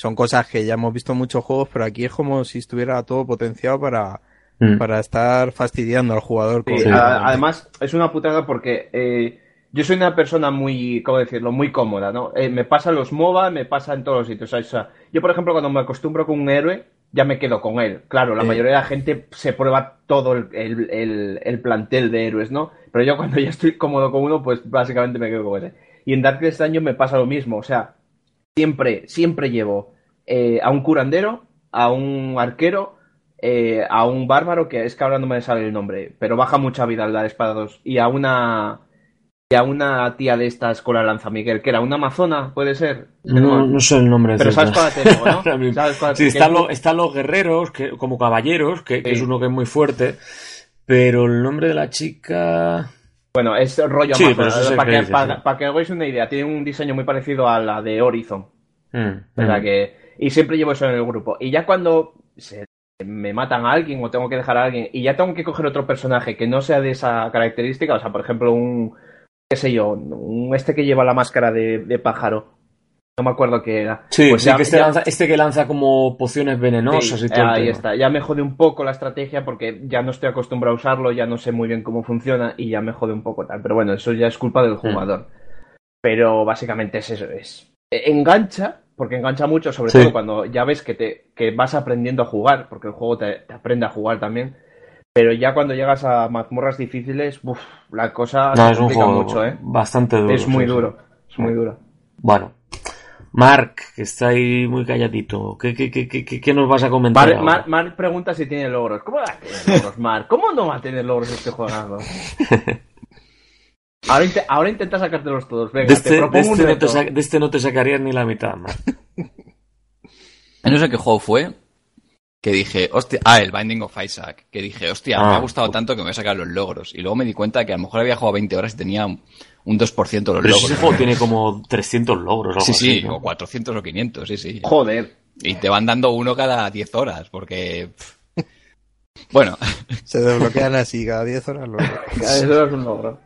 son cosas que ya hemos visto en muchos juegos, pero aquí es como si estuviera todo potenciado para, Mm. para estar fastidiando al jugador. Sí, con- a- además, es una putada porque eh, yo soy una persona muy, ¿cómo decirlo? Muy cómoda, ¿no? Eh, me pasa los MOBA, me pasa en todos los sitios. O sea, yo, por ejemplo, cuando me acostumbro con un héroe, ya me quedo con él. Claro, la mayoría de la gente se prueba todo el, el- el- el plantel de héroes, ¿no? Pero yo cuando ya estoy cómodo con uno, pues básicamente me quedo con ese. Y en Darkest Dungeon me pasa lo mismo. O sea, siempre, siempre llevo eh, a un curandero, a un arquero, eh, a un bárbaro, que es que ahora no me sale el nombre, pero baja mucha vida al dar espadas, y a una y a una tía de estas con la lanza Miguel, que era una amazona, puede ser. No, no sé el nombre. Pero exacto. *laughs* sabes cuál te digo, ¿no? ¿Sabes cuál- Sí, están, es- lo- están los guerreros, que, como caballeros, que, es uno que es muy fuerte. Pero el nombre de la chica. Bueno, es rollo Sí, eso sé para que, dices, para- sí. para que hagáis una idea, tiene un diseño muy parecido a la de Horizon. Mm, mm. que, y siempre llevo eso en el grupo. Y ya cuando se- me matan a alguien o tengo que dejar a alguien y ya tengo que coger otro personaje que no sea de esa característica, o sea, por ejemplo, un, qué sé yo, un este que lleva la máscara de, de pájaro. No me acuerdo qué era. Sí, Pues ya- que este, ya- lanza, este que lanza como pociones venenosas Sí, y todo. ahí está. Ya me jode un poco la estrategia porque ya no estoy acostumbrado a usarlo, ya no sé muy bien cómo funciona y ya me jode un poco tal. Pero bueno, eso ya es culpa del jugador. Pero básicamente es eso, es e- engancha, porque engancha mucho, sobre Sí. todo cuando ya ves que te que vas aprendiendo a jugar, porque el juego te, te aprende a jugar también. Pero ya cuando llegas a mazmorras difíciles, uf, la cosa No, se es un complica juego mucho, ¿eh? bastante duro. es muy sí. duro, es muy duro. Bueno. Mark, que está ahí muy calladito. ¿Qué, qué, qué, qué, qué- nos vas a comentar? Mar, ahora? Mar- Mar pregunta si tiene logros. ¿Cómo va a tener logros, Mar? ¿Cómo no va a tener logros este juego? *laughs* Ahora, ahora intenta sacártelos todos. Venga, de, te este, de, propongo este un no te de este no te sacarías ni la mitad, Mark. *laughs* No sé qué juego fue. Que dije, hostia, ah, el Binding of Isaac. Que dije, hostia, me Ah, ha gustado tanto que me voy a sacar los logros. Y luego me di cuenta que a lo mejor había jugado 20 horas y tenía un, un 2% de los Pero logros. ese juego tiene como 300 logros. Algo Sí, sí, o 400 o 500, sí, sí. Joder. Y te van dando uno cada 10 horas, porque... Bueno, Se desbloquean así cada 10 horas. Los... Eso es un logro.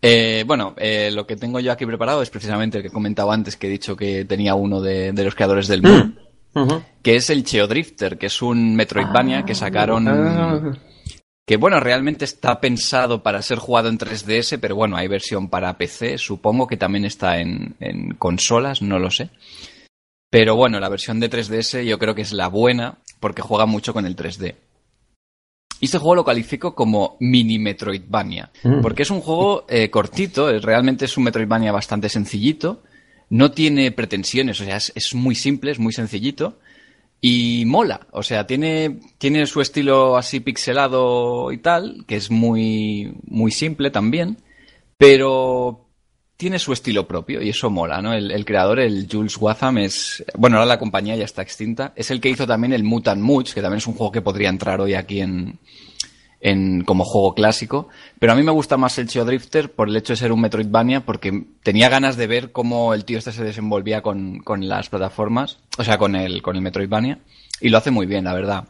eh, bueno, eh, lo que tengo yo aquí preparado es precisamente el que comentaba antes, que he dicho que tenía uno de, de los creadores del Moon, Ujú. que es el Cheo Drifter, que es un Metroidvania que sacaron... Ah. Que bueno, realmente está pensado para ser jugado en 3DS, pero bueno, hay versión para PC, supongo que también está en, en consolas, no lo sé. Pero bueno, la versión de 3DS yo creo que es la buena, porque juega mucho con el 3D. Y este juego lo califico como mini Metroidvania, Mm. porque es un juego eh, cortito, realmente es un Metroidvania bastante sencillito, no tiene pretensiones, o sea, es, es muy simple, es muy sencillito y mola, o sea, tiene, tiene su estilo así pixelado y tal, que es muy, muy simple también, pero tiene su estilo propio y eso mola, ¿no? El, el creador, el Jules Watham, es. Bueno, ahora la compañía ya está extinta. Es el que hizo también el Mutant Much, que también es un juego que podría entrar hoy aquí en, en, como juego clásico. Pero a mí me gusta más el Chio Drifter por el hecho de ser un Metroidvania, porque tenía ganas de ver cómo el tío este se desenvolvía con, con las plataformas, o sea, con el, con el Metroidvania. Y lo hace muy bien, la verdad.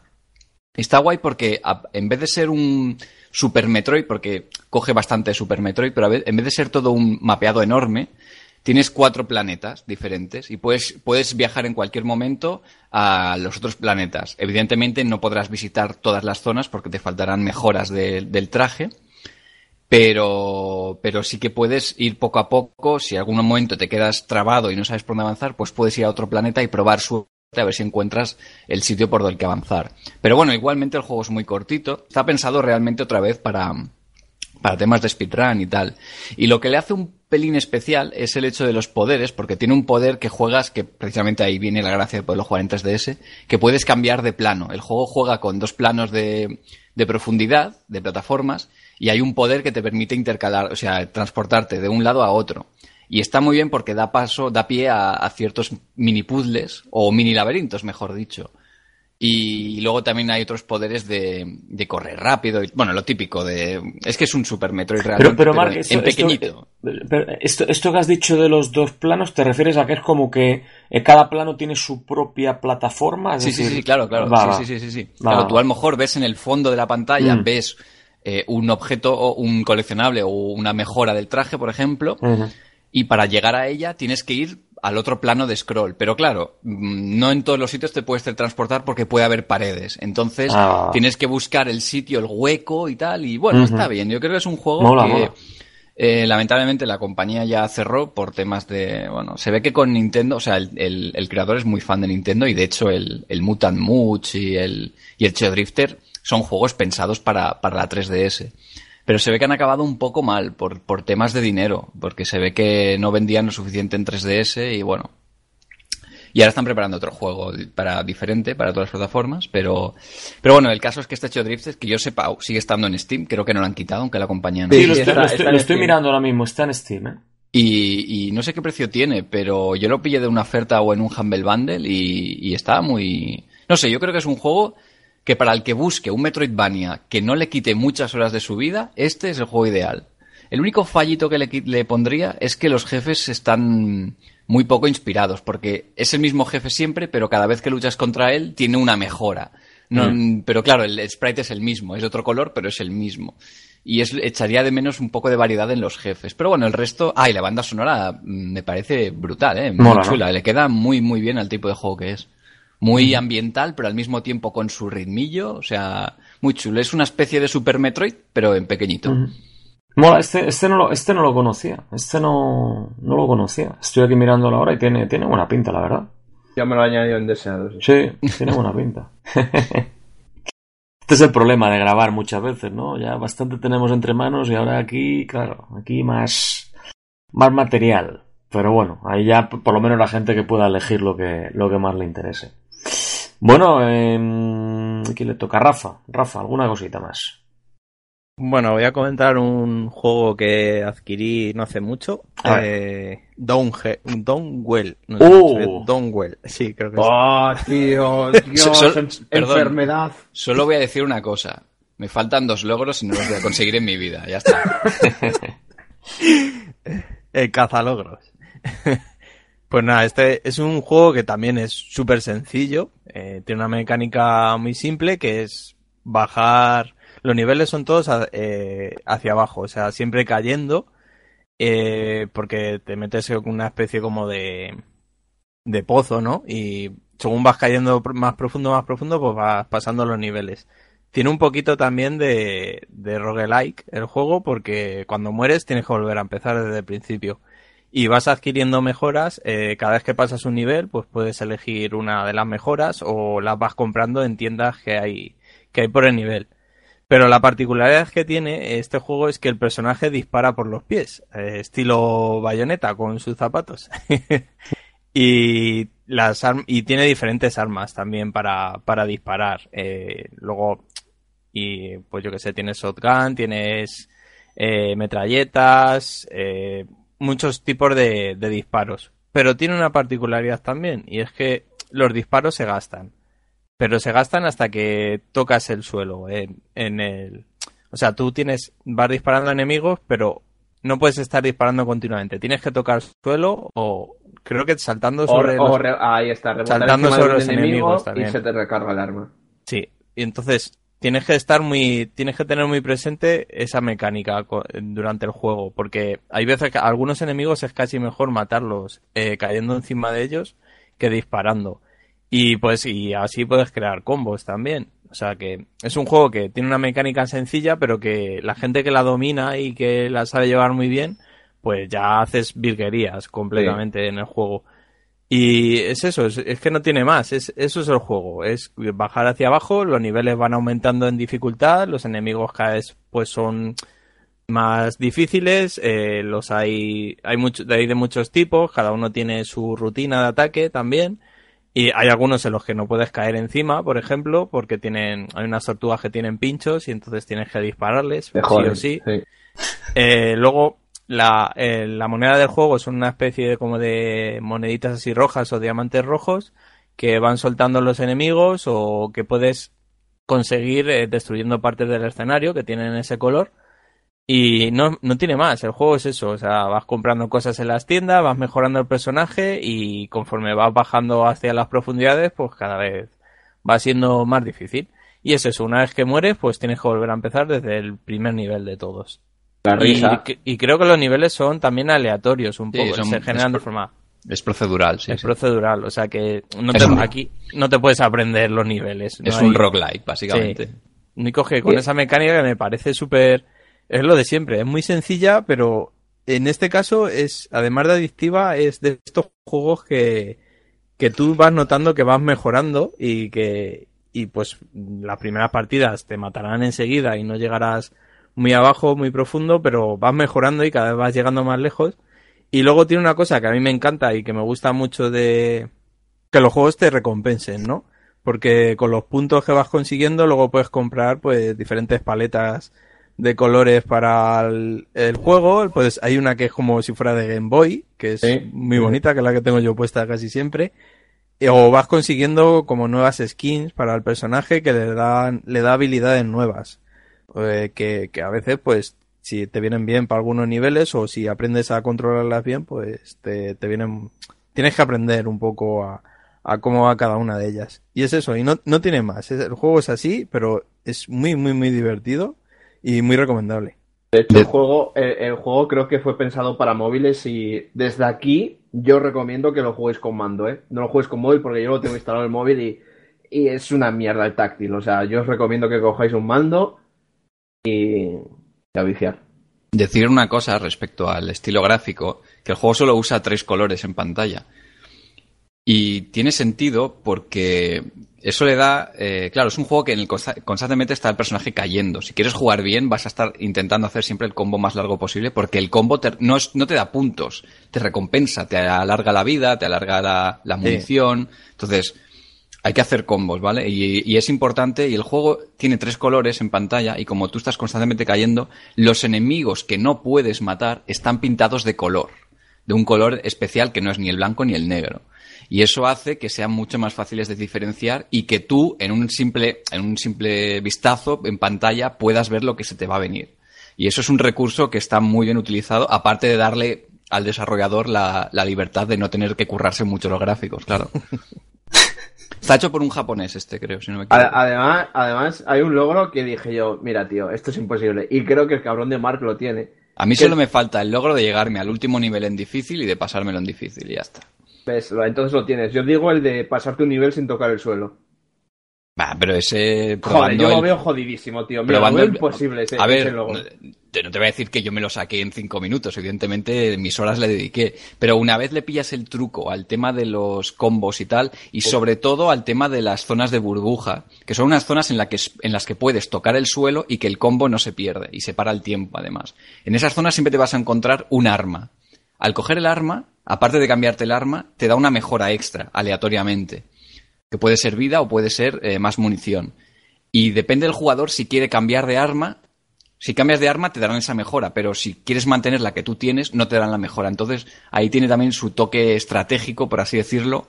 Está guay porque en vez de ser un Super Metroid, porque coge bastante Super Metroid, pero a en vez de ser todo un mapeado enorme, tienes cuatro planetas diferentes y puedes, puedes viajar en cualquier momento a los otros planetas. Evidentemente no podrás visitar todas las zonas porque te faltarán mejoras de- del traje, pero, pero sí que puedes ir poco a poco. Si en algún momento te quedas trabado y no sabes por dónde avanzar, pues puedes ir a otro planeta y probar suerte a ver si encuentras el sitio por el que avanzar. Pero bueno, igualmente el juego es muy cortito. Está pensado realmente otra vez para, para temas de speedrun y tal. Y lo que le hace un pelín especial es el hecho de los poderes, porque tiene un poder que juegas, que precisamente ahí viene la gracia de poderlo jugar en 3DS, que puedes cambiar de plano. El juego juega con dos planos de, de profundidad, de plataformas, y hay un poder que te permite intercalar, o sea, transportarte de un lado a otro. Y está muy bien porque da paso, da pie a, a ciertos mini puzzles, o mini laberintos, mejor dicho. Y luego también hay otros poderes de, de correr rápido. Y, bueno, lo típico de. Es que es un Super Metroid realmente. Pero, pero, pero Mark, esto, en esto- pequeñito. eh, pero esto, esto que has dicho de los dos planos, ¿te refieres a que es como que eh, cada plano tiene su propia plataforma? Sí, sí, decir, sí, claro, claro. va, sí, sí, sí, sí. Va, Claro, tú a lo mejor ves en el fondo de la pantalla, Mm. ves eh, un objeto o un coleccionable o una mejora del traje, por ejemplo, y para llegar a ella tienes que ir al otro plano de scroll. Pero claro, mm, no en todos los sitios te puedes transportar porque puede haber paredes. Entonces Ah. tienes que buscar el sitio, el hueco y tal. Y bueno, está bien. Yo creo que es un juego Mola, que mola. eh, lamentablemente la compañía ya cerró por temas de... Bueno, se ve que con Nintendo, o sea, el, el- el creador es muy fan de Nintendo y de hecho el, el Mutant Much y el, y el Cheo Drifter son juegos pensados para, para la 3DS. Pero se ve que han acabado un poco mal por, por temas de dinero, porque se ve que no vendían lo suficiente en 3DS y bueno. Y ahora están preparando otro juego para diferente para todas las plataformas, pero pero bueno, el caso es que este Cheo Drifter, que yo sepa, sigue estando en Steam, creo que no lo han quitado, aunque la compañía no. Sí, Sí, lo está- lo estoy- está en lo estoy Steam. mirando ahora mismo, está en Steam, ¿eh? Y, y no sé qué precio tiene, pero yo lo pillé de una oferta o en un Humble Bundle y, y estaba muy... No sé, yo creo que es un juego que para el que busque un Metroidvania que no le quite muchas horas de su vida, este es el juego ideal. El único fallito que le, le pondría es que los jefes están muy poco inspirados, porque es el mismo jefe siempre, pero cada vez que luchas contra él tiene una mejora. No, Pero claro, el sprite es el mismo, es de otro color, pero es el mismo. Y es, echaría de menos un poco de variedad en los jefes. Pero bueno, el resto... Ah, y la banda sonora mm, me parece brutal, ¿eh? Muy Mola, ¿no? chula. Le queda muy, muy bien al tipo de juego que es. Muy ambiental, pero al mismo tiempo con su ritmillo. O sea, muy chulo. Es una especie de Super Metroid, pero en pequeñito. Mola, este, este, no lo, este no lo conocía. Este no, no lo conocía. Estoy aquí mirándolo ahora y tiene, tiene buena pinta, la verdad. Ya me lo he añadido en deseados. sí. Sí, tiene buena pinta. *laughs* Este es el problema de grabar muchas veces, ¿no? Ya bastante tenemos entre manos y ahora aquí, claro, aquí más, más material. Pero bueno, ahí ya por lo menos la gente que pueda elegir lo que, lo que más le interese. Bueno, eh, aquí le toca a Rafa. Rafa, alguna cosita más. Bueno, voy a comentar un juego que adquirí no hace mucho. Eh, Downwell. No sé ¡Oh! ve. Downwell. Sí, creo que es. ¡Oh, tío! *laughs* Dios, So- so- en- perdón. enfermedad. Solo voy a decir una cosa. Me faltan dos logros y no los voy a conseguir en mi vida. Ya está. *laughs* *laughs* El cazalogros. Pues nada, este es un juego que también es súper sencillo. eh, tiene una mecánica muy simple que es bajar. Los niveles son todos a- eh, hacia abajo, o sea, siempre cayendo. eh, porque te metes en una especie como de, de pozo, ¿no? Y según vas cayendo más profundo, más profundo, pues vas pasando los niveles. Tiene un poquito también de, de roguelike el juego porque cuando mueres tienes que volver a empezar desde el principio. Y vas adquiriendo mejoras, eh, cada vez que pasas un nivel, pues puedes elegir una de las mejoras o las vas comprando en tiendas que hay, que hay por el nivel. Pero la particularidad que tiene este juego es que el personaje dispara por los pies, eh, estilo bayoneta con sus zapatos. *laughs* y las y tiene diferentes armas también para, para disparar. Eh, luego, y pues yo que sé, tienes shotgun, tienes metralletas, muchos tipos de, de disparos. Pero tiene una particularidad también, y es que los disparos se gastan. Pero se gastan hasta que tocas el suelo. En, en el... O sea, tú tienes, vas disparando a enemigos, pero no puedes estar disparando continuamente. Tienes que tocar suelo o creo que saltando sobre O- o los- re- ahí está, saltando sobre los enemigo enemigos también. y se te recarga el arma. Sí, y entonces tienes que estar muy, tienes que tener muy presente esa mecánica durante el juego, porque hay veces que a algunos enemigos es casi mejor matarlos eh, cayendo encima de ellos que disparando. Y pues, y así puedes crear combos también. O sea que es un juego que tiene una mecánica sencilla, pero que la gente que la domina y que la sabe llevar muy bien, pues ya haces virguerías completamente en el juego. Y es eso, es, es que no tiene más, es, eso es el juego, es bajar hacia abajo, los niveles van aumentando en dificultad, los enemigos cada vez pues son más difíciles, eh, los hay, hay, mucho, hay de muchos tipos, cada uno tiene su rutina de ataque también, y hay algunos en los que no puedes caer encima, por ejemplo, porque tienen, hay unas tortugas que tienen pinchos y entonces tienes que dispararles, sí o sí. sí. Eh, luego, la, eh, la moneda del juego es una especie de como de moneditas así rojas o diamantes rojos que van soltando los enemigos o que puedes conseguir eh, destruyendo partes del escenario que tienen ese color. Y no, no tiene más, el juego es eso, o sea, vas comprando cosas en las tiendas, vas mejorando el personaje y conforme vas bajando hacia las profundidades, pues cada vez va siendo más difícil. Y es eso, una vez que mueres, pues tienes que volver a empezar desde el primer nivel de todos. La risa. Y, y creo que los niveles son también aleatorios un Sí, poco, son- se generan de es- forma Es procedural, sí. es sí. procedural, o sea que no Es te- un- aquí no te puedes aprender los niveles. no Es un roguelike, básicamente. Sí. Único que con Sí. esa mecánica que me parece súper es lo de siempre, es muy sencilla, pero en este caso es además de adictiva es de estos juegos que que tú vas notando que vas mejorando y que y pues las primeras partidas te matarán enseguida y no llegarás muy abajo, muy profundo, pero vas mejorando y cada vez vas llegando más lejos. Y luego tiene una cosa que a mí me encanta y que me gusta mucho de que los juegos te recompensen, ¿no? Porque con los puntos que vas consiguiendo luego puedes comprar pues diferentes paletas de colores para el, el juego. Pues hay una que es como si fuera de Game Boy, que es Sí. muy bonita, que es la que tengo yo puesta casi siempre. Eh, O vas consiguiendo como nuevas skins para el personaje que le dan, le da habilidades nuevas. Eh, que, que a veces, pues, si te vienen bien para algunos niveles o si aprendes a controlarlas bien, pues te, te vienen, tienes que aprender un poco a, a cómo va cada una de ellas. Y es eso, y no, no tiene más. El juego es así, pero es muy, muy, muy divertido y muy recomendable. De hecho, el juego, el, juego creo que fue pensado para móviles y desde aquí yo recomiendo que lo juguéis con mando, ¿eh? No lo juegues con móvil porque yo lo tengo instalado en el móvil y, y es una mierda el táctil. O sea, yo os recomiendo que cojáis un mando y, a viciar. Decir una cosa respecto al estilo gráfico, que el juego solo usa tres colores en pantalla. Y tiene sentido porque eso le da, eh, claro, es un juego que en el consta- constantemente está el personaje cayendo. Si quieres jugar bien, vas a estar intentando hacer siempre el combo más largo posible porque el combo te- no, es- no te da puntos, te recompensa, te alarga la vida, te alarga la, la munición. Entonces, hay que hacer combos, ¿vale? Y, y es importante, y el juego tiene tres colores en pantalla, y como tú estás constantemente cayendo, los enemigos que no puedes matar están pintados de color, de un color especial que no es ni el blanco ni el negro. Y eso hace que sean mucho más fáciles de diferenciar y que tú, en un simple, en un simple vistazo en pantalla, puedas ver lo que se te va a venir. Y eso es un recurso que está muy bien utilizado, aparte de darle al desarrollador la, la libertad de no tener que currarse mucho los gráficos, claro. *laughs* Está hecho por un japonés este, creo, si no me equivoco. Además, además, hay un logro que dije yo, mira, tío, esto es imposible. Y creo que el cabrón de Mark lo tiene. A mí que- solo me falta el logro de llegarme al último nivel en difícil y de pasármelo en difícil y ya está. Entonces lo tienes. Yo digo el de pasarte un nivel sin tocar el suelo. Va, pero ese. Joder, yo lo veo jodidísimo, tío. Me lo veo el- imposible ese, A ver, ese logo. no te voy a decir que yo me lo saqué en cinco minutos, evidentemente mis horas le dediqué, pero una vez le pillas el truco al tema de los combos y tal, y sobre todo al tema de las zonas de burbuja, que son unas zonas en, la que, en las que puedes tocar el suelo y que el combo no se pierde, y se para el tiempo además. En esas zonas siempre te vas a encontrar un arma. Al coger el arma, aparte de cambiarte el arma, te da una mejora extra, aleatoriamente, que puede ser vida o puede ser eh, más munición. Y depende del jugador si quiere cambiar de arma. Si cambias de arma te darán esa mejora, pero si quieres mantener la que tú tienes no te darán la mejora. Entonces ahí tiene también su toque estratégico, por así decirlo.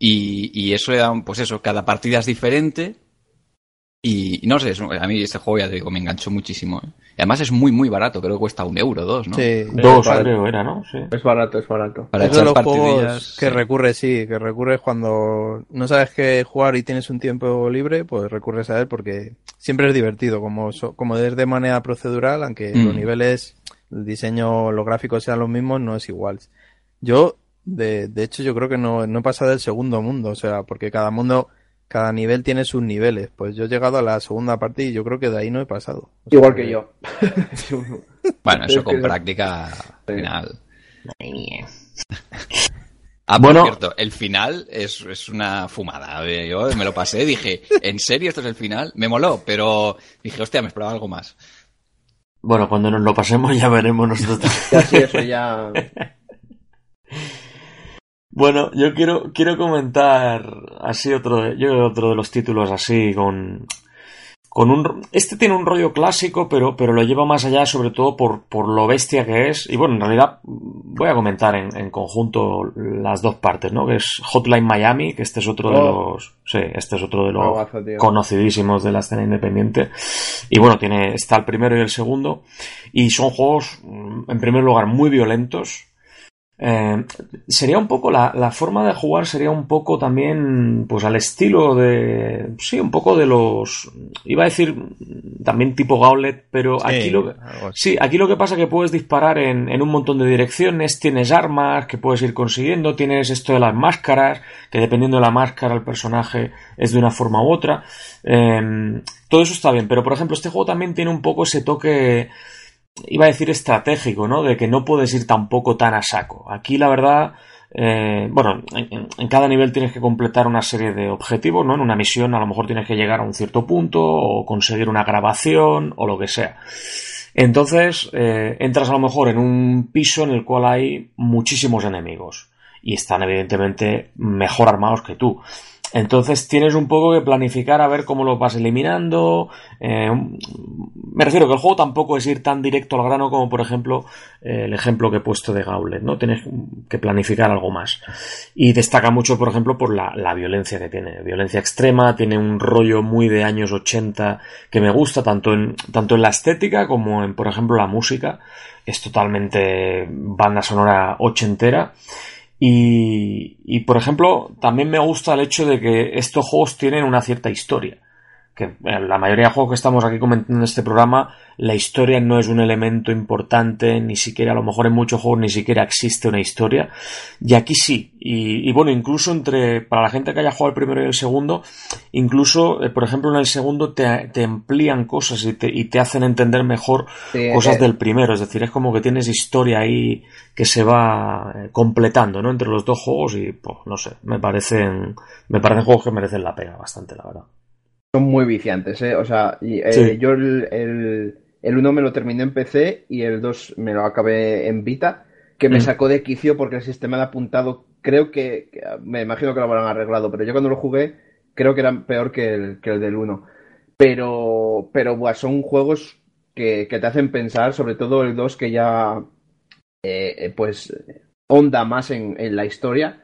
Y, y eso le da, un- pues eso, cada partida es diferente. Y no sé, a mí este juego ya te digo, me enganchó muchísimo. ¿eh? Y además es muy, muy barato, creo que cuesta un euro, dos, ¿no? Sí. Dos, creo, era, ¿no? Sí. Es barato, es barato. Para es de los juegos que sí. recurres, sí, que recurres cuando no sabes qué jugar y tienes un tiempo libre, pues recurres a él porque siempre es divertido, como, so- como es de manera procedural, aunque Mm. los niveles, el diseño, los gráficos sean los mismos, no es igual. Yo, de, de hecho, yo creo que no, no he pasado del segundo mundo, o sea, porque cada mundo, cada nivel tiene sus niveles. Pues yo he llegado a la segunda parte y yo creo que de ahí no he pasado. O sea Igual que yo. *laughs* Bueno, eso Es con práctica al final. mía. Ah, Bueno. por cierto, el final es, es una fumada. Yo me lo pasé, dije, ¿en serio esto es el final? Me moló, pero dije, hostia, me esperaba algo más. Bueno, cuando nos lo pasemos ya veremos nosotros. *laughs* Ya sí, *laughs* eso ya. Bueno, yo quiero, quiero comentar así otro de, yo otro de los títulos así con, con un, este tiene un rollo clásico, pero, pero lo lleva más allá sobre todo por, por lo bestia que es. Y bueno, en realidad voy a comentar en, en conjunto las dos partes, ¿no? Que es Hotline Miami, que este es otro de Oh. los, sí, este es otro de los conocidísimos de la escena independiente. Y bueno, tiene, está el primero y el segundo. Y son juegos, en primer lugar, muy violentos. Eh, sería un poco la, la forma de jugar sería un poco también pues al estilo de sí un poco de los iba a decir también tipo Gauntlet pero Sí, aquí lo. Sí, aquí lo que pasa es que puedes disparar en, en un montón de direcciones, tienes armas que puedes ir consiguiendo, tienes esto de las máscaras, que dependiendo de la máscara el personaje es de una forma u otra. Em, todo eso está bien, pero por ejemplo este juego también tiene un poco ese toque, iba a decir estratégico, ¿no? De que no puedes ir tampoco tan a saco. Aquí la verdad... eh, bueno, en, cada nivel tienes que completar una serie de objetivos, ¿no? En una misión a lo mejor tienes que llegar a un cierto punto o conseguir una grabación o lo que sea. Entonces, eh, entras a lo mejor en un piso en el cual hay muchísimos enemigos y están evidentemente mejor armados que tú. Entonces tienes un poco que planificar a ver cómo los vas eliminando. eh, me refiero que el juego tampoco es ir tan directo al grano como por ejemplo eh, el ejemplo que he puesto de Gauntlet, ¿no? Tienes que planificar algo más. Y destaca mucho, por ejemplo, por la, la violencia que tiene. Violencia extrema, tiene un rollo muy de años 80 que me gusta, tanto en, tanto en la estética como en, por ejemplo, la música. Es totalmente banda sonora ochentera. Y, y, por ejemplo, también me gusta el hecho de que estos juegos tienen una cierta historia. Que en la mayoría de juegos que estamos aquí comentando en este programa, la historia no es un elemento importante, ni siquiera, a lo mejor en muchos juegos ni siquiera existe una historia. Y aquí sí. Y, y bueno, incluso entre, para la gente que haya jugado el primero y el segundo, incluso, eh, por ejemplo, en el segundo te, te amplían cosas y te, y te hacen entender mejor Sí, cosas eh, del primero. Es decir, es como que tienes historia ahí que se va eh, completando, ¿no? Entre los dos juegos y, pues, no sé, me parecen, me parecen juegos que merecen la pena bastante, la verdad. Son muy viciantes, ¿eh? O sea, y, eh, Sí. yo el, el, el 1 me lo terminé en PC y el 2 me lo acabé en Vita, que me Mm. sacó de quicio porque el sistema de apuntado creo que, que- me imagino que lo habrán arreglado, pero yo cuando lo jugué creo que era peor que el, que el del 1. Pero, pero buah, son juegos que, que te hacen pensar, sobre todo el 2 que ya eh, eh, pues onda más en, en la historia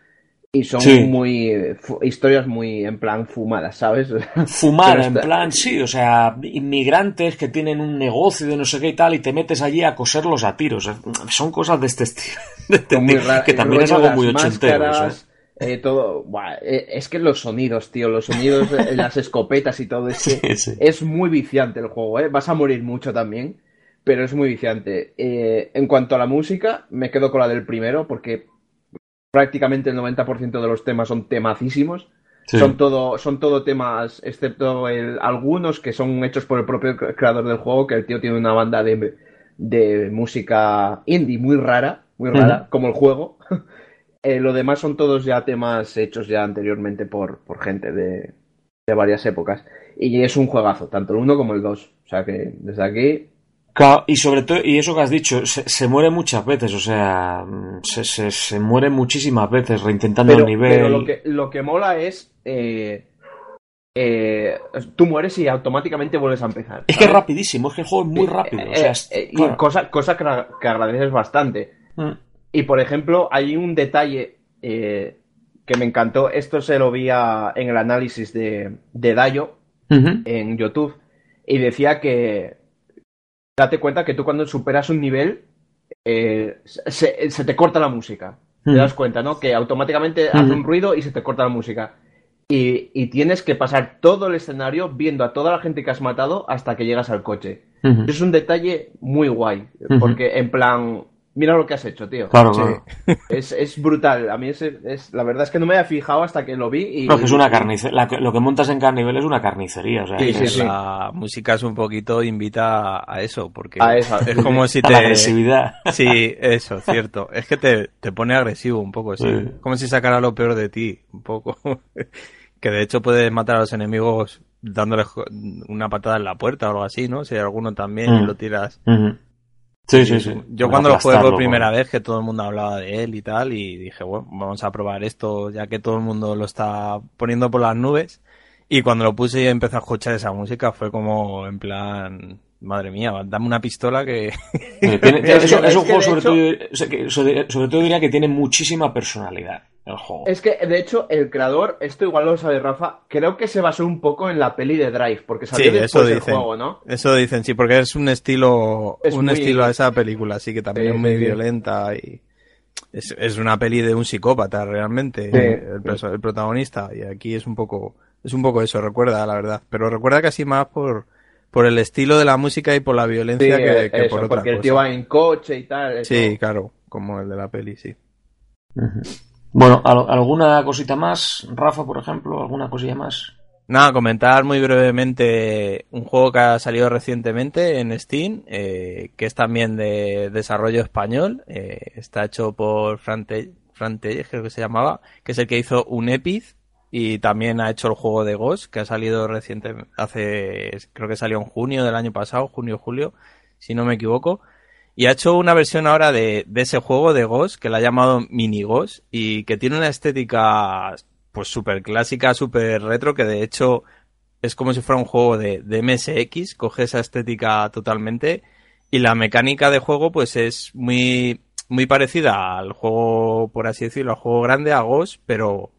y son Sí. muy eh, historias muy en plan fumadas, ¿sabes? *laughs* Fumar, Pero en plan, sí, o sea, inmigrantes que tienen un negocio de no sé qué y tal, y te metes allí a coserlos a tiros. Son cosas de este estilo. *laughs* de este muy que también es algo muy ochentero. máscaras, ¿eh? eh, todo, buah, eh, es que los sonidos, tío, los sonidos, eh, *laughs* las escopetas y todo, es que Sí, sí. es muy viciante el juego, ¿eh? Vas a morir mucho también, pero es muy viciante. Eh, en cuanto a la música, me quedo con la del primero, porque prácticamente el 90% de los temas son temacísimos. Sí. Son todo, son todo temas, excepto el- algunos que son hechos por el propio cre- creador del juego, que el tío tiene una banda de, de música indie muy rara, muy rara, como el juego. *laughs* Eh, lo demás son todos ya temas hechos ya anteriormente por, por gente de, de varias épocas. Y es un juegazo, tanto el 1 como el 2. O sea que desde aquí y sobre todo, y eso que has dicho, se, se muere muchas veces, o sea, se, se, se muere muchísimas veces reintentando Pero, el nivel. pero lo, que, lo que mola es. eh, eh, tú mueres y automáticamente vuelves a empezar. Es que es rapidísimo, es que el juego es muy rápido. eh, o sea, es- eh, y cosa, cosa que, que agradeces bastante. Mm. Y por ejemplo, hay un detalle eh, que me encantó. Esto se lo vi a- en el análisis de, de Dayo en YouTube. Y decía que. Date cuenta que tú cuando superas un nivel. eh, se, se te corta la música. Te das cuenta, ¿no? Que automáticamente hace un ruido y se te corta la música. Y, y tienes que pasar todo el escenario viendo a toda la gente que has matado hasta que llegas al coche. Es un detalle muy guay. Porque en plan, mira lo que has hecho, tío. Claro, Sí. claro. *laughs* Es, es brutal. A mí es, es- la verdad es que no me había fijado hasta que lo vi y... No, que es una carnicería. Lo que montas en cada nivel es una carnicería. O sea, Sí, que sí, es sí. La música es un poquito invita a- eso, porque A eso. es como si *laughs* a la te... agresividad. *laughs* Sí, eso, cierto. Es que te, te pone agresivo un poco, sí. Sí. Como si sacara lo peor de ti, un poco. que de hecho puedes matar a los enemigos dándoles una patada en la puerta o algo así, ¿no? Si hay alguno también y Mm. lo tiras. Sí, sí, sí. Yo cuando lo jugué por primera vez, que todo el mundo hablaba de él y tal, y dije, bueno, vamos a probar esto, ya que todo el mundo lo está poniendo por las nubes. Y cuando lo puse y empecé a escuchar esa música, fue como en plan, madre mía, dame una pistola que... Tiene- *laughs* tiene- Es es, un- juego sobre, hecho- todo, sobre, sobre diría que tiene muchísima personalidad el juego. Es que, de hecho, el creador, esto igual lo sabe Rafa, creo que se basó un poco en la peli de Drive, porque salió Sí, después eso del dicen. juego, ¿no? Eso dicen, sí, porque es un estilo, Es un muy- estilo a esa película, así que también Sí, es muy sí, violenta y es, es una peli de un psicópata realmente, Sí. el, el protagonista, y aquí es un poco, es un poco eso, recuerda, la verdad, pero recuerda casi más por, por el estilo de la música y por la Sí, violencia que, que eso, por otra porque el cosa. tío va en coche y tal. eso. Sí, claro, como el de la peli, sí. Bueno, ¿al- ¿alguna cosita más? Rafa, por ejemplo, ¿alguna cosilla más? Nada, comentar muy brevemente un juego que ha salido recientemente en Steam, eh, que es también de desarrollo español. eh, está hecho por Frante, Frante, creo que se llamaba, que es el que hizo un Epic y también ha hecho el juego de Ghost, que ha salido reciente, hace, creo que salió en junio del año pasado, junio julio, si no me equivoco. Y ha hecho una versión ahora de, ese juego de Ghost, que la ha llamado Mini Ghost, y que tiene una estética pues súper clásica, súper retro, que de hecho es como si fuera un juego de, de MSX, coge esa estética totalmente, y la mecánica de juego pues es muy, muy parecida al juego, por así decirlo, al juego grande, a Ghost, pero,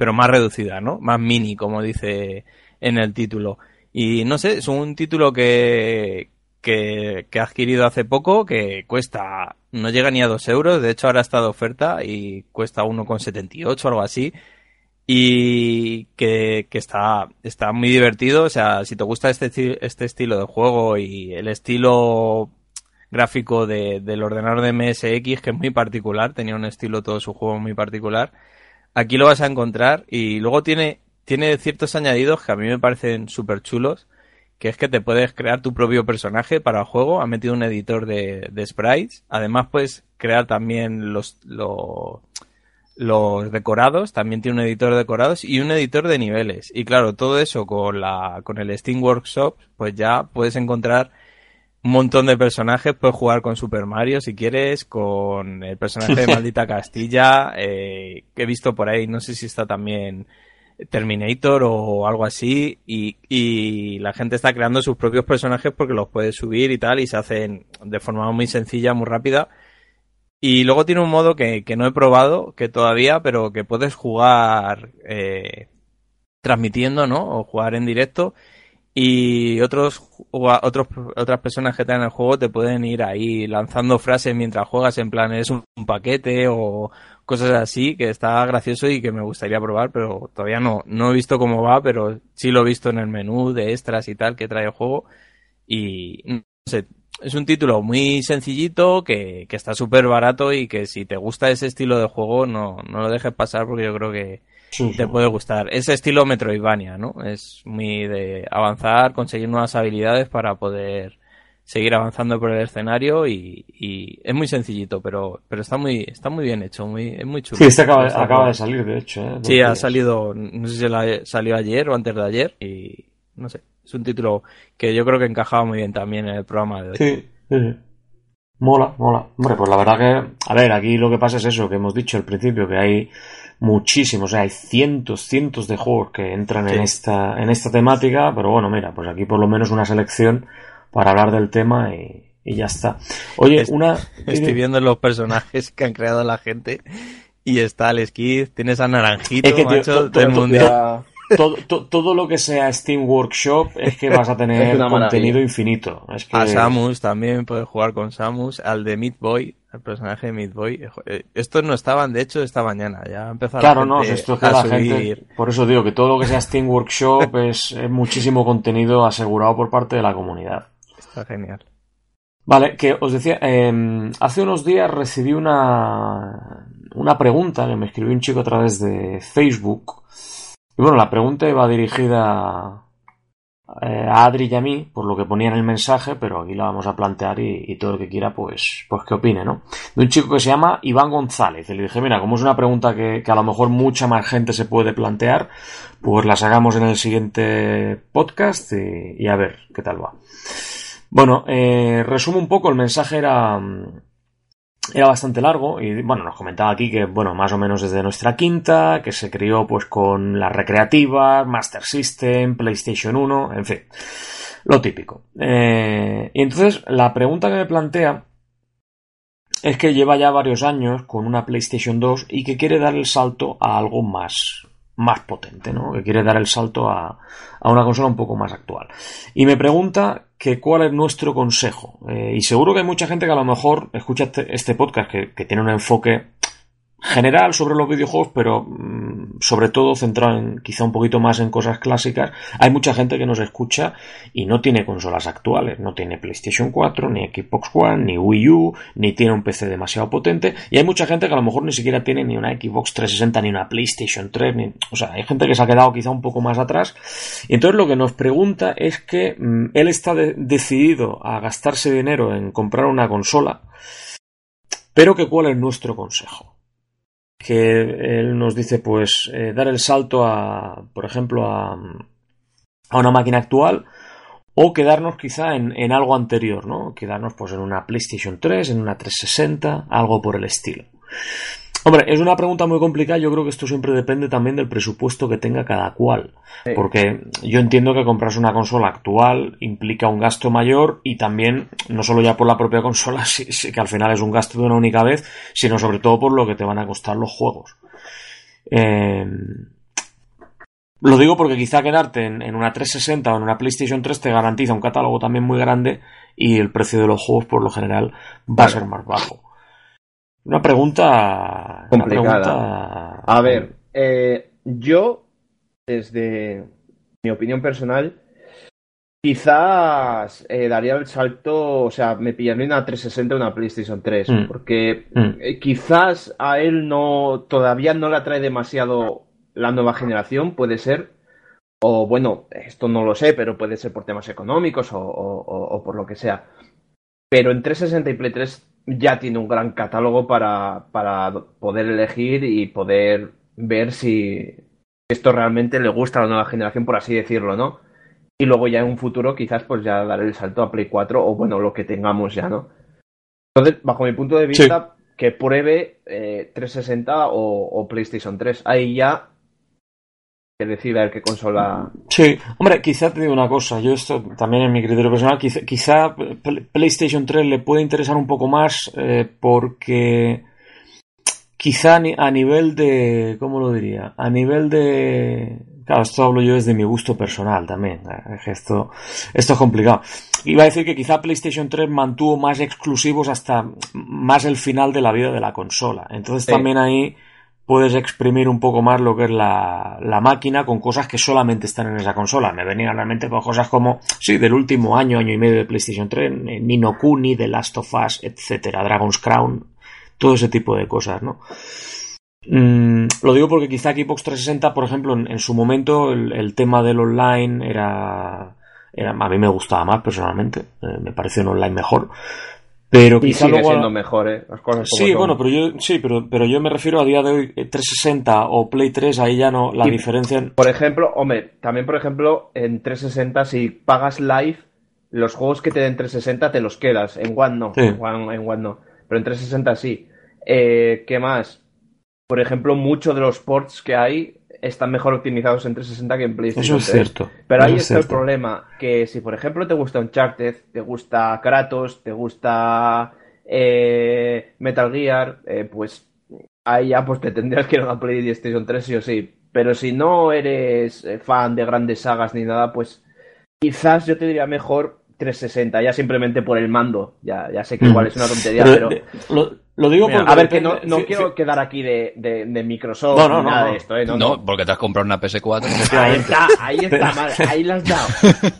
pero más reducida, ¿no? Más mini, como dice en el título. Y no sé, es un título que, que, que he adquirido hace poco, que cuesta, no llega ni a 2 euros, de hecho ahora está de oferta y cuesta 1,78 o algo así. Y que, que está, está muy divertido, o sea, si te gusta este, este estilo de juego y el estilo gráfico de, del ordenador de MSX, que es muy particular, tenía un estilo todo su juego muy particular, aquí lo vas a encontrar y luego tiene, tiene ciertos añadidos que a mí me parecen súper chulos, que es que te puedes crear tu propio personaje para el juego, ha metido un editor de, sprites, además puedes crear también los, los, los decorados, también tiene un editor de decorados y un editor de niveles. Y claro, todo eso con la, con el Steam Workshop, pues ya puedes encontrar un montón de personajes, puedes jugar con Super Mario si quieres, con el personaje de *laughs* Maldita Castilla, eh, que he visto por ahí, no sé si está también Terminator o algo así, y, y la gente está creando sus propios personajes porque los puedes subir y tal, y se hacen de forma muy sencilla, muy rápida. Y luego tiene un modo que, que no he probado, que todavía, pero que puedes jugar eh, transmitiendo, ¿no? O jugar en directo. Y otros, otros, otras personas que están en el juego te pueden ir ahí lanzando frases mientras juegas, en plan, es un, un paquete o cosas así, que está gracioso y que me gustaría probar, pero todavía no, no he visto cómo va, pero sí lo he visto en el menú de extras y tal que trae el juego. Y no sé, es un título muy sencillito, que, que está súper barato y que si te gusta ese estilo de juego no, no lo dejes pasar porque yo creo que Sí, te sí. puede gustar. Ese estilo Metroidvania, ¿no? Es muy de avanzar, conseguir nuevas habilidades para poder seguir avanzando por el escenario y, y es muy sencillito, pero, pero está muy, está muy bien hecho, muy, es muy chulo. Sí, este acaba, de salir, de hecho. ¿eh? Sí, ha salido, no sé si la- salió ayer o antes de ayer y no sé, es un título que yo creo que encajaba muy bien también en el programa de hoy. Sí, sí, sí. Mola, mola. Hombre, pues la verdad que, a ver, aquí lo que pasa es eso que hemos dicho al principio, que hay muchísimos, o sea, hay cientos, cientos de juegos que entran en esta, en esta temática, pero bueno, mira, pues aquí por lo menos una selección para hablar del tema y, y ya está. Oye, Es- una... *laughs* Estoy viendo los personajes que han creado la gente y está el Skid, tienes a Naranjito, Es que, tío, macho, to- to- del to- mundial. Todo, to- todo lo que sea Steam Workshop es que vas a *laughs* tener contenido infinito. Es que A Samus también puedes jugar con Samus, al de Meat Boy, al personaje de Meat Boy. Eh, Estos no estaban, de hecho, esta mañana. Ya ha empezado Claro, la no, esto es que a la subir. gente, por eso digo que todo lo que sea Steam Workshop *laughs* es, es muchísimo contenido asegurado por parte de la comunidad. Está genial. Vale, que os decía, eh, hace unos días recibí una, una pregunta que me escribió un chico a través de Facebook. Y bueno, la pregunta iba dirigida eh, a Adri y a mí, por lo que ponía en el mensaje, pero aquí la vamos a plantear y, todo el que quiera, pues, pues que opine, ¿no? De un chico que se llama Iván González. Y le dije, mira, como es una pregunta que, a lo mejor mucha más gente se puede plantear, pues la sacamos en el siguiente podcast y, y a ver qué tal va. Bueno, eh, resumo un poco, el mensaje era, mm, era bastante largo y bueno, nos comentaba aquí que, bueno, más o menos desde nuestra quinta, que se crió pues con las recreativas, Master System, PlayStation 1, en fin, lo típico. Eh, y entonces la pregunta que me plantea es que lleva ya varios años con una PlayStation 2 y que quiere dar el salto a algo más, más potente, ¿no? Que quiere dar el salto a, a una consola un poco más actual. Y me pregunta que cuál es nuestro consejo. Eh, y seguro que hay mucha gente que a lo mejor escucha este, este podcast que, que tiene un enfoque general sobre los videojuegos, pero mm, sobre todo centrado en quizá un poquito más en cosas clásicas. Hay mucha gente que nos escucha y no tiene consolas actuales, no tiene PlayStation 4, ni Xbox One, ni Wii U, ni tiene un PC demasiado potente. Y hay mucha gente que a lo mejor ni siquiera tiene ni una Xbox 360, ni una PlayStation 3, ni... o sea, hay gente que se ha quedado quizá un poco más atrás. Y entonces lo que nos pregunta es que mm, él está de- decidido a gastarse dinero en comprar una consola, pero que cuál es nuestro consejo que él nos dice pues eh, dar el salto a por ejemplo a, a una máquina actual o quedarnos quizá en, en algo anterior no quedarnos pues en una PlayStation 3 en una 360 algo por el estilo Hombre, es una pregunta muy complicada. Yo creo que esto siempre depende también del presupuesto que tenga cada cual. Sí. Porque yo entiendo que comprarse una consola actual implica un gasto mayor y también, no solo ya por la propia consola, *laughs* que al final es un gasto de una única vez, sino sobre todo por lo que te van a costar los juegos. Eh, lo digo porque quizá quedarte en, en una 360 o en una PlayStation 3 te garantiza un catálogo también muy grande y el precio de los juegos por lo general va a ser más bajo. Una pregunta una Complicada. pregunta- A ver, eh, yo, desde mi opinión personal, quizás eh, daría el salto, o sea, me pillaría una 360 o una PlayStation 3, Mm. porque Mm. eh, quizás a él no, todavía no le atrae demasiado la nueva generación, puede ser, o bueno, esto no lo sé, pero puede ser por temas económicos o, o- o- o por lo que sea. Pero en 360 y Play 3 ya tiene un gran catálogo para, para poder elegir y poder ver si esto realmente le gusta a la nueva generación, por así decirlo, ¿no? Y luego ya en un futuro quizás pues ya daré el salto a Play 4 o bueno, lo que tengamos ya, ¿no? Entonces, bajo mi punto de vista, que pruebe eh, 360 o, o PlayStation 3. Ahí ya que decida el qué consola... Sí, hombre, quizá te digo una cosa, yo esto también en mi criterio personal, quizá, quizá Pl- PlayStation 3 le puede interesar un poco más eh, porque quizá a ni- a nivel de, ¿cómo lo diría? A nivel de... Claro, esto hablo yo desde mi gusto personal también, eh, es que esto, esto es complicado. Iba a decir que quizá PlayStation 3 mantuvo más exclusivos hasta más el final de la vida de la consola. Entonces Sí. también ahí puedes exprimir un poco más lo que es la, la máquina con cosas que solamente están en esa consola. Me venían a la mente pues, cosas como, sí, del último año, año y medio de PlayStation 3, eh, Nino Kuni, The Last of Us, etcétera, Dragon's Crown, todo ese tipo de cosas, ¿no? Mm, lo digo porque quizá Xbox 360, por ejemplo, en, su momento el, el, tema del online era, era, a mí me gustaba más personalmente, eh, me pareció un online mejor. Pero y sigue luego, siendo mejor, ¿eh? Las cosas como Sí, son. bueno, pero yo sí, pero, pero yo me refiero a día de hoy eh, 360 o Play 3, ahí ya no la Y- diferencia. Por ejemplo, hombre, también por ejemplo, en 360, si pagas live, los juegos que te den 360 te los quedas. En One no. Sí. En, One, en One no. Pero en 360 sí. Eh, ¿Qué más? Por ejemplo, muchos de los ports que hay están mejor optimizados en 360 que en PlayStation Eso es 3. cierto. Pero ahí es está el problema, que si por ejemplo te gusta Uncharted, te gusta Kratos, te gusta eh, Metal Gear, eh, pues ahí ya pues te tendrías que ir a una PlayStation 3 sí o sí. Pero si no eres eh, fan de grandes sagas ni nada, pues quizás yo te diría mejor 360, ya simplemente por el mando. Ya, ya sé que igual es una tontería, Pero, pero... eh, lo, lo digo Mira, porque A ver, que no, quiero quedar aquí de, de, de Microsoft No, no, ni no, nada no. de esto, ¿eh? No, No, no. porque te has comprado una PS4. Ahí está, ahí está, *laughs* mal, ahí la has dado.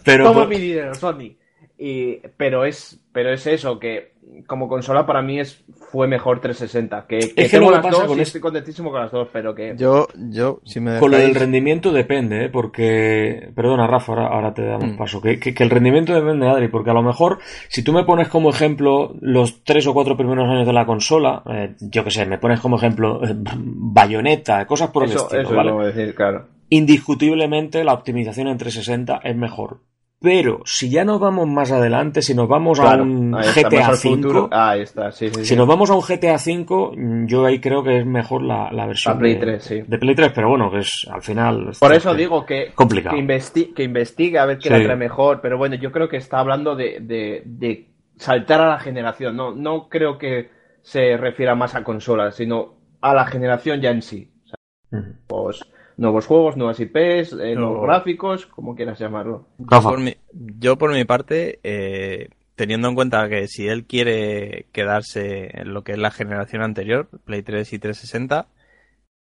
Pero Toma mi dinero, Sony. Y, pero es pero es eso, que como consola para mí es fue mejor 360. Que, que Es que tengo las pasa dos con y es- estoy contentísimo con las dos, pero que... Yo, yo, si me Con lo del dejáis- rendimiento depende, ¿eh? porque... Perdona, Rafa, ahora, ahora te damos Mm. paso. Que, que- que el rendimiento depende, Adri, porque a lo mejor, si tú me pones como ejemplo los tres o cuatro primeros años de la consola, eh, yo que sé, me pones como ejemplo eh, *laughs* Bayonetta, cosas por el eso estilo, eso ¿vale? lo voy a decir, claro. Indiscutiblemente la optimización en 360 es mejor. Pero si ya nos vamos más adelante, si nos vamos a un está, GTA V. Ahí está, sí, sí, si sí. nos vamos a un GTA V, yo ahí creo que es mejor la, la versión La Play de, 3, sí. de Play 3, pero bueno, que es al final... Por eso es que- digo que, complicado. que, investi- que investigue a ver qué la trae mejor, pero bueno, yo creo que está hablando de, de, de saltar a la generación, no, no creo que se refiera más a consolas, sino a la generación ya en sí. O sea, Ujú. Nuevos, juegos, nuevas IPs, eh, No. nuevos gráficos, como quieras llamarlo. Rafa. por mi, yo por mi parte, eh, teniendo en cuenta que si él quiere quedarse en lo que es la generación anterior, Play 3 y 360,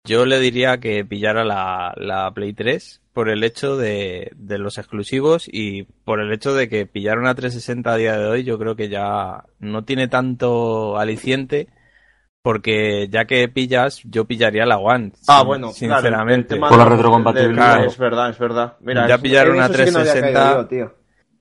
yo le diría que pillara la, la Play 3 por el hecho de, de los exclusivos y por el hecho de que pillar una 360 a día de hoy yo creo que ya no tiene tanto aliciente porque ya que pillas, yo pillaría la One. Ah, sin- bueno, sinceramente. claro, Por la retrocompatibilidad. Es verdad, es verdad. Mira, Ya pillar una eso sí que no había 360. caído yo, tío.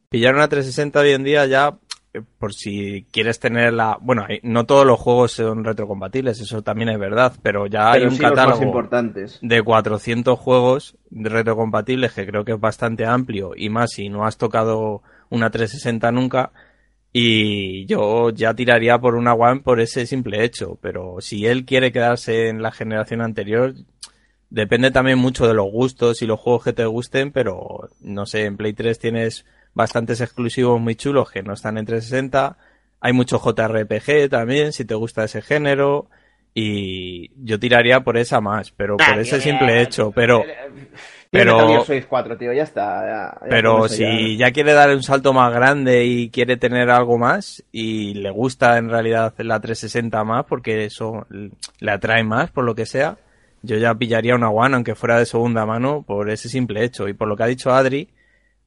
pillar una 360 hoy en día ya, eh, por si quieres tenerla. Bueno, hay- no todos los juegos son retrocompatibles, eso también es verdad, pero ya hay un sí catálogo importantes. de 400 juegos retrocompatibles que creo que es bastante amplio y más si no has tocado una 360 nunca. Y yo ya tiraría por una One por ese simple hecho, pero si él quiere quedarse en la generación anterior, depende también mucho de los gustos y los juegos que te gusten, pero no sé, en Play 3 tienes bastantes exclusivos muy chulos que no están en 360. Hay mucho JRPG también, si te gusta ese género. Y yo tiraría por esa más, pero por ese simple hecho. Pero, pero- Metal Gear Solid 4, tío, ya está. ya- ya pero si ya- ya quiere dar un salto más grande y quiere tener algo más y le gusta en realidad la 360 más porque eso le atrae más por lo que sea, yo ya pillaría una One aunque fuera de segunda mano por ese simple hecho. Y por lo que ha dicho Adri,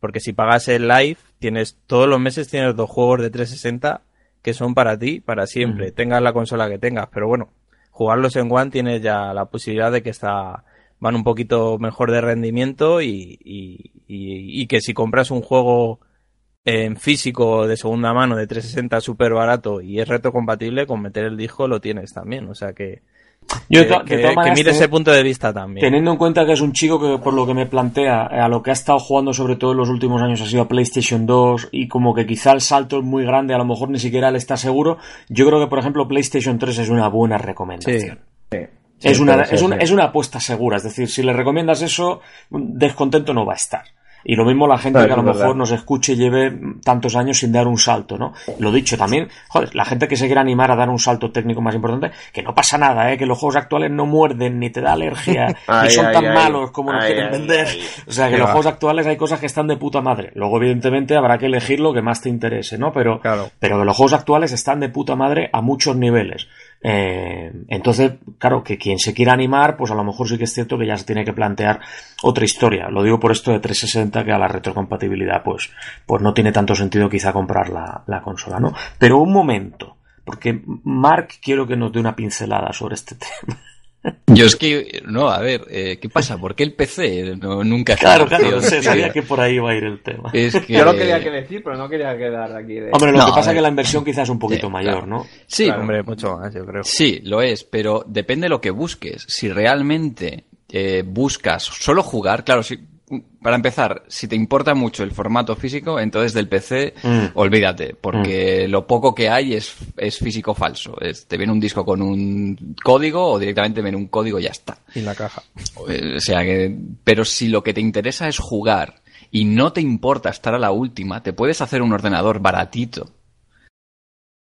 porque si pagas el live tienes todos los meses tienes dos juegos de 360 que son para ti para siempre, tengas la consola que tengas, pero bueno, jugarlos en One tienes ya la posibilidad de que está van un poquito mejor de rendimiento y, y- y- y que si compras un juego en físico de segunda mano de 360 súper barato y es retrocompatible, con meter el disco lo tienes también. O sea que, Yo, de que, que- mire ese punto de vista también. Teniendo en cuenta que es un chico que, por lo que me plantea, eh, a lo que ha estado jugando sobre todo en los últimos años ha sido a PlayStation 2 y como que quizá el salto es muy grande, a lo mejor ni siquiera él está seguro. Yo creo que, por ejemplo, PlayStation 3 es una buena recomendación. Sí. Sí, es, una, es, una, es una apuesta segura, es decir, si le recomiendas eso, descontento no va a estar. Y lo mismo la gente Claro, que a lo mejor verdad. nos escuche y lleve tantos años sin dar un salto, ¿no? Lo dicho también, joder, la gente que se quiera animar a dar un salto técnico más importante, que no pasa nada, ¿eh? Que los juegos actuales no muerden, ni te da alergia, *laughs* ni son ay, tan ay. malos como nos quieren vender. O sea, que los va. juegos actuales hay cosas que están de puta madre. Luego, evidentemente, habrá que elegir lo que más te interese, ¿no? Pero, Claro. pero que los juegos actuales están de puta madre a muchos niveles. Eh, entonces, claro, que quien se quiera animar, pues a lo mejor sí que es cierto que ya se tiene que plantear otra historia. Lo digo por esto de 360, que a la retrocompatibilidad, pues, pues no tiene tanto sentido quizá comprar la, la consola, ¿no? Pero un momento, porque Mark quiero que nos dé una pincelada sobre este *laughs* tema. Yo es que, no, a ver, eh, ¿qué pasa? ¿Por qué el PC no, nunca Claro, claro, no sé, sabía que por ahí iba a ir el tema. Es que... Yo lo quería que decir, pero no quería quedar aquí de... Hombre, lo No, que pasa es que la inversión quizás es un poquito Sí, mayor, claro. ¿no? Sí, Claro. Hombre, mucho más, yo creo. Sí, lo es, pero depende de lo que busques. Si realmente eh, buscas solo jugar, claro, si, para empezar, si te importa mucho el formato físico, entonces del PC, Mm. olvídate, porque lo poco que hay es, es físico falso. Es- te viene un disco con un código o directamente viene un código y ya está. Y la caja. O sea que, pero si lo que te interesa es jugar y no te importa estar a la última, te puedes hacer un ordenador baratito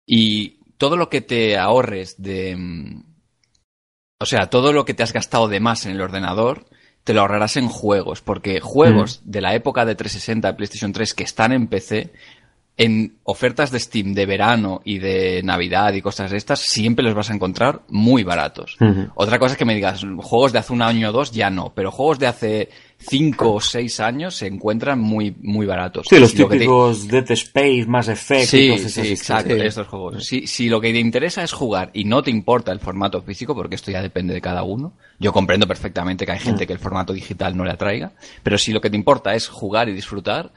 y todo lo que te ahorres de, mm, o sea, todo lo que te has gastado de más en el ordenador, te lo ahorrarás en juegos, porque juegos de la época de 360, de PlayStation 3 que están en PC, en ofertas de Steam de verano y de Navidad y cosas de estas, siempre los vas a encontrar muy baratos. Otra cosa es que me digas, juegos de hace un año o dos ya no, pero juegos de hace cinco o seis años se encuentran muy, muy baratos. Sí, los Si te- típicos Dead Space, Mass Effect y Sí, todas sí, esas exacto, estos juegos. Si, si lo que te interesa es jugar y no te importa el formato físico, porque esto ya depende de cada uno, yo comprendo perfectamente que hay Mm. gente que el formato digital no le atraiga, pero si lo que te importa es jugar y disfrutar,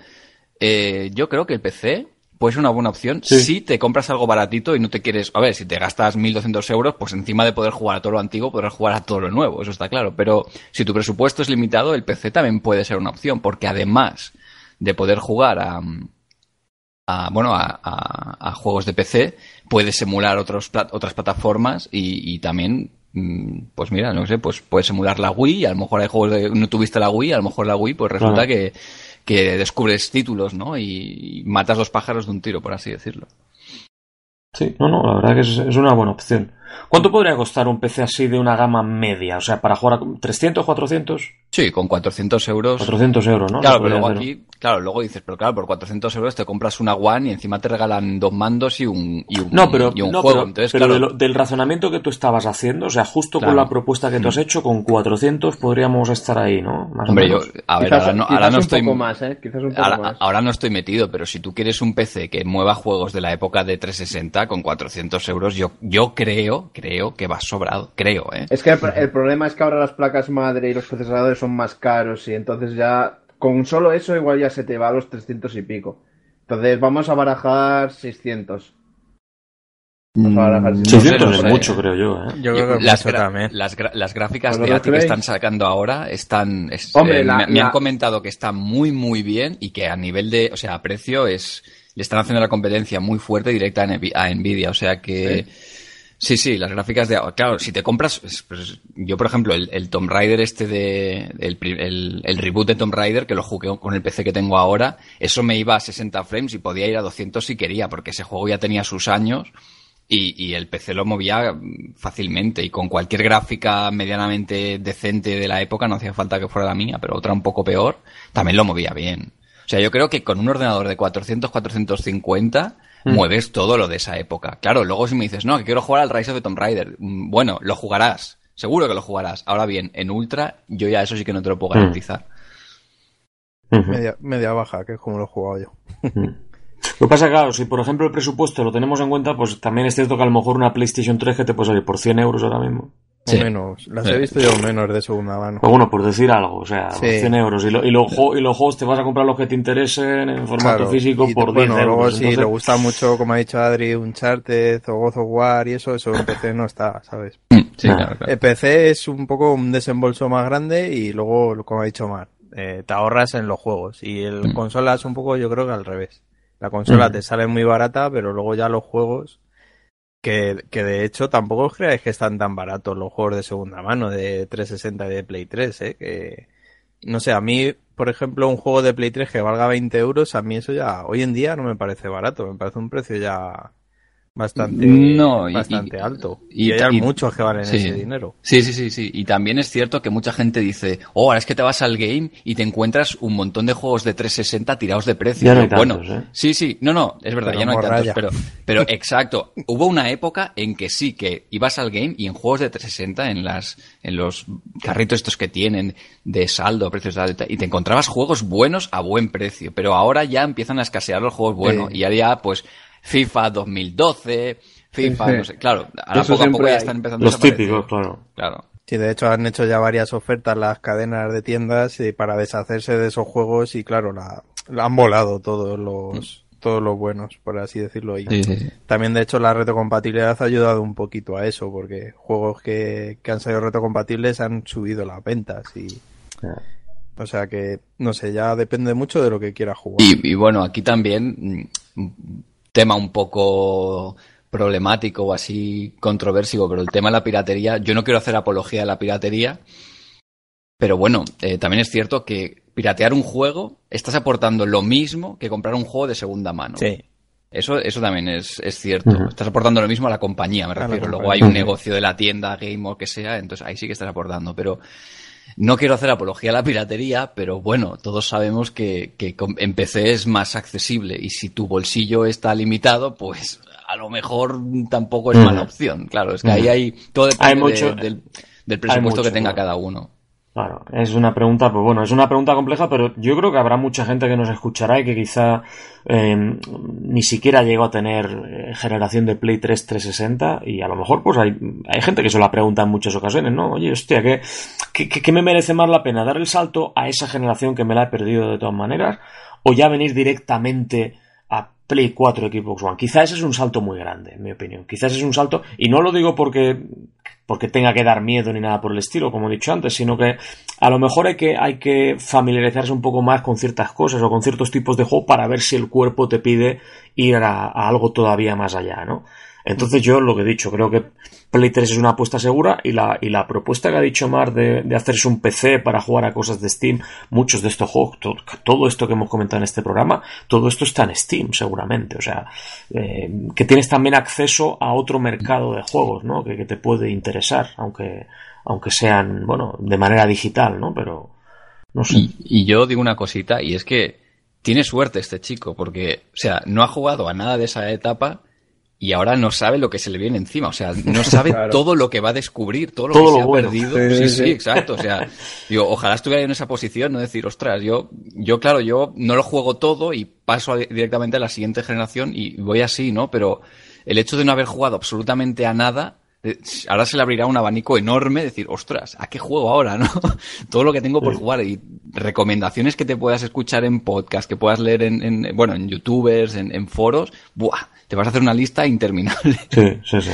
eh, yo creo que el PC puede ser una buena opción Sí. si te compras algo baratito y no te quieres... A ver, si te gastas 1.200 euros, pues encima de poder jugar a todo lo antiguo, podrás jugar a todo lo nuevo, eso está claro. Pero si tu presupuesto es limitado, el PC también puede ser una opción, porque además de poder jugar a a, bueno, a, a- a juegos de PC, puedes emular otros, otras plataformas y, y también, mm, pues mira, no sé, pues puedes emular la Wii, a lo mejor hay juegos de, no tuviste la Wii, a lo mejor la Wii, pues resulta que, que descubres títulos, ¿no? Y, matas los pájaros de un tiro, por así decirlo. Sí, no, no, la verdad que es una buena opción. ¿Cuánto podría costar un PC así de una gama media? O sea, para jugar a 300, 400, Sí, con 400 euros. 400 euros, ¿no? Claro, pero luego hacer. aquí, claro, luego dices, pero claro, por 400 euros te compras una One y encima te regalan dos mandos y un, y un, No, pero, y un no, juego. pero, Entonces, pero claro, de lo- del razonamiento que tú estabas haciendo, o sea, justo con Claro. Mm. la propuesta que tú has hecho, con 400 podríamos estar ahí, ¿no? Más o hombre, yo, a ver, Quizás, ahora no, quizás ahora no un estoy... poco más, ¿eh? Quizás un poco Ahora, más. ahora no estoy metido, pero si tú quieres un PC que mueva juegos de la época de 360 con 400 euros, yo, yo creo, creo que va sobrado. Creo, ¿eh? Es que el, el problema es que ahora las placas madre y los procesadores son más caros y entonces ya con solo eso igual ya se te va a los 300 y pico. Entonces vamos a barajar 600. Vamos a barajar Mm, 600 no sé, es mucho, creo yo, ¿eh? Yo creo que las, mucho gra- también. las, gra- las gráficas ¿Os de ATI que están sacando ahora están. es- Hombre, eh, la- me, me han comentado que está muy, muy bien y que a nivel de. O sea, a precio es. Le están haciendo la competencia muy fuerte directa a Nvi- a Nvidia. O sea que. Sí, sí, las gráficas de... Claro, si te compras... pues, yo, por ejemplo, el, el Tomb Raider este de... El, el, reboot de Tomb Raider, que lo jugué con el PC que tengo ahora, eso me iba a 60 frames y podía ir a 200 si quería, porque ese juego ya tenía sus años y, y el PC lo movía fácilmente y con cualquier gráfica medianamente decente de la época, no hacía falta que fuera la mía, pero otra un poco peor, también lo movía bien. O sea, yo creo que con un ordenador de 400, 450 mueves todo lo de esa época. Claro, luego si me dices, no, que quiero jugar al Rise of the Tomb Raider, mm, bueno, lo jugarás. Seguro que lo jugarás. Ahora bien, en Ultra, yo ya eso sí que no te lo puedo Mm. garantizar. Media baja, que es como lo he jugado yo. Lo que pasa, claro, si por ejemplo el presupuesto lo tenemos en cuenta, pues también es cierto que a lo mejor una PlayStation 3 que te puede salir por 100 euros ahora mismo. O Sí. menos. Las Sí. he visto yo menos de segunda mano. Pues bueno, por decir algo, o sea, Sí. 100 euros. Y, lo- y, los y los juegos te vas a comprar los que te interesen en formato Claro, físico y por bueno, 10 euros. luego si Entonces, le gusta mucho, como ha dicho Adri, Uncharted o God of War y eso, eso en PC no está, ¿sabes? Sí, Ah. claro, claro. El PC es un poco un desembolso más grande y luego, como ha dicho Mar, eh, te ahorras en los juegos. Y el Mm. consola es un poco, yo creo que al revés. La consola Mm. te sale muy barata, pero luego ya los juegos, que, que de hecho tampoco os creáis que están tan baratos los juegos de segunda mano, de 360 y de Play 3, ¿eh? Que, no sé, a mí, por ejemplo, un juego de Play 3 que valga 20 euros, a mí eso ya, hoy en día no me parece barato, me parece un precio ya bastante, No, y- bastante y- alto. y- Y, hay y- muchos que valen sí. ese dinero. Sí, sí, sí, sí. Y también es cierto que mucha gente dice, oh, ahora es que te vas al game y te encuentras un montón de juegos de 360 tirados de precio. Ya no hay bueno, tantos, ¿eh? sí, sí, no, no, es verdad, Pero ya no hay tantos, pero, *laughs* pero exacto. Hubo una época en que sí, que ibas al game y en juegos de 360, en las, en los carritos estos que tienen de saldo, precios de alta, y te encontrabas juegos buenos a buen precio. Pero ahora ya empiezan a escasear los juegos buenos. Y ya, pues, FIFA 2012, FIFA, Sí, sí. no sé, claro, ahora Eso poco a poco ya están empezando a Los desaparecer. típicos, claro. Claro. Sí, de hecho han hecho ya varias ofertas las cadenas de tiendas eh, para deshacerse de esos juegos y claro, la, la han volado todos los todos los buenos, por así decirlo. Y Sí, sí, sí. también de hecho la retrocompatibilidad ha ayudado un poquito a eso, porque juegos que, que han salido retrocompatibles han subido las ventas y o sea que no sé, ya depende mucho de lo que quieras jugar. Y, y bueno, aquí también, mm, tema un poco problemático o así controversivo, pero el tema de la piratería, yo no quiero hacer apología de la piratería, pero bueno, eh, también es cierto que piratear un juego estás aportando lo mismo que comprar un juego de segunda mano. Sí, Eso, eso también es, es cierto. Estás aportando lo mismo a la compañía, me refiero. Luego hay un negocio de la tienda, game o que sea, entonces ahí sí que estás aportando. Pero no quiero hacer apología a la piratería, pero bueno, todos sabemos que, que en PC es más accesible y si tu bolsillo está limitado, pues a lo mejor tampoco es mala opción. Claro, es que ahí Ujú. hay todo depende Hay de- mucho- del, del presupuesto mucho, que tenga cada uno. Claro, es una pregunta, pues bueno, es una pregunta compleja, pero yo creo que habrá mucha gente que nos escuchará y que quizá eh, ni siquiera llegó a tener eh, generación de Play 3 360 y a lo mejor pues hay, hay gente que se la pregunta en muchas ocasiones, ¿no? Oye, hostia, ¿qué, qué, qué- me merece más la pena? ¿Dar el salto a esa generación que me la he perdido de todas maneras? ¿O ya venir directamente Play 4 Xbox One? Quizá ese es un salto muy grande, en mi opinión. Quizás es un salto, y no lo digo porque porque tenga que dar miedo ni nada por el estilo, como he dicho antes, sino que a lo mejor hay que, hay que familiarizarse un poco más con ciertas cosas o con ciertos tipos de juego para ver si el cuerpo te pide ir a algo todavía más allá, ¿no? Entonces yo lo que he dicho, creo que Play 3 es una apuesta segura y la, y la propuesta que ha dicho Mar de, hacerse un PC para jugar a cosas de Steam, muchos de estos juegos, todo, todo esto que hemos comentado en este programa, todo esto está en Steam seguramente, o sea, eh, que tienes también acceso a otro mercado de juegos, ¿no? Que, que te puede interesar, aunque, aunque sean, bueno, de manera digital, ¿no? Pero, no sé. Y, y yo digo una cosita, y es que tiene suerte este chico, porque, o sea, no ha jugado a nada de esa etapa y ahora no sabe lo que se le viene encima. O sea, no sabe *laughs* Claro. todo lo que va a descubrir, todo lo Todo que lo se ha bueno. perdido. Sí, Sí, sí, sí, exacto. O sea, yo ojalá estuviera en esa posición, no decir, ostras, yo, yo claro, yo no lo juego todo y paso a- directamente a la siguiente generación y voy así, ¿no? Pero el hecho de no haber jugado absolutamente a nada, ahora se le abrirá un abanico enorme, decir, ostras, ¿a qué juego ahora, *laughs* no? Todo lo que tengo por jugar y recomendaciones que te puedas escuchar en podcast, que puedas leer en, en- bueno, en youtubers, en, en foros, ¡buah! Te vas a hacer una lista interminable. *laughs* Sí, sí, sí.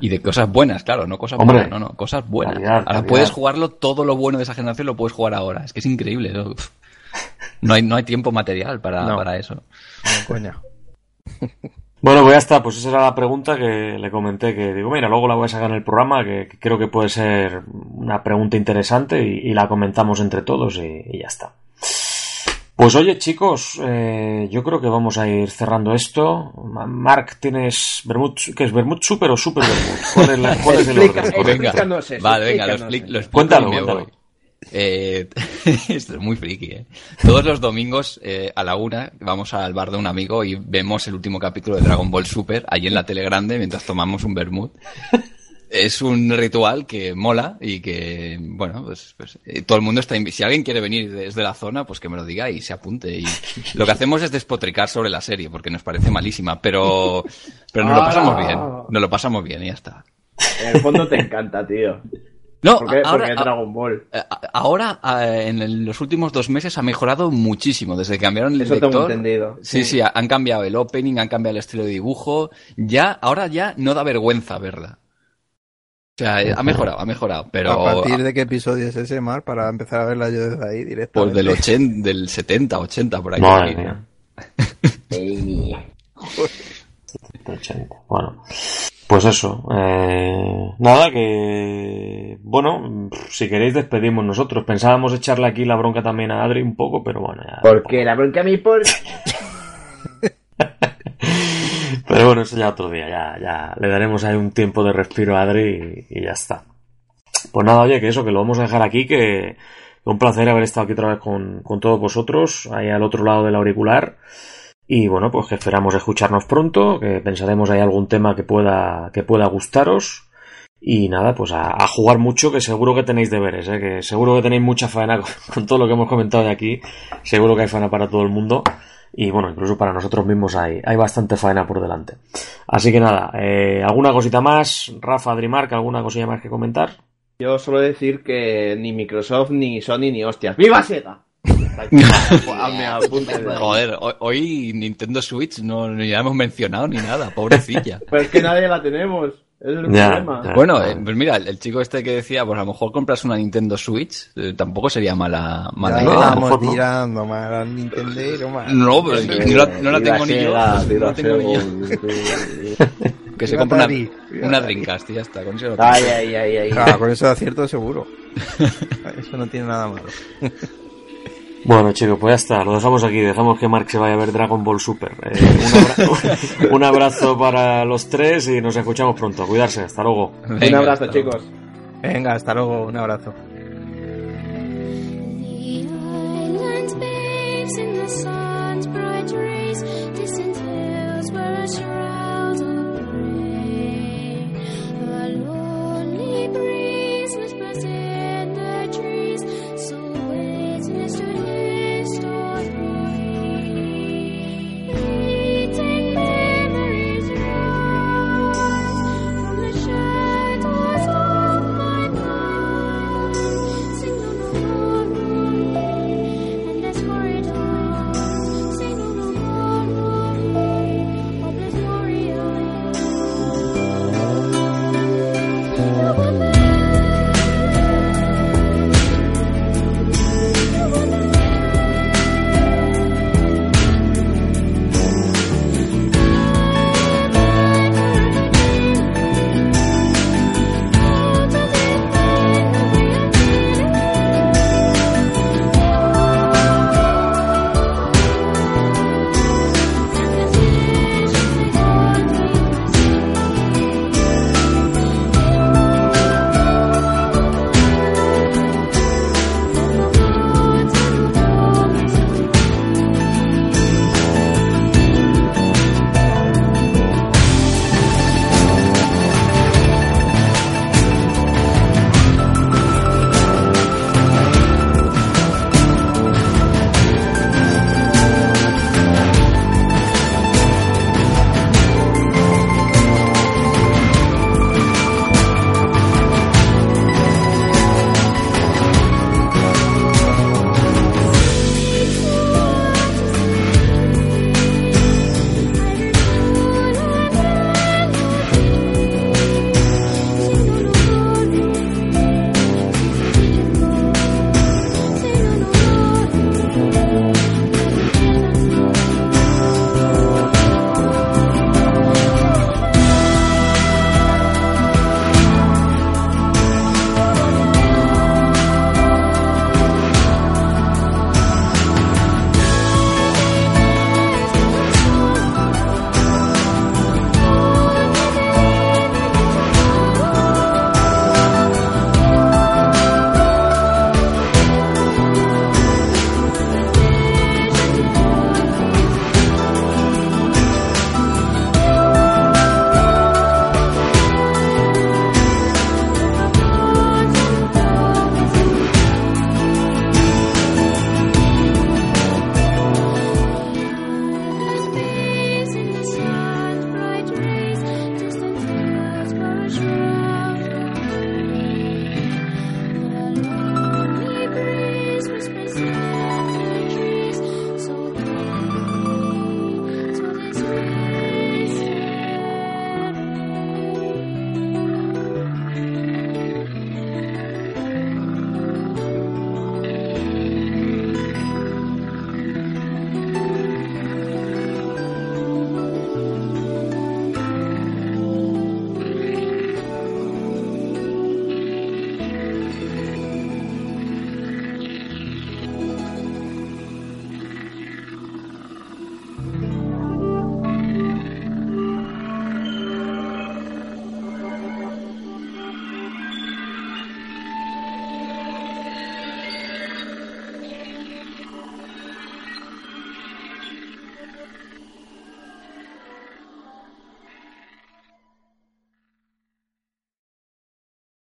Y de cosas buenas, claro, no cosas Hombre. malas, no, no, cosas buenas. Calidad, ahora calidad. puedes jugarlo, todo lo bueno de esa generación lo puedes jugar ahora. Es que es increíble. ¿no? No hay, no hay tiempo material para, No. para eso. no, coña. *laughs* Bueno, pues ya está, pues esa era la pregunta que le comenté, que digo, mira, luego la voy a sacar en el programa, que, que creo que puede ser una pregunta interesante y, y la comentamos entre todos y, y ya está. Pues oye, chicos, eh, yo creo que vamos a ir cerrando esto. Ma- Mark, ¿tienes Vermut, qué es Vermut Super o Super Vermut? ¿Cuál es, la- cuál es el orden? Venga, vale, venga, lo, explícanos expli- lo eso. explico Cuéntalo, cuéntalo. Eh, *laughs* esto es muy friki, ¿eh? Todos los domingos eh, a la una vamos al bar de un amigo y vemos el último capítulo de Dragon Ball Super allí en la tele grande mientras tomamos un vermut. Es un ritual que mola y que, bueno, pues, pues, eh, todo el mundo está... Si alguien quiere venir desde la zona, pues que me lo diga y se apunte. Y lo que hacemos es despotricar sobre la serie porque nos parece malísima, pero, pero nos lo pasamos bien. Nos lo pasamos bien y ya está. En el fondo te encanta, tío. No, ¿Por qué? ahora, Porque es Dragon Ball. Eh, Ahora, eh, en los últimos dos meses ha mejorado muchísimo desde que cambiaron el Eso tengo lector. entendido. Sí, sí, ha- han cambiado el opening, han cambiado el estilo de dibujo. Ya, ahora ya no da vergüenza verla. O sea, eh, ha mejorado, ha mejorado, pero ¿A partir de qué episodio es ese, Mar? Para empezar a verla yo desde ahí pues directamente. del 80, del 70, 80 por ahí. Madre mía. *laughs* Ey. 80. Bueno, pues eso. eh, nada, que. Bueno, si queréis, despedimos nosotros. Pensábamos echarle aquí la bronca también a Adri un poco, pero bueno, ya. Porque la bronca a mí por... *laughs* Pero bueno, eso ya otro día, ya, ya le daremos ahí un tiempo de respiro a Adri y, y ya está. Pues nada, oye, que eso, que lo vamos a dejar aquí, que un placer haber estado aquí otra vez con, con todos vosotros, ahí al otro lado del auricular. Y bueno, pues que esperamos escucharnos pronto, que pensaremos ahí algún tema que pueda, que pueda gustaros. Y nada, pues a, jugar mucho, que seguro que tenéis deberes, ¿eh? que seguro que tenéis mucha faena *laughs* con, todo lo que hemos comentado de aquí. Seguro que hay faena para todo el mundo. Y bueno, incluso para nosotros mismos hay, hay bastante faena por delante. Así que nada, eh, ¿alguna cosita más? Rafa, Adrimark, ¿alguna cosilla más que comentar? Yo suelo decir que ni Microsoft, ni Sony, ni hostias. ¡Viva Sega! *laughs* Joder, hoy, Nintendo Switch no ni la hemos mencionado ni nada, pobrecilla. *laughs* Pues es que nadie la tenemos. Es el Ya, problema. ya. Bueno, eh, pues mira, el, el chico este que decía, pues a lo mejor compras una Nintendo Switch, eh, tampoco sería mala, mala Ya no, idea. lo estamos mejor no. tirando mal al Nintendero, mal. No, pero la- no la tengo ni yo. No la tengo ni yo. Que se Viva compre una, una. Dreamcast y ya está. Con eso lo Ay, ay, ay, ay. Claro, con eso de acierto seguro. *laughs* Eso no tiene nada malo. Bueno, chicos, pues ya está, lo dejamos aquí, dejamos que Mark se vaya a ver Dragon Ball Super. Eh, un, abra- *laughs* un abrazo para los tres y nos escuchamos pronto. Cuidarse, hasta luego. Un abrazo, luego. chicos. Venga, hasta luego, un abrazo.